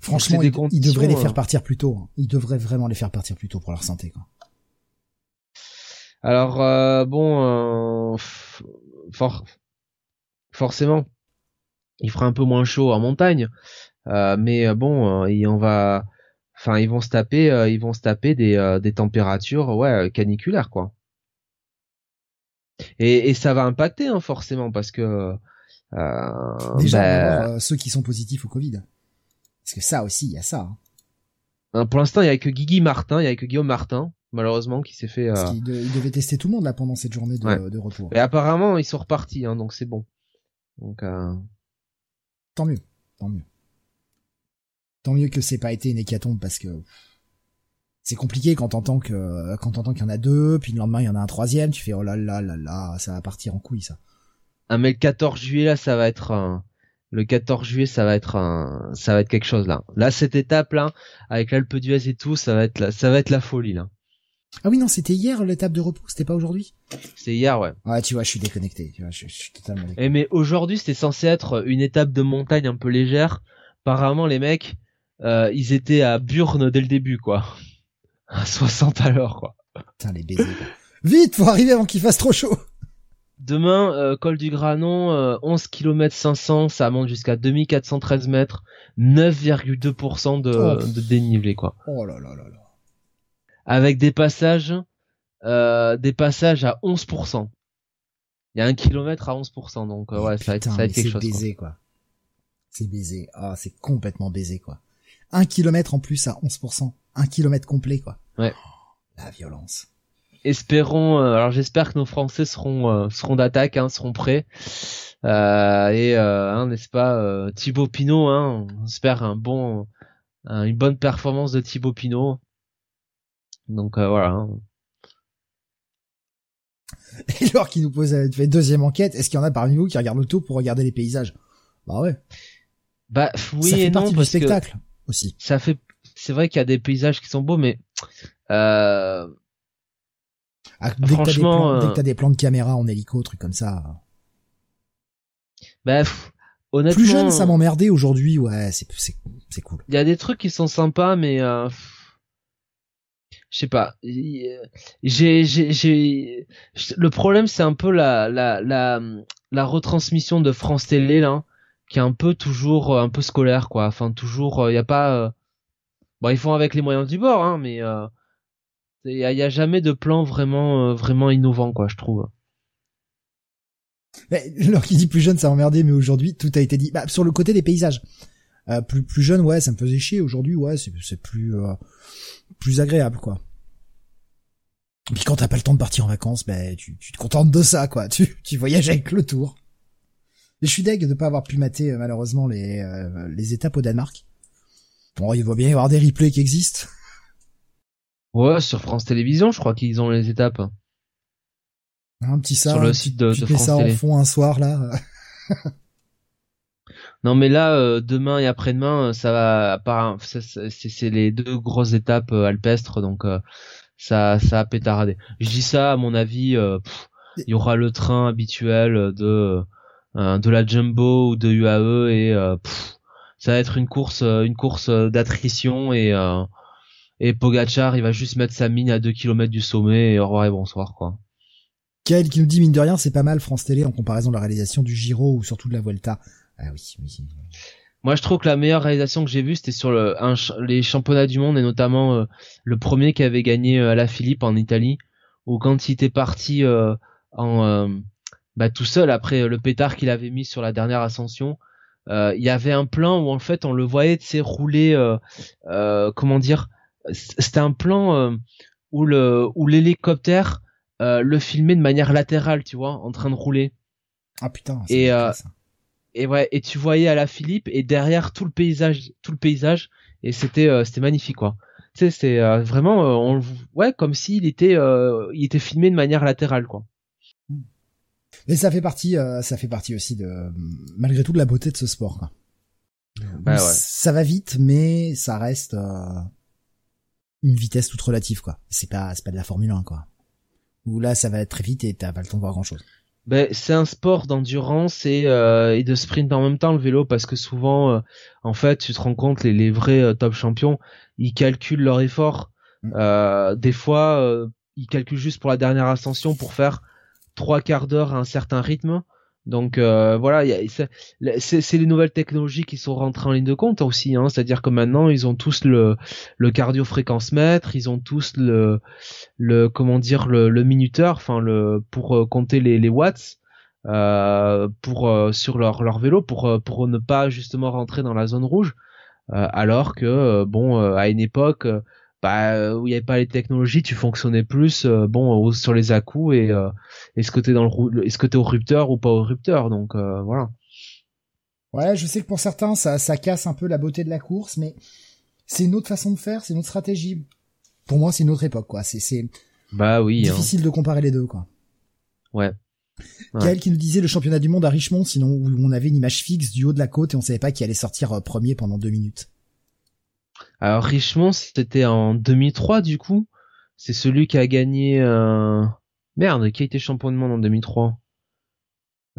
Franchement, ils, devraient les faire partir plus tôt. Hein. Ils devraient vraiment les faire partir plus tôt pour leur santé. Quoi. Alors bon, forcément, il fera un peu moins chaud en montagne, mais bon, et on va Enfin, ils vont se taper, euh, ils vont se taper des, euh, des températures, ouais, caniculaires, quoi. Et, et ça va impacter, hein, forcément, parce que euh, déjà bah, ceux qui sont positifs au Covid. Parce que ça aussi, il y a ça. Hein pour l'instant, il y a que Guigui Martin, il y a que Guillaume Martin, malheureusement, qui s'est fait. Parce il, devait tester tout le monde là pendant cette journée de, de retour. Et apparemment, ils sont repartis, hein, donc c'est bon. Donc. Tant mieux, tant mieux. Tant mieux que c'est pas été une hécatombe parce que c'est compliqué quand t'entends que quand t'entends qu'il y en a deux, puis le lendemain il y en a un troisième, tu fais oh là là là là, ça va partir en couille ça. Ah mais le 14 juillet là, ça va être un... le 14 juillet, ça va être un... ça va être quelque chose là. Là cette étape là avec l'Alpe d'Huez et tout, ça va être la... ça va être la folie là. Ah oui non, c'était hier l'étape de repos, c'était pas aujourd'hui C'est hier ouais. Ouais, tu vois, je suis déconnecté, tu vois, je, suis totalement déconnecté. Et eh, mais aujourd'hui, c'était censé être une étape de montagne un peu légère. Apparemment les mecs euh, ils étaient à Burne dès le début, quoi. [laughs] À 60 à l'heure, quoi. Putain, les baisers. Vite, faut arriver avant qu'il fasse trop chaud. Demain, euh, col du Granon, euh, 11 km 500, ça monte jusqu'à 2413 mètres, 9,2% de, Oh. de dénivelé quoi. Oh là là là là. Avec des passages, euh, des passages à 11%. Il y a un kilomètre à 11%, donc euh, ouais, ça va être, Putain, ça va être quelque c'est chose. quoi. baisé, quoi. C'est baisé. Ah, c'est complètement baisé, quoi. Un kilomètre en plus à 11%. Un kilomètre complet, quoi. Ouais. Oh, la violence. Espérons, euh, alors j'espère que nos Français seront euh, seront d'attaque, hein, seront prêts. Euh, et euh, hein, n'est-ce pas, euh, Thibaut Pinot, hein, on espère un bon, un- une bonne performance de Thibaut Pinot. Donc euh, voilà. hein. [laughs] Et alors qui nous pose euh, tu fais deuxième enquête, est-ce qu'il y en a parmi vous qui regardent le tour pour regarder les paysages? Bah ouais. Bah oui ça fait et non partie du parce que spectacle aussi. ça fait, c'est vrai qu'il y a des paysages qui sont beaux, mais euh, Ah, dès que t'as des plans, dès euh, que t'as des plans de caméra en hélico, trucs comme ça. bah, honnêtement, Plus jeune, ça m'emmerdait. Aujourd'hui, ouais, c'est c'est c'est cool. Il y a des trucs qui sont sympas, mais euh, je sais pas. Il- J'ai, j'ai. Le problème, c'est un peu la, la, la, retransmission de France Télé qui est un peu toujours euh, un peu scolaire, quoi. Enfin, toujours, il y a pas. euh, Bon, ils font avec les moyens du bord, hein, mais euh, il y, a, jamais de plan vraiment, euh, vraiment innovant, quoi, je trouve. Qui dit plus jeune, ça m'emmerdait, mais aujourd'hui, tout a été dit. Bah, sur le côté des paysages. Euh, plus plus jeune, ouais, ça me faisait chier. Aujourd'hui, ouais, c'est c'est plus euh, plus agréable, quoi. Et puis quand t'as pas le temps de partir en vacances, ben tu, tu te contentes de ça, quoi. Tu tu voyages avec le tour. Et je suis deg de pas avoir pu mater euh, malheureusement les euh, les étapes au Danemark. Bon, il va bien y avoir des replays qui existent. Ouais, sur France Télévisions, je crois qu'ils ont les étapes. Un petit ça, Sur le site de- tu de France ça Télé. en fond un soir là. Non mais là euh, demain et après-demain euh, ça va c'est les deux grosses étapes euh, alpestres donc euh, ça ça a pétaradé. Je dis ça à mon avis il y aura le train habituel de de la Jumbo ou de UAE et pff, ça va être une course une course d'attrition et et Pogachar il va juste mettre sa mine à 2 km du sommet et au revoir et bonsoir quoi. Kael qui nous dit mine de rien, c'est pas mal France Télé en comparaison de la réalisation du Giro ou surtout de la Vuelta. Ah oui, oui. oui. Moi, je trouve que la meilleure réalisation que j'ai vue, c'était sur le, un ch- les championnats du monde et notamment euh, le premier qui avait gagné euh, à la Philippe en Italie, où quand il était parti euh, en euh, bah, tout seul après euh, le pétard qu'il avait mis sur la dernière ascension, euh, il y avait un plan où en fait on le voyait sais rouler, euh, euh, comment dire, c'était un plan euh, où le où l'hélicoptère euh, le filmait de manière latérale, tu vois, en train de rouler. Ah putain. Et, euh. Et ouais et tu voyais à la Philippe et derrière tout le paysage tout le paysage et c'était euh, c'était magnifique quoi tu sais c'est euh, vraiment euh, on ouais comme s'il était euh, il était filmé de manière latérale quoi Et ça fait partie, euh, ça fait partie aussi de, malgré tout, de la beauté de ce sport. Quoi. bah ouais Ça va vite, mais ça reste euh, une vitesse toute relative, quoi. C'est pas, c'est pas de la Formule 1, quoi. Où là, ça va être très vite et t'as pas le temps de voir grand chose. Ben c'est un sport d'endurance et euh, et de sprint en même temps le vélo parce que souvent euh, en fait tu te rends compte les les vrais euh, top champions ils calculent leur effort Mm. euh, des fois euh, ils calculent juste pour la dernière ascension pour faire trois quarts d'heure à un certain rythme donc euh, voilà c'est- les nouvelles technologies qui sont rentrées en ligne de compte aussi hein. C'est à dire que maintenant ils ont tous le le cardio fréquence mètre ils ont tous le le comment dire le, le minuteur enfin le pour euh, compter les, les watts euh, pour euh, sur leur leur vélo pour euh, pour ne pas justement rentrer dans la zone rouge. Euh, alors que bon à une époque bah, euh, où il n'y avait pas les technologies tu fonctionnais plus euh, bon sur les à coups et euh, est-ce que t'es dans le est-ce que t'es au rupteur ou pas au rupteur donc euh, voilà Ouais, je sais que pour certains, ça, ça casse un peu la beauté de la course, mais c'est une autre façon de faire, c'est une autre stratégie. Pour moi, c'est une autre époque, quoi. C'est, c'est bah oui hein. difficile de comparer les deux, quoi. ouais Ouais. Gaël qui nous disait le championnat du monde à Richmond, sinon où on avait une image fixe du haut de la côte et on savait pas qui allait sortir premier pendant deux minutes. Alors Richemont, c'était en 2003 du coup. C'est celui qui a gagné. Euh... Merde, qui a été champion du monde en 2003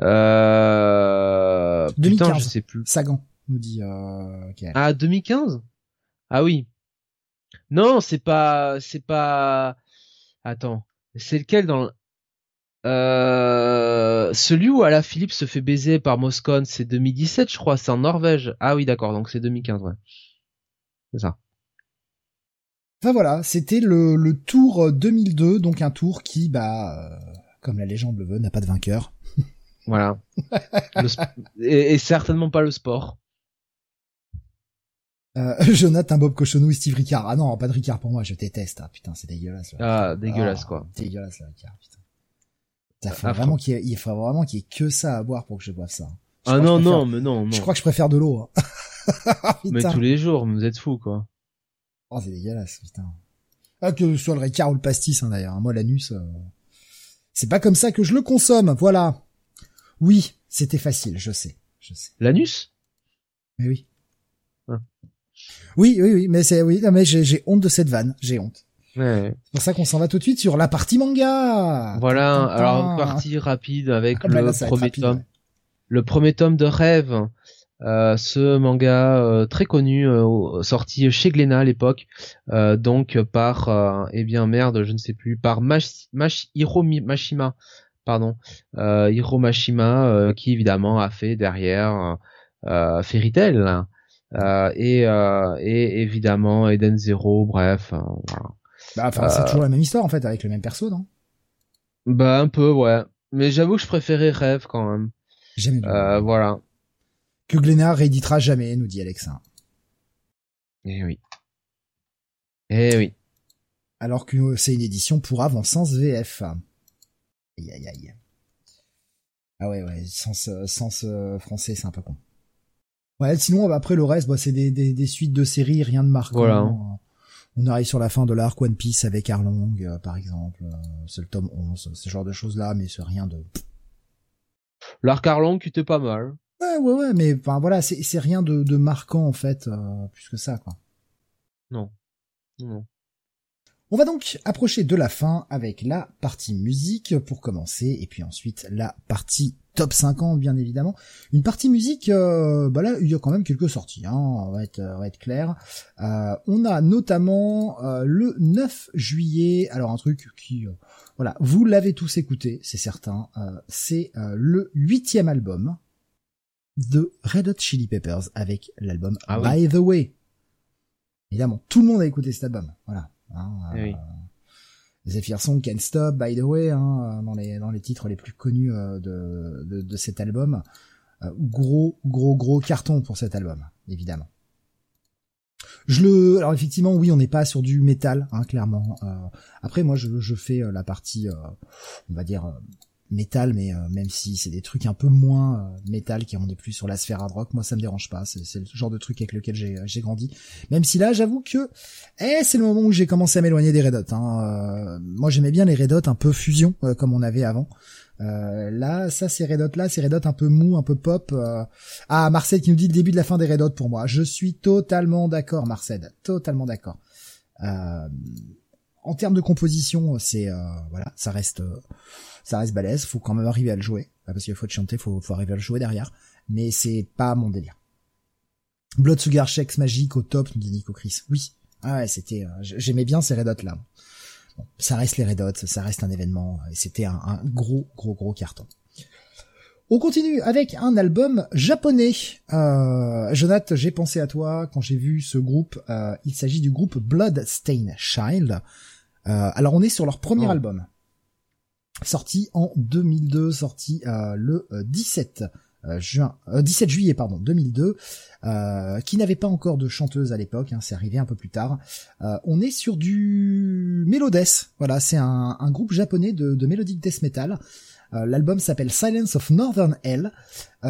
euh... Putain, 2015. je sais plus. Sagan nous dit euh. Ah 2015 Ah oui. Non, c'est pas, c'est pas. Attends, c'est lequel dans le... euh... celui où Ala Philippe se fait baiser par Moscone, c'est 2017, je crois, c'est en Norvège. Ah oui, d'accord, donc c'est 2015, ouais. C'est ça. Enfin voilà, c'était le, le tour 2002, donc un tour qui, bah, euh, comme la légende le veut, n'a pas de vainqueur. [laughs] Voilà. et, et, certainement pas le sport. Euh, [laughs] Jonathan, Bob Cochonou et Steve Ricard. Ah non, pas de Ricard pour moi, je déteste. Ah putain, c'est dégueulasse. Là. Ah, dégueulasse ah, quoi. Dégueulasse le Ricard, putain. Ça faut vraiment qu'il il faut vraiment qu'il y ait que ça à boire pour que je boive ça. ah non, non, mais non, non. Je crois que je préfère de l'eau. Hein. [laughs] [laughs] mais tous les jours, vous êtes fous quoi. Oh, c'est dégueulasse, putain. Ah, que ce soit le Ricard ou le pastis, hein, d'ailleurs. Moi, l'anus, euh... c'est pas comme ça que je le consomme, voilà. Oui, c'était facile, je sais, je sais. L'anus? Mais oui. Ah. Oui, oui, oui, mais c'est oui, non, mais j'ai honte de cette vanne, j'ai honte. Ouais. C'est pour ça qu'on s'en va tout de suite sur la partie manga. Voilà, alors une partie rapide avec ah, le premier tome. Le premier tome de Rêve, euh, ce manga euh, très connu euh, sorti chez Glénat à l'époque, donc par eh bien merde, je ne sais plus, par Mash, Mash Hiro Mashima, pardon, Hiro Mashima qui évidemment a fait derrière Fairy Tail et, et évidemment Eden Zero, bref, voilà. Bah, enfin, c'est toujours la même histoire en fait avec le même perso, non? Bah un peu, ouais. Mais j'avoue que je préférais Rêve quand même. Jamais. Euh, voilà. Que Glénat rééditera jamais, nous dit Alexa. Eh oui. Eh oui. Alors que c'est une édition pour avant-sens VF. Aïe aïe aïe. Ah ouais ouais, sens, sens euh, français, c'est un peu con. Ouais, sinon après le reste, bah, c'est des, des, des, suites de séries, rien de marquant. Voilà. On arrive sur la fin de l'arc One Piece avec Arlong, euh, par exemple. Euh, c'est le tome 11, ce genre de choses-là, mais c'est rien de... L'arc Arlong qui était pas mal. Ouais, ouais, ouais, mais enfin voilà, c'est rien de, de marquant en fait, euh, plus que ça, quoi. Non. Non. On va donc approcher de la fin avec la partie musique pour commencer, et puis ensuite la partie top 50 bien évidemment. Une partie musique, euh, bah là il y a quand même quelques sorties, hein, on, va être, on va être clair. Euh, on a notamment euh, le 9 juillet, alors un truc qui, voilà, vous l'avez tous écouté, c'est certain, c'est le huitième album de Red Hot Chili Peppers avec l'album ah By the Way. Évidemment, tout le monde a écouté cet album, voilà. Hein, eh oui. Zephyr Song, Can't Stop, By the Way, hein, dans les dans les titres les plus connus euh, de, de, de cet album. Euh, gros gros gros carton pour cet album, évidemment. Je le, alors effectivement, oui, on n'est pas sur du métal, hein, clairement. Euh, après, moi, je, je fais la partie, on va dire métal, mais euh, même si c'est des trucs un peu moins euh, métal qui rendent plus sur la sphère hard moi ça me dérange pas. C'est le genre de truc avec lequel j'ai grandi. Même si là, j'avoue que eh, c'est le moment où j'ai commencé à m'éloigner des Red Hot. Hein. Euh, moi j'aimais bien les Red un peu fusion comme on avait avant. là, ça c'est Red là, c'est Red Hot un peu mou, un peu pop. Ah, Marcel qui nous dit le début de la fin des Red Hot pour moi. Je suis totalement d'accord, Marcel, totalement d'accord. En termes de composition, c'est voilà, ça reste ça reste balèze, faut quand même arriver à le jouer, parce qu'il faut te chanter, faut, faut arriver à le jouer derrière, mais c'est pas mon délire. Blood Sugar Shakes Magique au top, nous dit Nico Chris. Oui, ah ouais, c'était, euh, j'aimais bien ces Red Hot là. ça reste les Red ça reste un événement, et c'était un, gros, gros, gros carton. On continue avec un album japonais. Euh, Jonathan, j'ai pensé à toi quand j'ai vu ce groupe. Euh, il s'agit du groupe Bloodstain Child. Euh, alors on est sur leur premier oh. album sorti en 2002, sorti euh, le 17 euh, euh, juin, 17 juillet pardon 2002, qui n'avait pas encore de chanteuse à l'époque, hein, c'est arrivé un peu plus tard. on est sur du Melodès, voilà, c'est un, groupe japonais de, de melodic death metal. L'album s'appelle Silence of Northern Hell.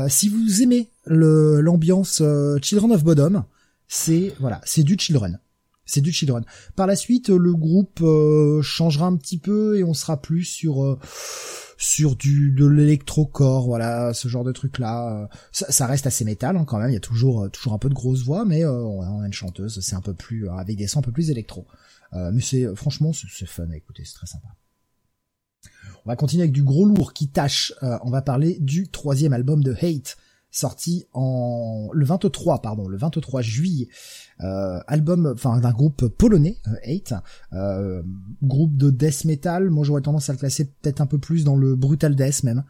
si vous aimez l'ambiance Children of Bodom, c'est voilà, c'est du Children. C'est du Children. Par la suite, le groupe euh, changera un petit peu et on sera plus sur euh, sur du de l'électrocore, voilà, ce genre de truc là. Ça, reste assez métal hein, quand même. Il y a toujours toujours un peu de grosse voix, mais euh, on a une chanteuse, c'est un peu plus avec des sons un peu plus électro. mais c'est franchement c'est fun à écouter, c'est très sympa. On va continuer avec du gros lourd qui tâche. on va parler du troisième album de Hate sorti en le 23 pardon le 23 juillet euh, album enfin d'un groupe polonais euh, Hate euh, groupe de death metal moi j'aurais tendance à le classer peut-être un peu plus dans le brutal death même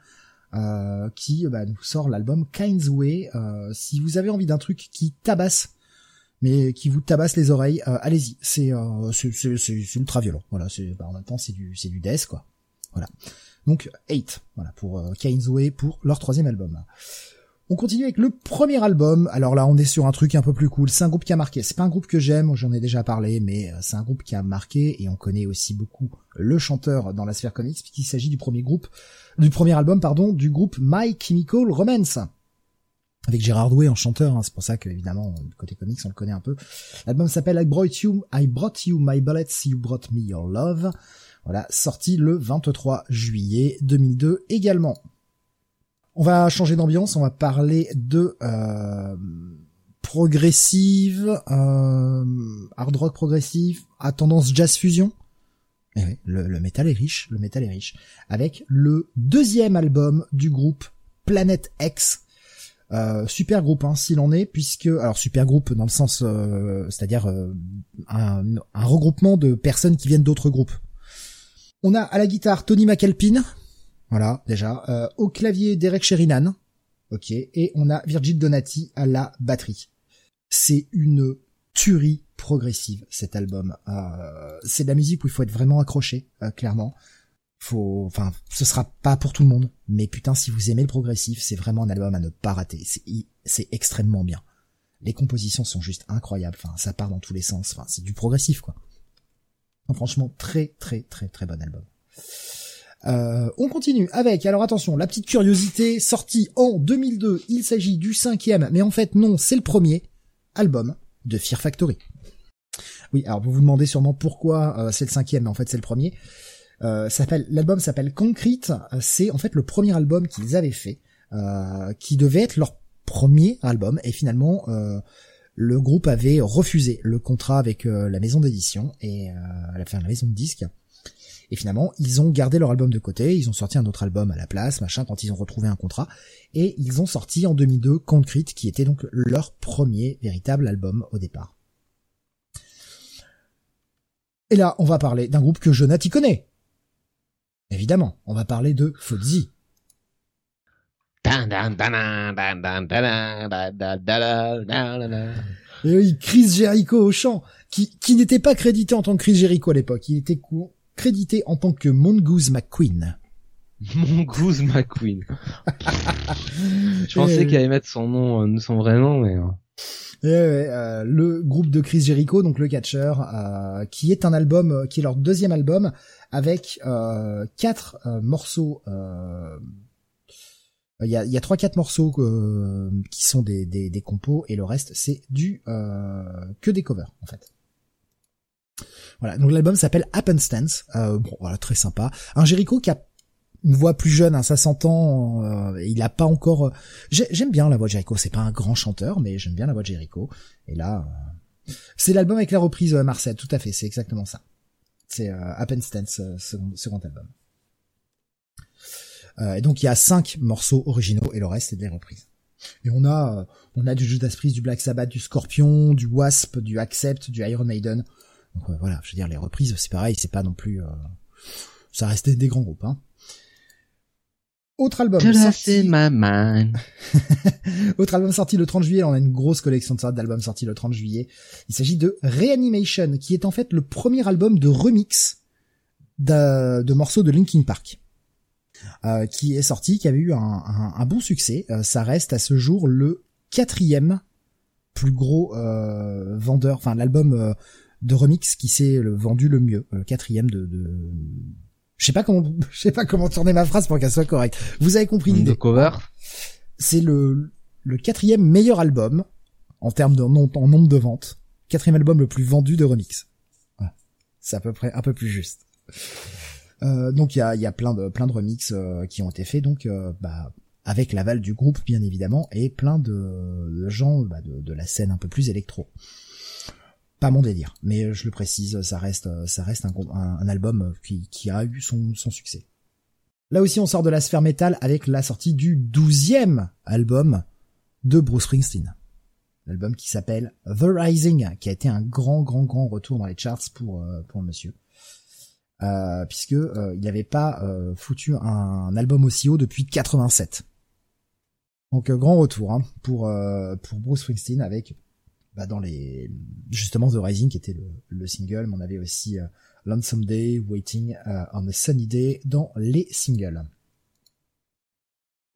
qui bah, nous sort l'album Kind's Way. si vous avez envie d'un truc qui tabasse mais qui vous tabasse les oreilles, allez-y. C'est c'est ultra violent. Voilà, c'est bah, en même temps c'est du c'est du death quoi. Voilà. Donc 8, voilà pour euh, Way pour leur troisième album. On continue avec le premier album. Alors là, on est sur un truc un peu plus cool. C'est un groupe qui a marqué. C'est pas un groupe que j'aime, j'en ai déjà parlé, mais euh, c'est un groupe qui a marqué et on connaît aussi beaucoup le chanteur dans la sphère comics puisqu'il s'agit du premier groupe, du premier album, pardon, du groupe My Chemical Romance. Avec Gérard Doué en chanteur, hein. c'est pour ça que évidemment côté comics on le connaît un peu. L'album s'appelle I Brought You, I Brought You My Bullets, You Brought Me Your Love. Voilà, sorti le 23 juillet 2002 également. On va changer d'ambiance, on va parler de euh, progressive, euh, hard rock progressive, à tendance jazz fusion. Eh oui, le, le métal est riche, le métal est riche. Avec le deuxième album du groupe Planet X, euh, super groupe hein, s'il en est, puisque alors super groupe dans le sens, euh, c'est-à-dire euh, un, regroupement de personnes qui viennent d'autres groupes. On a à la guitare Tony McAlpin, voilà déjà, euh, au clavier Derek Sherinan, ok, et on a Virgil Donati à la batterie. C'est une tuerie progressive cet album. Euh, c'est de la musique où il faut être vraiment accroché, euh, clairement. Faut, enfin, ce sera pas pour tout le monde, mais putain, si vous aimez le progressif, c'est vraiment un album à ne pas rater. C'est extrêmement bien. Les compositions sont juste incroyables. Enfin, ça part dans tous les sens. Enfin, c'est du progressif, quoi franchement, très très très très bon album. Euh, on continue avec, alors attention, la petite curiosité, sortie en 2002, il s'agit du cinquième, mais en fait non, c'est le premier album de Fear Factory. Oui, alors vous vous demandez sûrement pourquoi euh, c'est le cinquième, mais en fait c'est le premier. Euh, l'album s'appelle Concrete, c'est en fait le premier album qu'ils avaient fait, qui devait être leur premier album, et finalement le groupe avait refusé le contrat avec la maison d'édition et la la maison de disques. Et finalement, ils ont gardé leur album de côté, ils ont sorti un autre album à la place, machin, quand ils ont retrouvé un contrat, et ils ont sorti en 2002 Concrete, qui était donc leur premier véritable album au départ. Et là, on va parler d'un groupe que Jonathan connaît. Évidemment, on va parler de Fozzy. Et oui, Chris Jericho au chant, qui, qui n'était pas crédité en tant que Chris Jericho à l'époque, il était crédité en tant que Mongoose McQueen. [laughs] Mongoose McQueen. [laughs] Je pensais qu'il allait mettre son nom, euh, son vrai nom, mais... Euh. Et euh, le groupe de Chris Jericho, donc le catcher, euh, qui est un album, qui est leur deuxième album, avec euh, quatre morceaux il y a, y a 3-4 morceaux euh, qui sont des, des, des, compos et le reste c'est du euh, que des covers en fait. Voilà, donc l'album s'appelle Happenstance. Euh, bon, voilà, très sympa. Un Jericho qui a une voix plus jeune, hein, ça s'entend. Euh, il a pas encore. Euh, j'aime bien la voix de Jericho. C'est pas un grand chanteur, mais j'aime bien la voix de Jericho. Et là, euh, c'est l'album avec la reprise Marcel. Tout à fait, c'est exactement ça. C'est Happenstance, second, second album. Euh, et donc il y a cinq morceaux originaux et le reste c'est des reprises. Et on a euh, on a du Judas Priest, du Black Sabbath, du Scorpion, du Wasp, du Accept, du Iron Maiden. Donc euh, voilà, je veux dire les reprises c'est pareil, c'est pas non plus ça restait des grands groupes hein. Autre album sorti... [laughs] Autre album sorti le 30 juillet, on a une grosse collection de d'albums sortis le 30 juillet. Il s'agit de Reanimation, qui est en fait le premier album de remix de, morceaux de Linkin Park. Euh, qui est sorti, qui avait eu un, bon succès. Euh, ça reste à ce jour le quatrième plus gros euh, vendeur, enfin l'album de remix qui s'est vendu le mieux, le quatrième de, de... je sais pas comment, [laughs] je sais pas comment tourner ma phrase pour qu'elle soit correcte. Vous avez compris l'idée. cover. C'est le le quatrième meilleur album en termes de en nombre de ventes, quatrième album le plus vendu de remix. C'est à peu près un peu plus juste. Euh, donc il y a, y a plein de plein de remixes euh, qui ont été faits donc euh, bah, avec l'aval du groupe bien évidemment et plein de, gens bah, de, la scène un peu plus électro. Pas mon délire, mais je le précise, ça reste ça reste un, album qui, a eu son, succès. Là aussi on sort de la sphère métal avec la sortie du douzième album de Bruce Springsteen. L'album qui s'appelle The Rising, qui a été un grand grand grand retour dans les charts pour pour le monsieur. euh, puisque euh, il n'avait pas euh, foutu un, album aussi haut depuis 87. Donc grand retour hein, pour Bruce Springsteen avec bah, dans les justement The Rising qui était le, le single, mais on avait aussi Lonesome Day, Waiting on a Sunny Day dans les singles.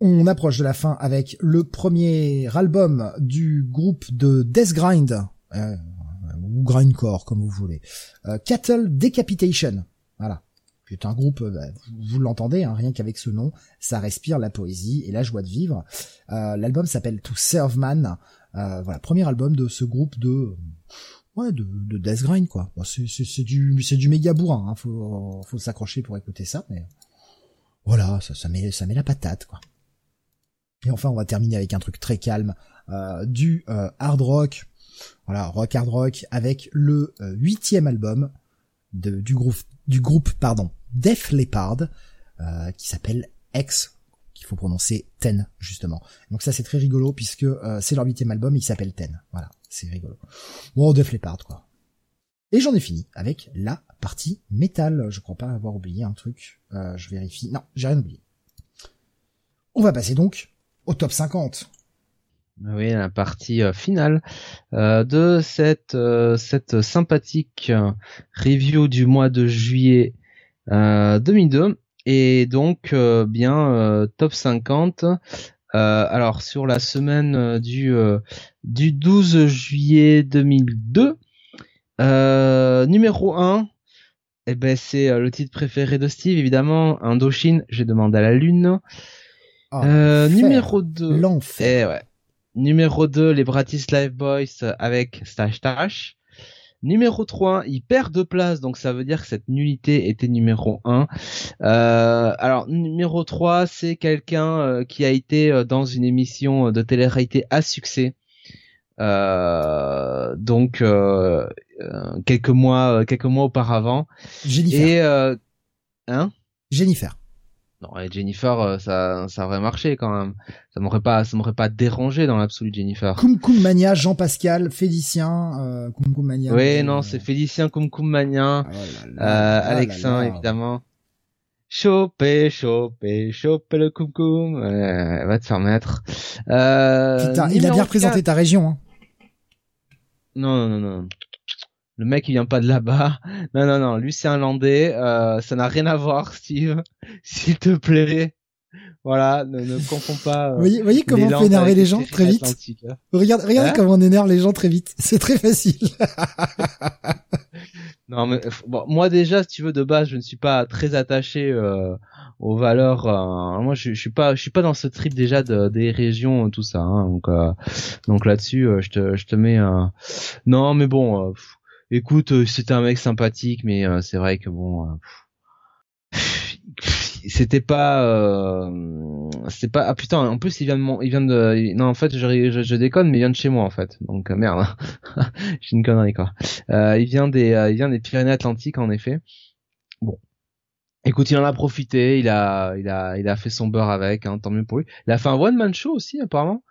On approche de la fin avec le premier album du groupe de Death Grind, euh, ou Grindcore comme vous voulez. Euh, Cattle Decapitation, voilà. C'est un groupe, euh, bah, vous l'entendez, hein, rien qu'avec ce nom, ça respire la poésie et la joie de vivre. L'album s'appelle To Serve Man. Voilà, premier album de ce groupe de ouais de, de Death Grind quoi. c'est du c'est du méga bourrin, hein. faut faut s'accrocher pour écouter ça, mais voilà, ça, ça met ça met la patate quoi. Et enfin, on va terminer avec un truc très calme, euh, du euh, hard rock, voilà, rock hard rock, avec le euh, huitième album de, du groupe, du groupe pardon, Def Leppard, qui s'appelle X, qu'il faut prononcer Ten justement. Donc ça c'est très rigolo puisque c'est leur huitième album, il s'appelle Ten. Voilà, c'est rigolo. Bon, Def Leppard quoi. Et j'en ai fini avec la partie métal. Je crois pas avoir oublié un truc. je vérifie. Non, j'ai rien oublié. On va passer donc au top 50. Oui, la partie euh, finale euh, de cette euh, cette sympathique review du mois de juillet 2002 et donc bien top 50. alors sur la semaine du du 12 juillet 2002, numéro 1, eh ben c'est le titre préféré de Steve évidemment, Indochine, j'ai demandé à la lune. Ah, euh, numéro 2. L'enfer. Eh ouais. Numéro 2, les Bratislava Boys avec Stash Tash. Numéro 3, il perd deux places, donc ça veut dire que cette nullité était numéro 1. Euh, alors, numéro 3, c'est quelqu'un euh, qui a été euh, dans une émission de télé-réalité à succès. Euh, donc, quelques mois quelques mois auparavant. Jennifer. Et, hein? Jennifer. Non, et Jennifer, euh, ça, ça aurait marché quand même. Ça m'aurait pas, ça m'aurait pas dérangé dans l'absolu Jennifer. Kum Kum Mania, Jean-Pascal, Félicien, euh, Kum Kum Mania. Oui, non, c'est Félicien Kum Kum Mania, oh euh, Alexin évidemment. Choper, choper, choper le Kum Kum. Euh, va te faire mettre. Euh, il a bien représenté ta région. Hein. Non, non, non, non le mec il vient pas de là-bas. [laughs] Non non non, lui c'est un landais, euh, ça n'a rien à voir [laughs] Steve, s'il te plaît. Voilà, ne, ne [laughs] confonds pas. Euh, vous voyez, comment on peut énerver les gens très vite hein. Regarde, regardez hein comment on énerve les gens très vite. C'est très facile. non mais bon, moi déjà, si tu veux de base, je ne suis pas très attaché euh, aux valeurs. Euh, moi, je, je suis pas, je suis pas dans ce trip déjà de, des régions, tout ça. Hein, donc, euh, donc là-dessus, je te, je te mets. un... Non, mais bon écoute, euh, c'était un mec sympathique, mais euh, c'est vrai que bon, euh, c'était pas, euh, c'était pas. Ah putain, en plus il vient de, mon, il vient de, non en fait je, je, déconne, mais il vient de chez moi en fait. Donc merde, [laughs] j'ai une connerie quoi. il vient des, il vient des Pyrénées-Atlantiques en effet. Bon, Écoute, il en a profité, il a, il a, il a fait son beurre avec, hein, tant mieux pour lui. Il a fait un one man show aussi apparemment,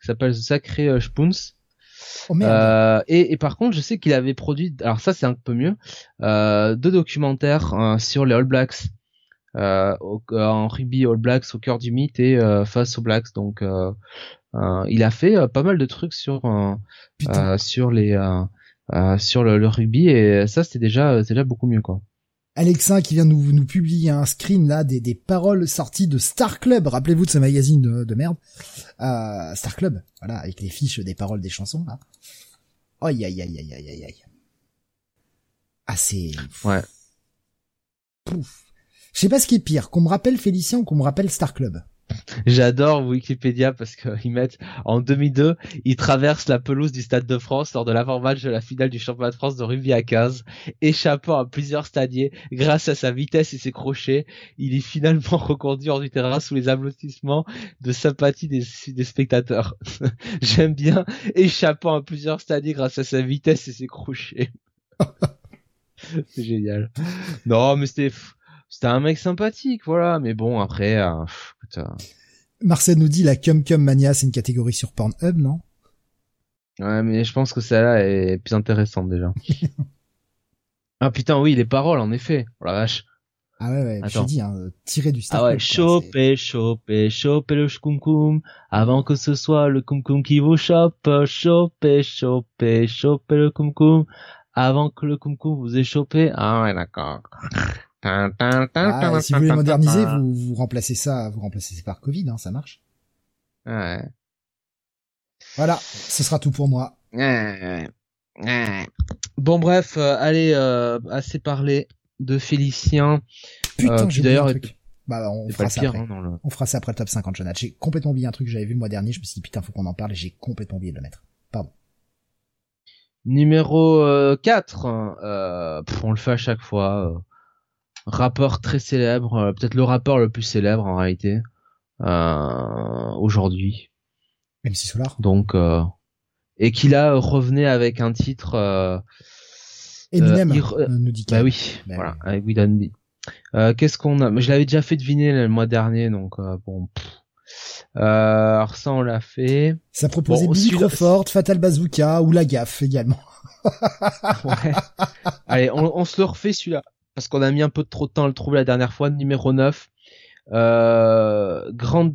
qui s'appelle Sacré euh, Spoons. Oh, euh, et, et, par contre, je sais qu'il avait produit, alors ça c'est un peu mieux, euh, deux documentaires euh, sur les All Blacks, euh, en rugby All Blacks au cœur du mythe et face aux Blacks. Donc, il a fait pas mal de trucs sur sur les sur le, le, rugby et ça c'était déjà c'est déjà beaucoup mieux quoi. Alexin qui vient nous, nous publier un screen là des, des paroles sorties de Star Club. Rappelez-vous de ce magazine de, de merde. Euh, Star Club, voilà, avec les fiches des paroles des chansons là. Aïe aïe aïe aïe aïe aïe Ah c'est... Ouais. Pouf. Je sais pas ce qui est pire, qu'on me rappelle Félicien ou qu'on me rappelle Star Club. J'adore Wikipédia parce qu'ils mettent en 2002, il traverse la pelouse du Stade de France lors de l'avant-match de la finale du championnat de France de rugby à 15, échappant à plusieurs stadiers grâce à sa vitesse et ses crochets. Il est finalement [laughs] reconduit hors du terrain sous les applaudissements de sympathie des, des spectateurs. [laughs] J'aime bien échappant à plusieurs stadiers grâce à sa vitesse et ses crochets. [laughs] C'est génial. Non, mais c'était c'était un mec sympathique, voilà. Mais bon, après, euh, euh, Marcel nous dit la Cum Cum Mania, c'est une catégorie sur Pornhub, non? Ouais, mais je pense que celle-là est plus intéressante déjà. [laughs] Ah putain, oui, les paroles, en effet. Oh la vache. Ah ouais, ouais, je dis, hein, tiré du Star Ah ouais, choper, choper, choper le kumkum avant que ce soit le kumkum qui vous chope. Choper, choper, choper le kumkum avant que le kumkum vous ait chopé. Ah ouais, d'accord. Ah, si vous voulez moderniser, vous, vous remplacez ça, vous remplacez ça par Covid, hein, ça marche. Ouais. Voilà, ce sera tout pour moi. Bon bref, euh, allez, euh, assez parlé de Félicien. Putain, Euh, j'ai d'ailleurs, truc. Bah, on fera ça pire, après. hein, le... On fera ça après le top 50 Jonathan. J'ai complètement oublié un truc que j'avais vu le mois dernier. Je me suis dit, putain, faut qu'on en parle et j'ai complètement oublié de le mettre. Pardon. Numéro euh, 4, euh, pff, on le fait à chaque fois. Rappeur très célèbre, euh, peut-être le rappeur le plus célèbre en réalité euh, aujourd'hui. MC Solar. Donc euh, et qui là revenait avec un titre. Euh, Eminem, nous dit bah oui, Bah voilà, avec We Don't Be. Euh, Qu'est-ce qu'on a? Mais Je l'avais déjà fait deviner le mois dernier, donc euh, bon. Euh, alors ça on l'a fait. Ça proposait Bon, Billy Crawford, Fatal Bazooka ou La Gaffe également. Ouais. [laughs] Allez, on, on se le refait celui-là. Parce qu'on a mis un peu trop de temps à le trouver la dernière fois. Numéro 9. Euh, grande,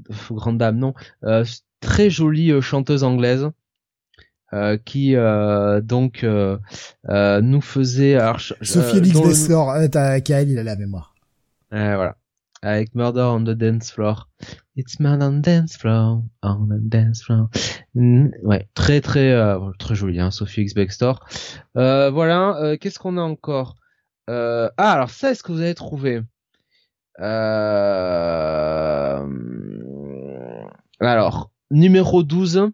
dame, non. Euh, très jolie euh, chanteuse anglaise. euh, qui euh, donc euh, nous faisait alors, Sophie Elix dont le- Kael, il a la mémoire. Voilà. Avec Murder on the Dance Floor. It's Murder on the Dance Floor, on the Dance Floor. Mm, ouais, très très très joli, hein, Sophie X. Euh, voilà. Qu'est-ce qu'on a encore? Ah, alors ça, est-ce que vous avez trouvé? Euh... Alors, numéro 12.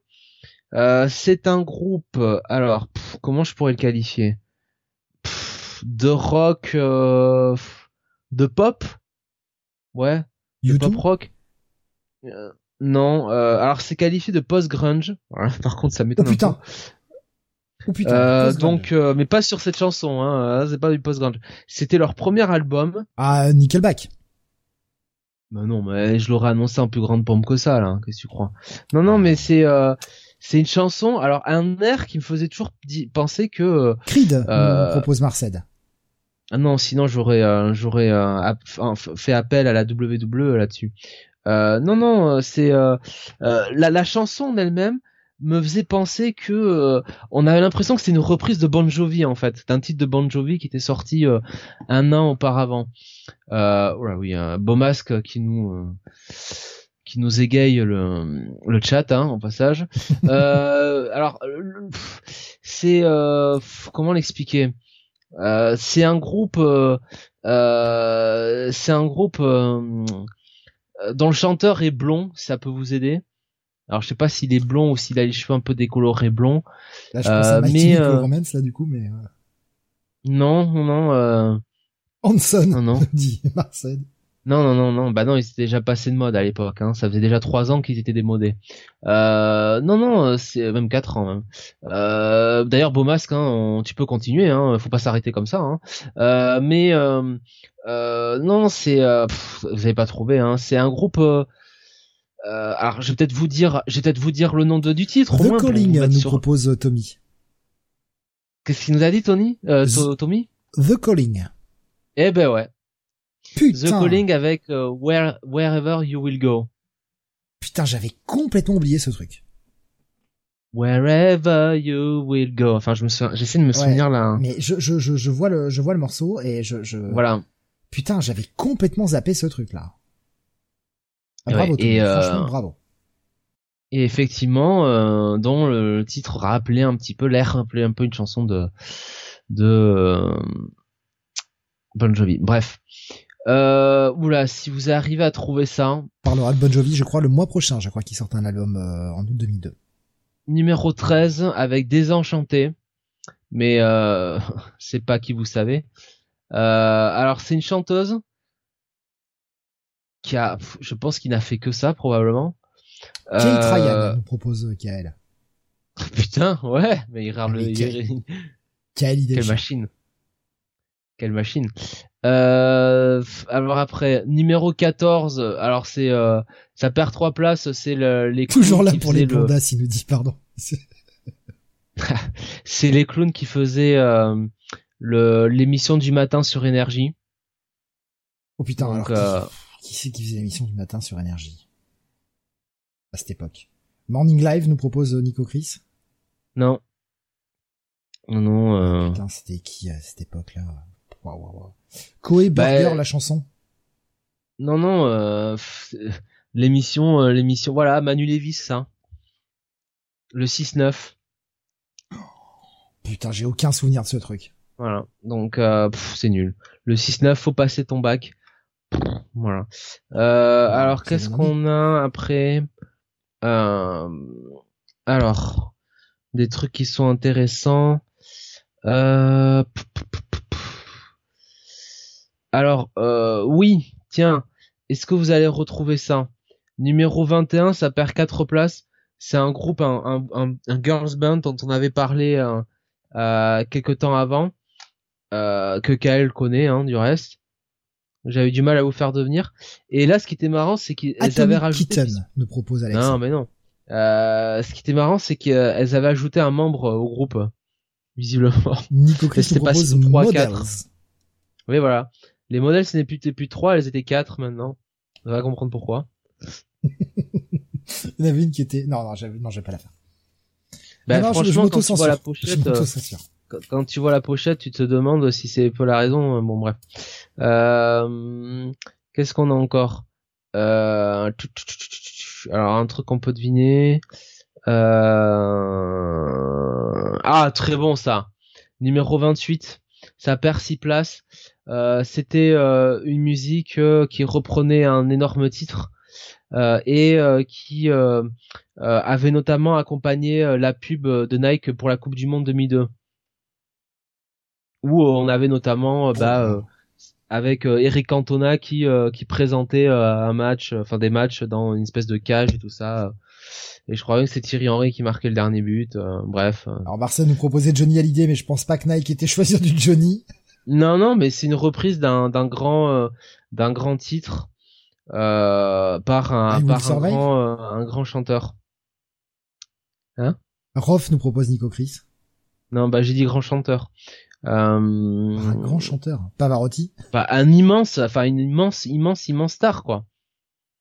euh, c'est un groupe. euh, Alors, pff, comment je pourrais le qualifier? Pff, De rock, euh, de pop, ouais, de YouTube. pop rock? Euh, non, euh, alors c'est qualifié de post grunge. Voilà, [laughs] par contre, ça Oh m'étonne. un peu. Oh putain. Euh, donc, euh, mais pas sur cette chanson, hein, euh, c'est pas du post grunge. C'était leur premier album. Ah, Nickelback. Bah non, mais je l'aurais annoncé en plus grande pompe que ça, là. hein, Qu'est-ce que tu crois? Non, non, mais c'est euh, c'est une chanson. Alors un air qui me faisait toujours penser que euh, Creed, Euh, nous propose Marcel. ah non, sinon j'aurais euh, j'aurais euh, fait appel à la WWE là-dessus. Euh, non, non, euh, c'est euh, euh, la la chanson en elle-même me faisait penser que euh, on avait l'impression que c'était une reprise de Bon Jovi en fait, d'un titre de Bon Jovi qui était sorti euh, un an auparavant. Euh, voilà, oui, un beau masque qui nous euh, qui nous égaye le le chat hein, au passage. [laughs] euh, alors c'est euh, pff, comment l'expliquer? Euh, C'est un groupe euh, euh, c'est un groupe dont le chanteur est blond, ça peut vous aider. Alors je sais pas s'il est blond ou s'il a les cheveux un peu décolorés blonds. Là, je pense euh, à My mais, Chemical euh, Romance, là, du coup, mais, euh, Non, non, non, euh, Hanson, non, non. [laughs] dit Marcel. Non, non, non, non, bah non, ils étaient déjà passés de mode à l'époque, hein. ça faisait déjà trois ans qu'ils étaient démodés. Euh, non, non, euh, c'est même quatre ans même. Euh, D'ailleurs, beau masque, hein, on- tu peux continuer, hein, faut pas s'arrêter comme ça. Hein. Euh, mais euh, euh, non, c'est, euh, vous avez pas trouvé, hein, c'est un groupe. Euh, alors, je vais peut-être vous dire, je vais peut-être vous dire le nom de, du titre. au The moins, pour vous Calling mettre nous sur- propose euh, Tommy. Qu'est-ce qu'il nous a dit, Tony, euh, To- Tommy? The Calling. Eh ben ouais, Putain. The Calling avec euh, Where, Wherever You Will Go. Putain, j'avais complètement oublié ce truc. Wherever you will go. Enfin, je me souviens, j'essaie de me Ouais. souvenir là. Mais je, je, je, je vois le, je vois le morceau et je, je, Voilà. putain, j'avais complètement zappé ce truc là. Ah, bravo, et, euh, franchement, bravo. Et effectivement, euh, dont le titre rappelait un petit peu l'air, rappelait un peu une chanson de de euh, Bon Jovi. Bref. Euh, oula, si vous arrivez à trouver ça, On parlera de Bon Jovi, je crois, le mois prochain. Je crois qu'il sort un album euh, en août 2002. numéro 13 avec Désenchanté, mais euh, [laughs] c'est pas qui vous savez. Euh, alors c'est une chanteuse qui a, je pense qu'il n'a fait que ça probablement. Kate Euh, Ryan nous propose euh, Kael. [laughs] Putain, ouais, mais il rare le, Mais quel- il- idée. quelle machine, quelle machine. Euh, alors après numéro 14, alors c'est, euh, ça perd trois places, c'est le, les Toujours là pour les faisaient le- pandas, il nous dit pardon. [laughs] c'est les clowns qui faisaient euh, le l'émission du matin sur énergie. Oh putain, Donc, alors qui, c'est qui faisait l'émission du matin sur énergie? À cette époque. Morning Live nous propose Nico Chris? Non. Non, non. Euh... Putain, c'était qui à cette époque-là? Waouh, waouh. Koé Bah, Burger, la chanson? Non, non. Euh... L'émission, euh, l'émission. Voilà, Manu Lévis, ça. Le 6-9. Putain, j'ai aucun souvenir de ce truc. Voilà. Donc euh, c'est nul. Le 6-9, faut passer ton bac. Pff, Voilà. Euh, alors qu'est-ce qu'on a après? Euh, Alors des trucs qui sont intéressants. Euh. Alors euh, oui, tiens, est-ce que vous allez retrouver ça? Numéro 21, ça perd 4 places. C'est un groupe, un, un, un, un girls band dont on avait parlé euh, euh, quelques temps avant euh, que Kael connaît hein, du reste. J'avais du mal à vous faire devenir. Et là, ce qui était marrant, c'est qu'ils avaient rajouté. Kitten nous propose Alex. Non, mais non. Euh, ce qui était marrant, c'est qu'elles avaient ajouté un membre au groupe, visiblement. Nico Chris Mais nous propose trois, Models. quatre. Oui, voilà. Les modèles, ce n'est plus, c'était plus trois, elles étaient quatre maintenant. On va comprendre pourquoi. [laughs] Il y en avait une qui était... Non, non, non, je vais pas la faire. Bah, Non, non, je- je franchement, quand tu vois la. Je pochette, euh. Quand- tu vois la pochette, tu te demandes si c'est pas la raison. euh, Bon, bref. Euh, Qu'est-ce qu'on a encore? Euh... Alors, un truc qu'on peut deviner. Euh... Ah, très bon ça. Numéro 28. Ça perd 6 places. Euh, C'était euh, une musique qui reprenait un énorme titre et qui avait notamment accompagné la pub de Nike pour la Coupe du Monde 2002 où euh, on avait notamment euh, bah, euh, avec Eric Cantona qui euh, qui présentait un match enfin des matchs dans une espèce de cage et tout ça et je crois que c'est Thierry Henry qui marquait le dernier but euh, bref. Alors Marcel nous proposait Johnny Hallyday, mais je pense pas que Nike était choisir du Johnny. non non mais c'est une reprise d'un d'un grand euh, d'un grand titre euh, par un Will par un grand un grand chanteur Rof nous propose Nico Chris. non bah j'ai dit grand chanteur Un grand chanteur. Pavarotti. bah, un immense enfin une immense immense immense star quoi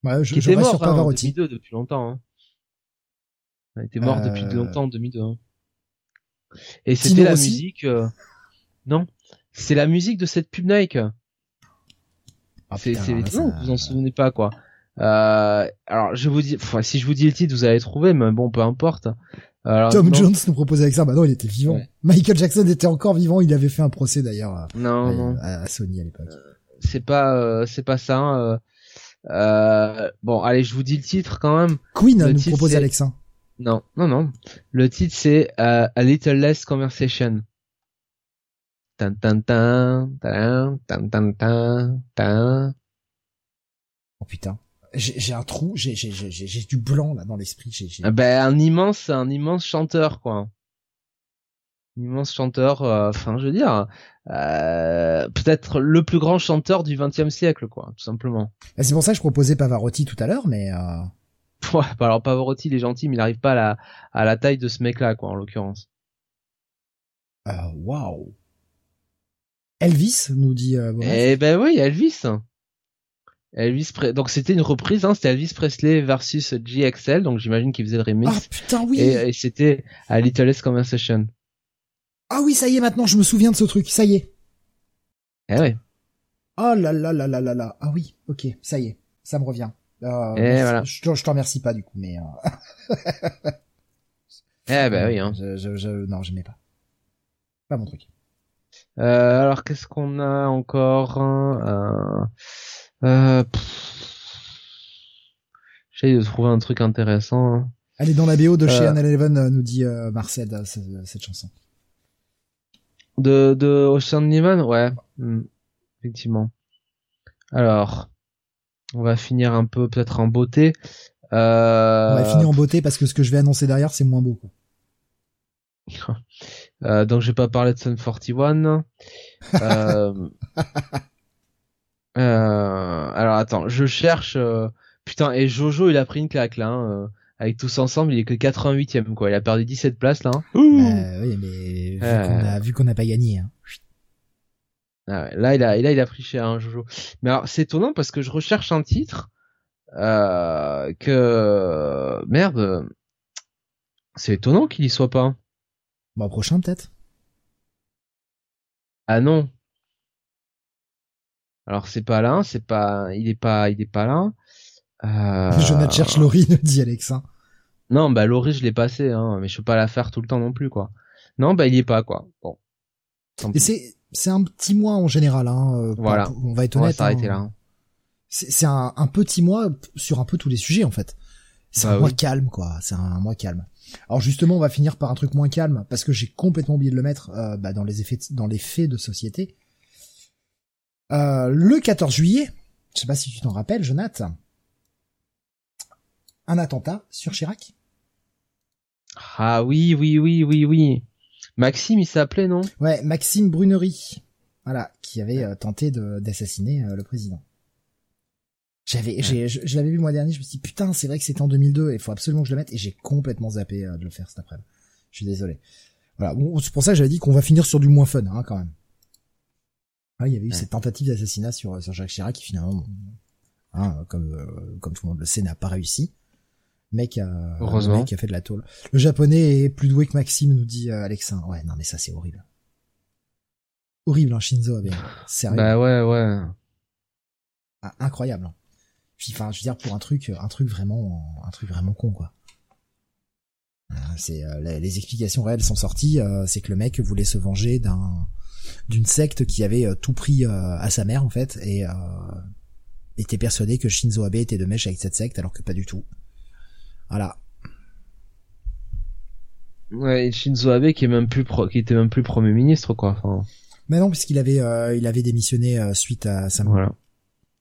Ouais, je, qui je était mort sur hein, en Pavarotti. 2002 depuis longtemps. Hein. Il était mort Euh, depuis longtemps en 2002. hein. Et c'était la musique. euh, Non, c'est la musique de cette pub Nike. Ah, c'est ça- vous vous en souvenez pas quoi. Euh, alors je vous dis, enfin, si je vous dis le titre, vous allez trouver, mais bon, peu importe. Alors, Tom non, Jones nous propose Alexa. Bah non, il était vivant. Ouais. Michael Jackson était encore vivant. Il avait fait un procès d'ailleurs à, Non, non, à- à Sony à l'époque. c'est pas, euh, c'est pas ça. hein, euh. Euh, bon, allez, je vous dis le titre quand même. Queen le nous titre, propose Alexa. Non, non, non. Le titre c'est euh, A Little Less Conversation. Tan tan tan tan tan tan tan tan. Oh putain. J'ai un trou. J'ai j'ai j'ai j'ai- j'ai du blanc là dans l'esprit. Ah Ben un immense, un immense chanteur quoi. Un immense chanteur. euh, Enfin, je veux dire, euh, peut-être le plus grand chanteur du XXe siècle quoi, tout simplement. Bah, c'est pour ça que je proposais Pavarotti tout à l'heure, mais euh... [laughs] Ouais, bah alors Pavarotti, il est gentil, mais il n'arrive pas à la à la taille de ce mec-là quoi, en l'occurrence. euh, waouh. Elvis nous dit. Euh, Boris. Eh ben oui, Elvis. Elvis Pre- donc c'était une reprise, hein, c'était Elvis Presley versus GXL, donc j'imagine qu'il faisait le remix. Ah putain oui. et, et c'était à Little Less Conversation. Ah oui, ça y est maintenant, je me souviens de ce truc. Ça y est. Eh ouais. Oh là là là là là là. Ah oui, ok, ça y est, ça me revient. Euh, Et voilà. Je, je te remercie pas du coup, mais. Euh... [laughs] Eh ben oui. Hein. Je, je, je, non, j'aimais pas. Pas mon truc. Euh, alors qu'est-ce qu'on a encore hein, euh, euh. J'essaye de trouver un truc intéressant. hein. Elle est dans la BO de chez Euh. Eleven, euh, nous dit euh, Marcel, euh, cette, chanson. De, de Ocean Eleven, ouais, hmm, effectivement. Alors, on va finir un peu peut-être en beauté. Euh, On va finir en beauté parce que ce que je vais annoncer derrière, c'est moins beau. Quoi. [laughs] Euh, donc je vais pas parler de Sun 41. euh, [laughs] euh, alors attends, je cherche. euh, Putain, et Jojo, il a pris une claque là. hein, euh, Avec tous ensemble, il est que 88ème quoi. Il a perdu 17 places là. hein. Euh, oui, mais vu Euh. qu'on a vu qu'on n'a pas gagné. Hein. Ah là, il a, là, il a pris cher, hein, Jojo. Mais alors, c'est étonnant parce que je recherche un titre euh, que merde. C'est étonnant qu'il y soit pas. Bah prochain peut-être? Ah non. Alors c'est pas là, c'est pas, il est pas, il est pas là. Euh... Jonathan cherche Laurie, nous dit Alex. Non, bah Laurie je l'ai passé, hein, mais je peux pas la faire tout le temps non plus quoi. Non, bah il y est pas quoi. Bon. Et c'est c'est un petit mois en général. Hein, euh, voilà. On va être honnête. On va s'arrêter hein. là. C'est un, un, petit mois sur un peu tous les sujets en fait. C'est bah un mois calme quoi. C'est un, mois calme. Alors justement, on va finir par un truc moins calme parce que j'ai complètement oublié de le mettre euh, bah, dans les effets, dans les faits de société. Euh, le 14 juillet, je sais pas si tu t'en rappelles, Jonathan, un attentat sur Chirac. Ah oui, oui, oui, oui, oui. Maxime, il s'appelait, non? Ouais, Maxime Brunery. Voilà, qui avait euh, tenté d'assassiner euh, le président. J'avais, j'ai, je, l'avais vu le mois dernier, je me suis dit, putain, c'est vrai que c'était en 2002, il faut absolument que je le mette, et j'ai complètement zappé euh, de le faire cet après-midi. Je suis désolé. Voilà, bon, c'est pour ça que j'avais dit qu'on va finir sur du moins fun, hein, quand même. Ah, il y avait eu cette tentative d'assassinat sur, sur Jacques Chirac qui finalement, hein, comme, comme tout le monde le sait, n'a pas réussi mec a, Heureusement. mec a fait de la tôle. Le japonais est plus doué que Maxime, nous dit euh, Alexin. Ouais, non mais ça c'est horrible. Horrible, hein, Shinzo Abe. Sérieux. Bah ouais, ouais. Ah, incroyable. Hein. enfin, je veux dire pour un truc, un truc vraiment, un truc vraiment con quoi. Euh, c'est euh, les, explications réelles sont sorties. c'est que le mec voulait se venger d'un d'une secte qui avait tout pris à sa mère en fait et était persuadé que Shinzo Abe était de mèche avec cette secte alors que pas du tout. Voilà. Ouais, Shinzo Abe qui est même plus qui était même plus premier ministre quoi. Enfin... Mais non, puisqu'il avait euh, il avait démissionné euh, suite à sa voilà.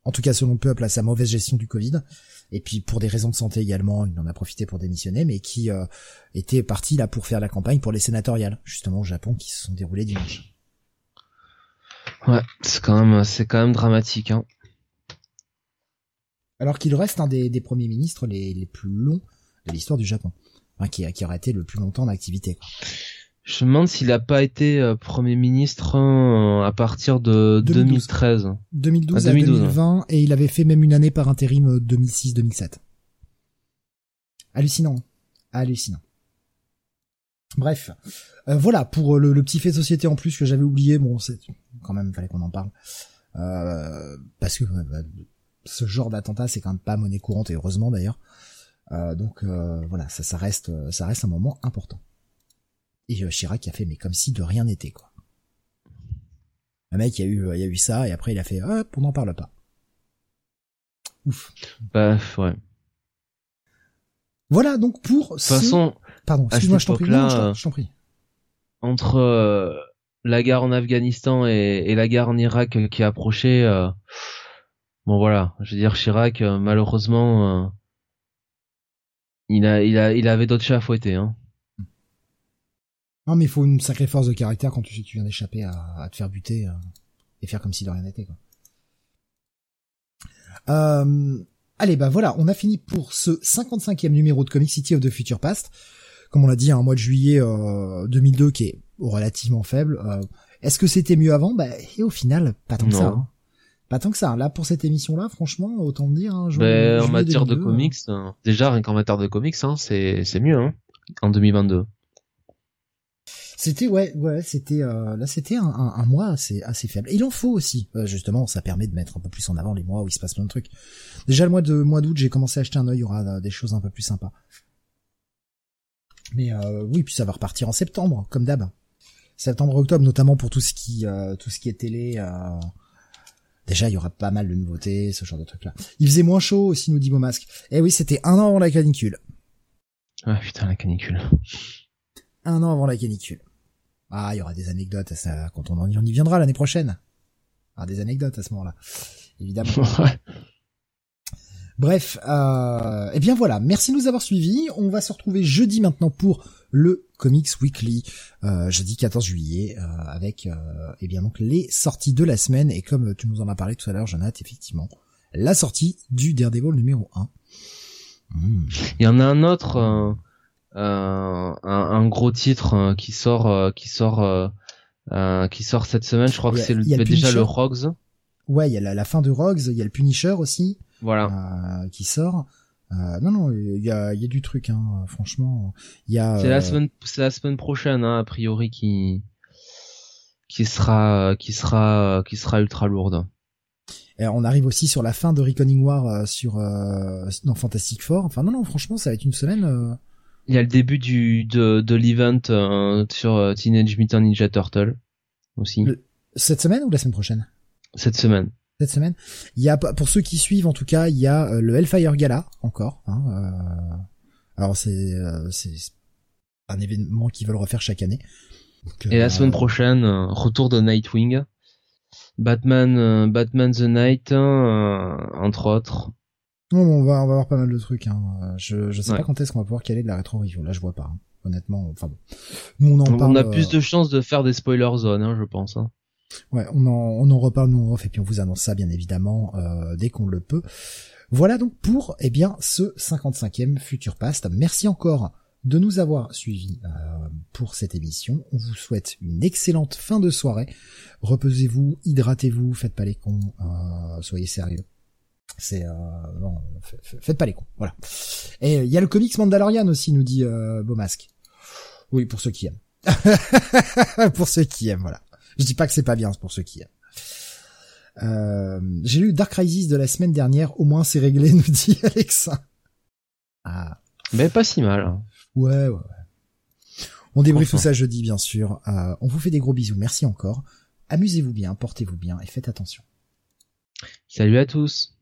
en tout cas selon peuple à sa mauvaise gestion du Covid. Et puis pour des raisons de santé également, il en a profité pour démissionner, mais qui euh, était parti là pour faire la campagne pour les sénatoriales, justement au Japon, qui se sont déroulées dimanche. Ouais, c'est quand même c'est quand même dramatique. Hein. Alors qu'il reste un des, des premiers ministres les, les plus longs de l'histoire du Japon, enfin, qui, qui aurait été le plus longtemps d'activité. Je me demande s'il n'a pas été euh, Premier ministre euh, à partir de 2013. 2012 à, 2020, et il avait fait même une année par intérim 2006-2007. Euh, Hallucinant. Hallucinant. Bref, voilà pour le, petit fait société en plus que j'avais oublié. Bon, c'est quand même fallait qu'on en parle parce que bah, ce genre d'attentat c'est quand même pas monnaie courante et heureusement d'ailleurs. Euh, donc euh, voilà, ça, ça reste, ça reste un moment important. Et euh, Chirac a fait mais comme si de rien n'était quoi. Le mec, il y a eu, il y a eu ça et après il a fait hop, on n'en parle pas. Ouf. Bah ouais. Voilà donc pour. De toute façon. Pardon, excuse-moi, je t'en prie. je t'en prie. Entre la guerre en Afghanistan et, et, la guerre en Irak qui approchait, bon voilà, je veux dire Chirac, malheureusement il a, il a, il avait d'autres chats à fouetter, hein. Non, mais il faut une sacrée force de caractère quand tu tu viens d'échapper à, à, te faire buter euh, et faire comme si de rien n'était, quoi. Euh, allez, bah voilà, on a fini pour ce 55e numéro de Comic City of the Future Past. Comme on l'a dit, un mois de juillet euh, 2002 qui est relativement faible. Euh, est-ce que c'était mieux avant? Bah, et au final, pas tant que ça. Hein. Pas tant que ça. Là, pour cette émission-là, franchement, autant dire. Hein, ben, en matière de comics, hein. déjà rien qu'en matière de comics, hein, c'est c'est mieux hein, en 2022. C'était ouais ouais c'était euh, là c'était un, un, mois assez assez faible. il en faut aussi euh, justement ça permet de mettre un peu plus en avant les mois où il se passe plein de trucs. Déjà le mois de mois d'août j'ai commencé à acheter un œil il y aura euh, des choses un peu plus sympas. Mais oui puis ça va repartir en septembre comme d'hab. Septembre octobre notamment pour tout ce qui tout ce qui est télé. Déjà, il y aura pas mal de nouveautés, ce genre de trucs-là. Il faisait moins chaud aussi, nous dit Masque. Eh oui, c'était un an avant la canicule. Ah putain, la canicule. Un an avant la canicule. Ah, il y aura des anecdotes à ça quand on, y viendra l'année prochaine. Ah, des anecdotes à ce moment-là. Évidemment. [laughs] Bref, euh, eh bien voilà, merci de nous avoir suivis. On va se retrouver jeudi maintenant pour le Comics Weekly, euh, jeudi 14 juillet, euh, avec euh, eh bien donc les sorties de la semaine et comme tu nous en as parlé tout à l'heure, Jonathan, effectivement, la sortie du Daredevil numéro 1. Hmm. Il y en a un autre, euh, un, un, gros titre qui sort, qui sort euh, qui sort cette semaine. Je crois que c'est déjà le Rogues. Ouais, il y a la, fin de Rogues, il y a le Punisher aussi. Voilà. qui sort. Euh, non, non, il y a, y a du truc, hein, franchement. Y a. C'est la semaine, c'est la semaine prochaine, hein, a priori, qui qui sera, qui sera, qui sera ultra lourde. Et on arrive aussi sur la fin de Reckoning War sur euh, dans Fantastic Four. Enfin non non franchement ça va être une semaine. Il y a le début du de, de l'event sur Teenage Mutant Ninja Turtle aussi. cette semaine ou la semaine prochaine? Cette semaine cette semaine. Il y a pour ceux qui suivent en tout cas, il y a euh, le Hellfire Gala encore. Hein, euh, alors c'est euh, c'est un événement qu'ils veulent refaire chaque année. Et la semaine prochaine, retour de Nightwing, Batman, Batman the Night, entre autres. Non, on va on va avoir pas mal de trucs. Hein. Je je sais pas quand est-ce qu'on va pouvoir caler de la rétro review. Là, je vois pas. Hein. Honnêtement, enfin bon. Nous on en on, a plus de chances de faire des spoiler zones, hein, je pense. Hein. Ouais, on en, on en reparle nous en off et puis on vous annonce ça bien évidemment euh, dès qu'on le peut. Voilà donc pour eh bien ce 55e Future Past. Merci encore de nous avoir suivis euh, pour cette émission. On vous souhaite une excellente fin de soirée. Reposez-vous, hydratez-vous, faites pas les cons, euh, soyez sérieux. C'est non, faites pas les cons, voilà. Et il y a le comics Mandalorian aussi, nous dit Beaumasque. Oui, pour ceux qui aiment. [laughs] pour ceux qui aiment, voilà. Je dis pas que c'est pas bien pour ceux qui aiment. Euh, j'ai lu Dark Crisis de la semaine dernière, au moins c'est réglé, [laughs] nous dit Alexa. Ah. Mais pas si mal. Hein. Ouais, ouais, ouais. On débriefe tout ça jeudi, bien sûr. Euh, on vous fait des gros bisous. Merci encore. Amusez-vous bien, portez-vous bien et faites attention. Salut à tous.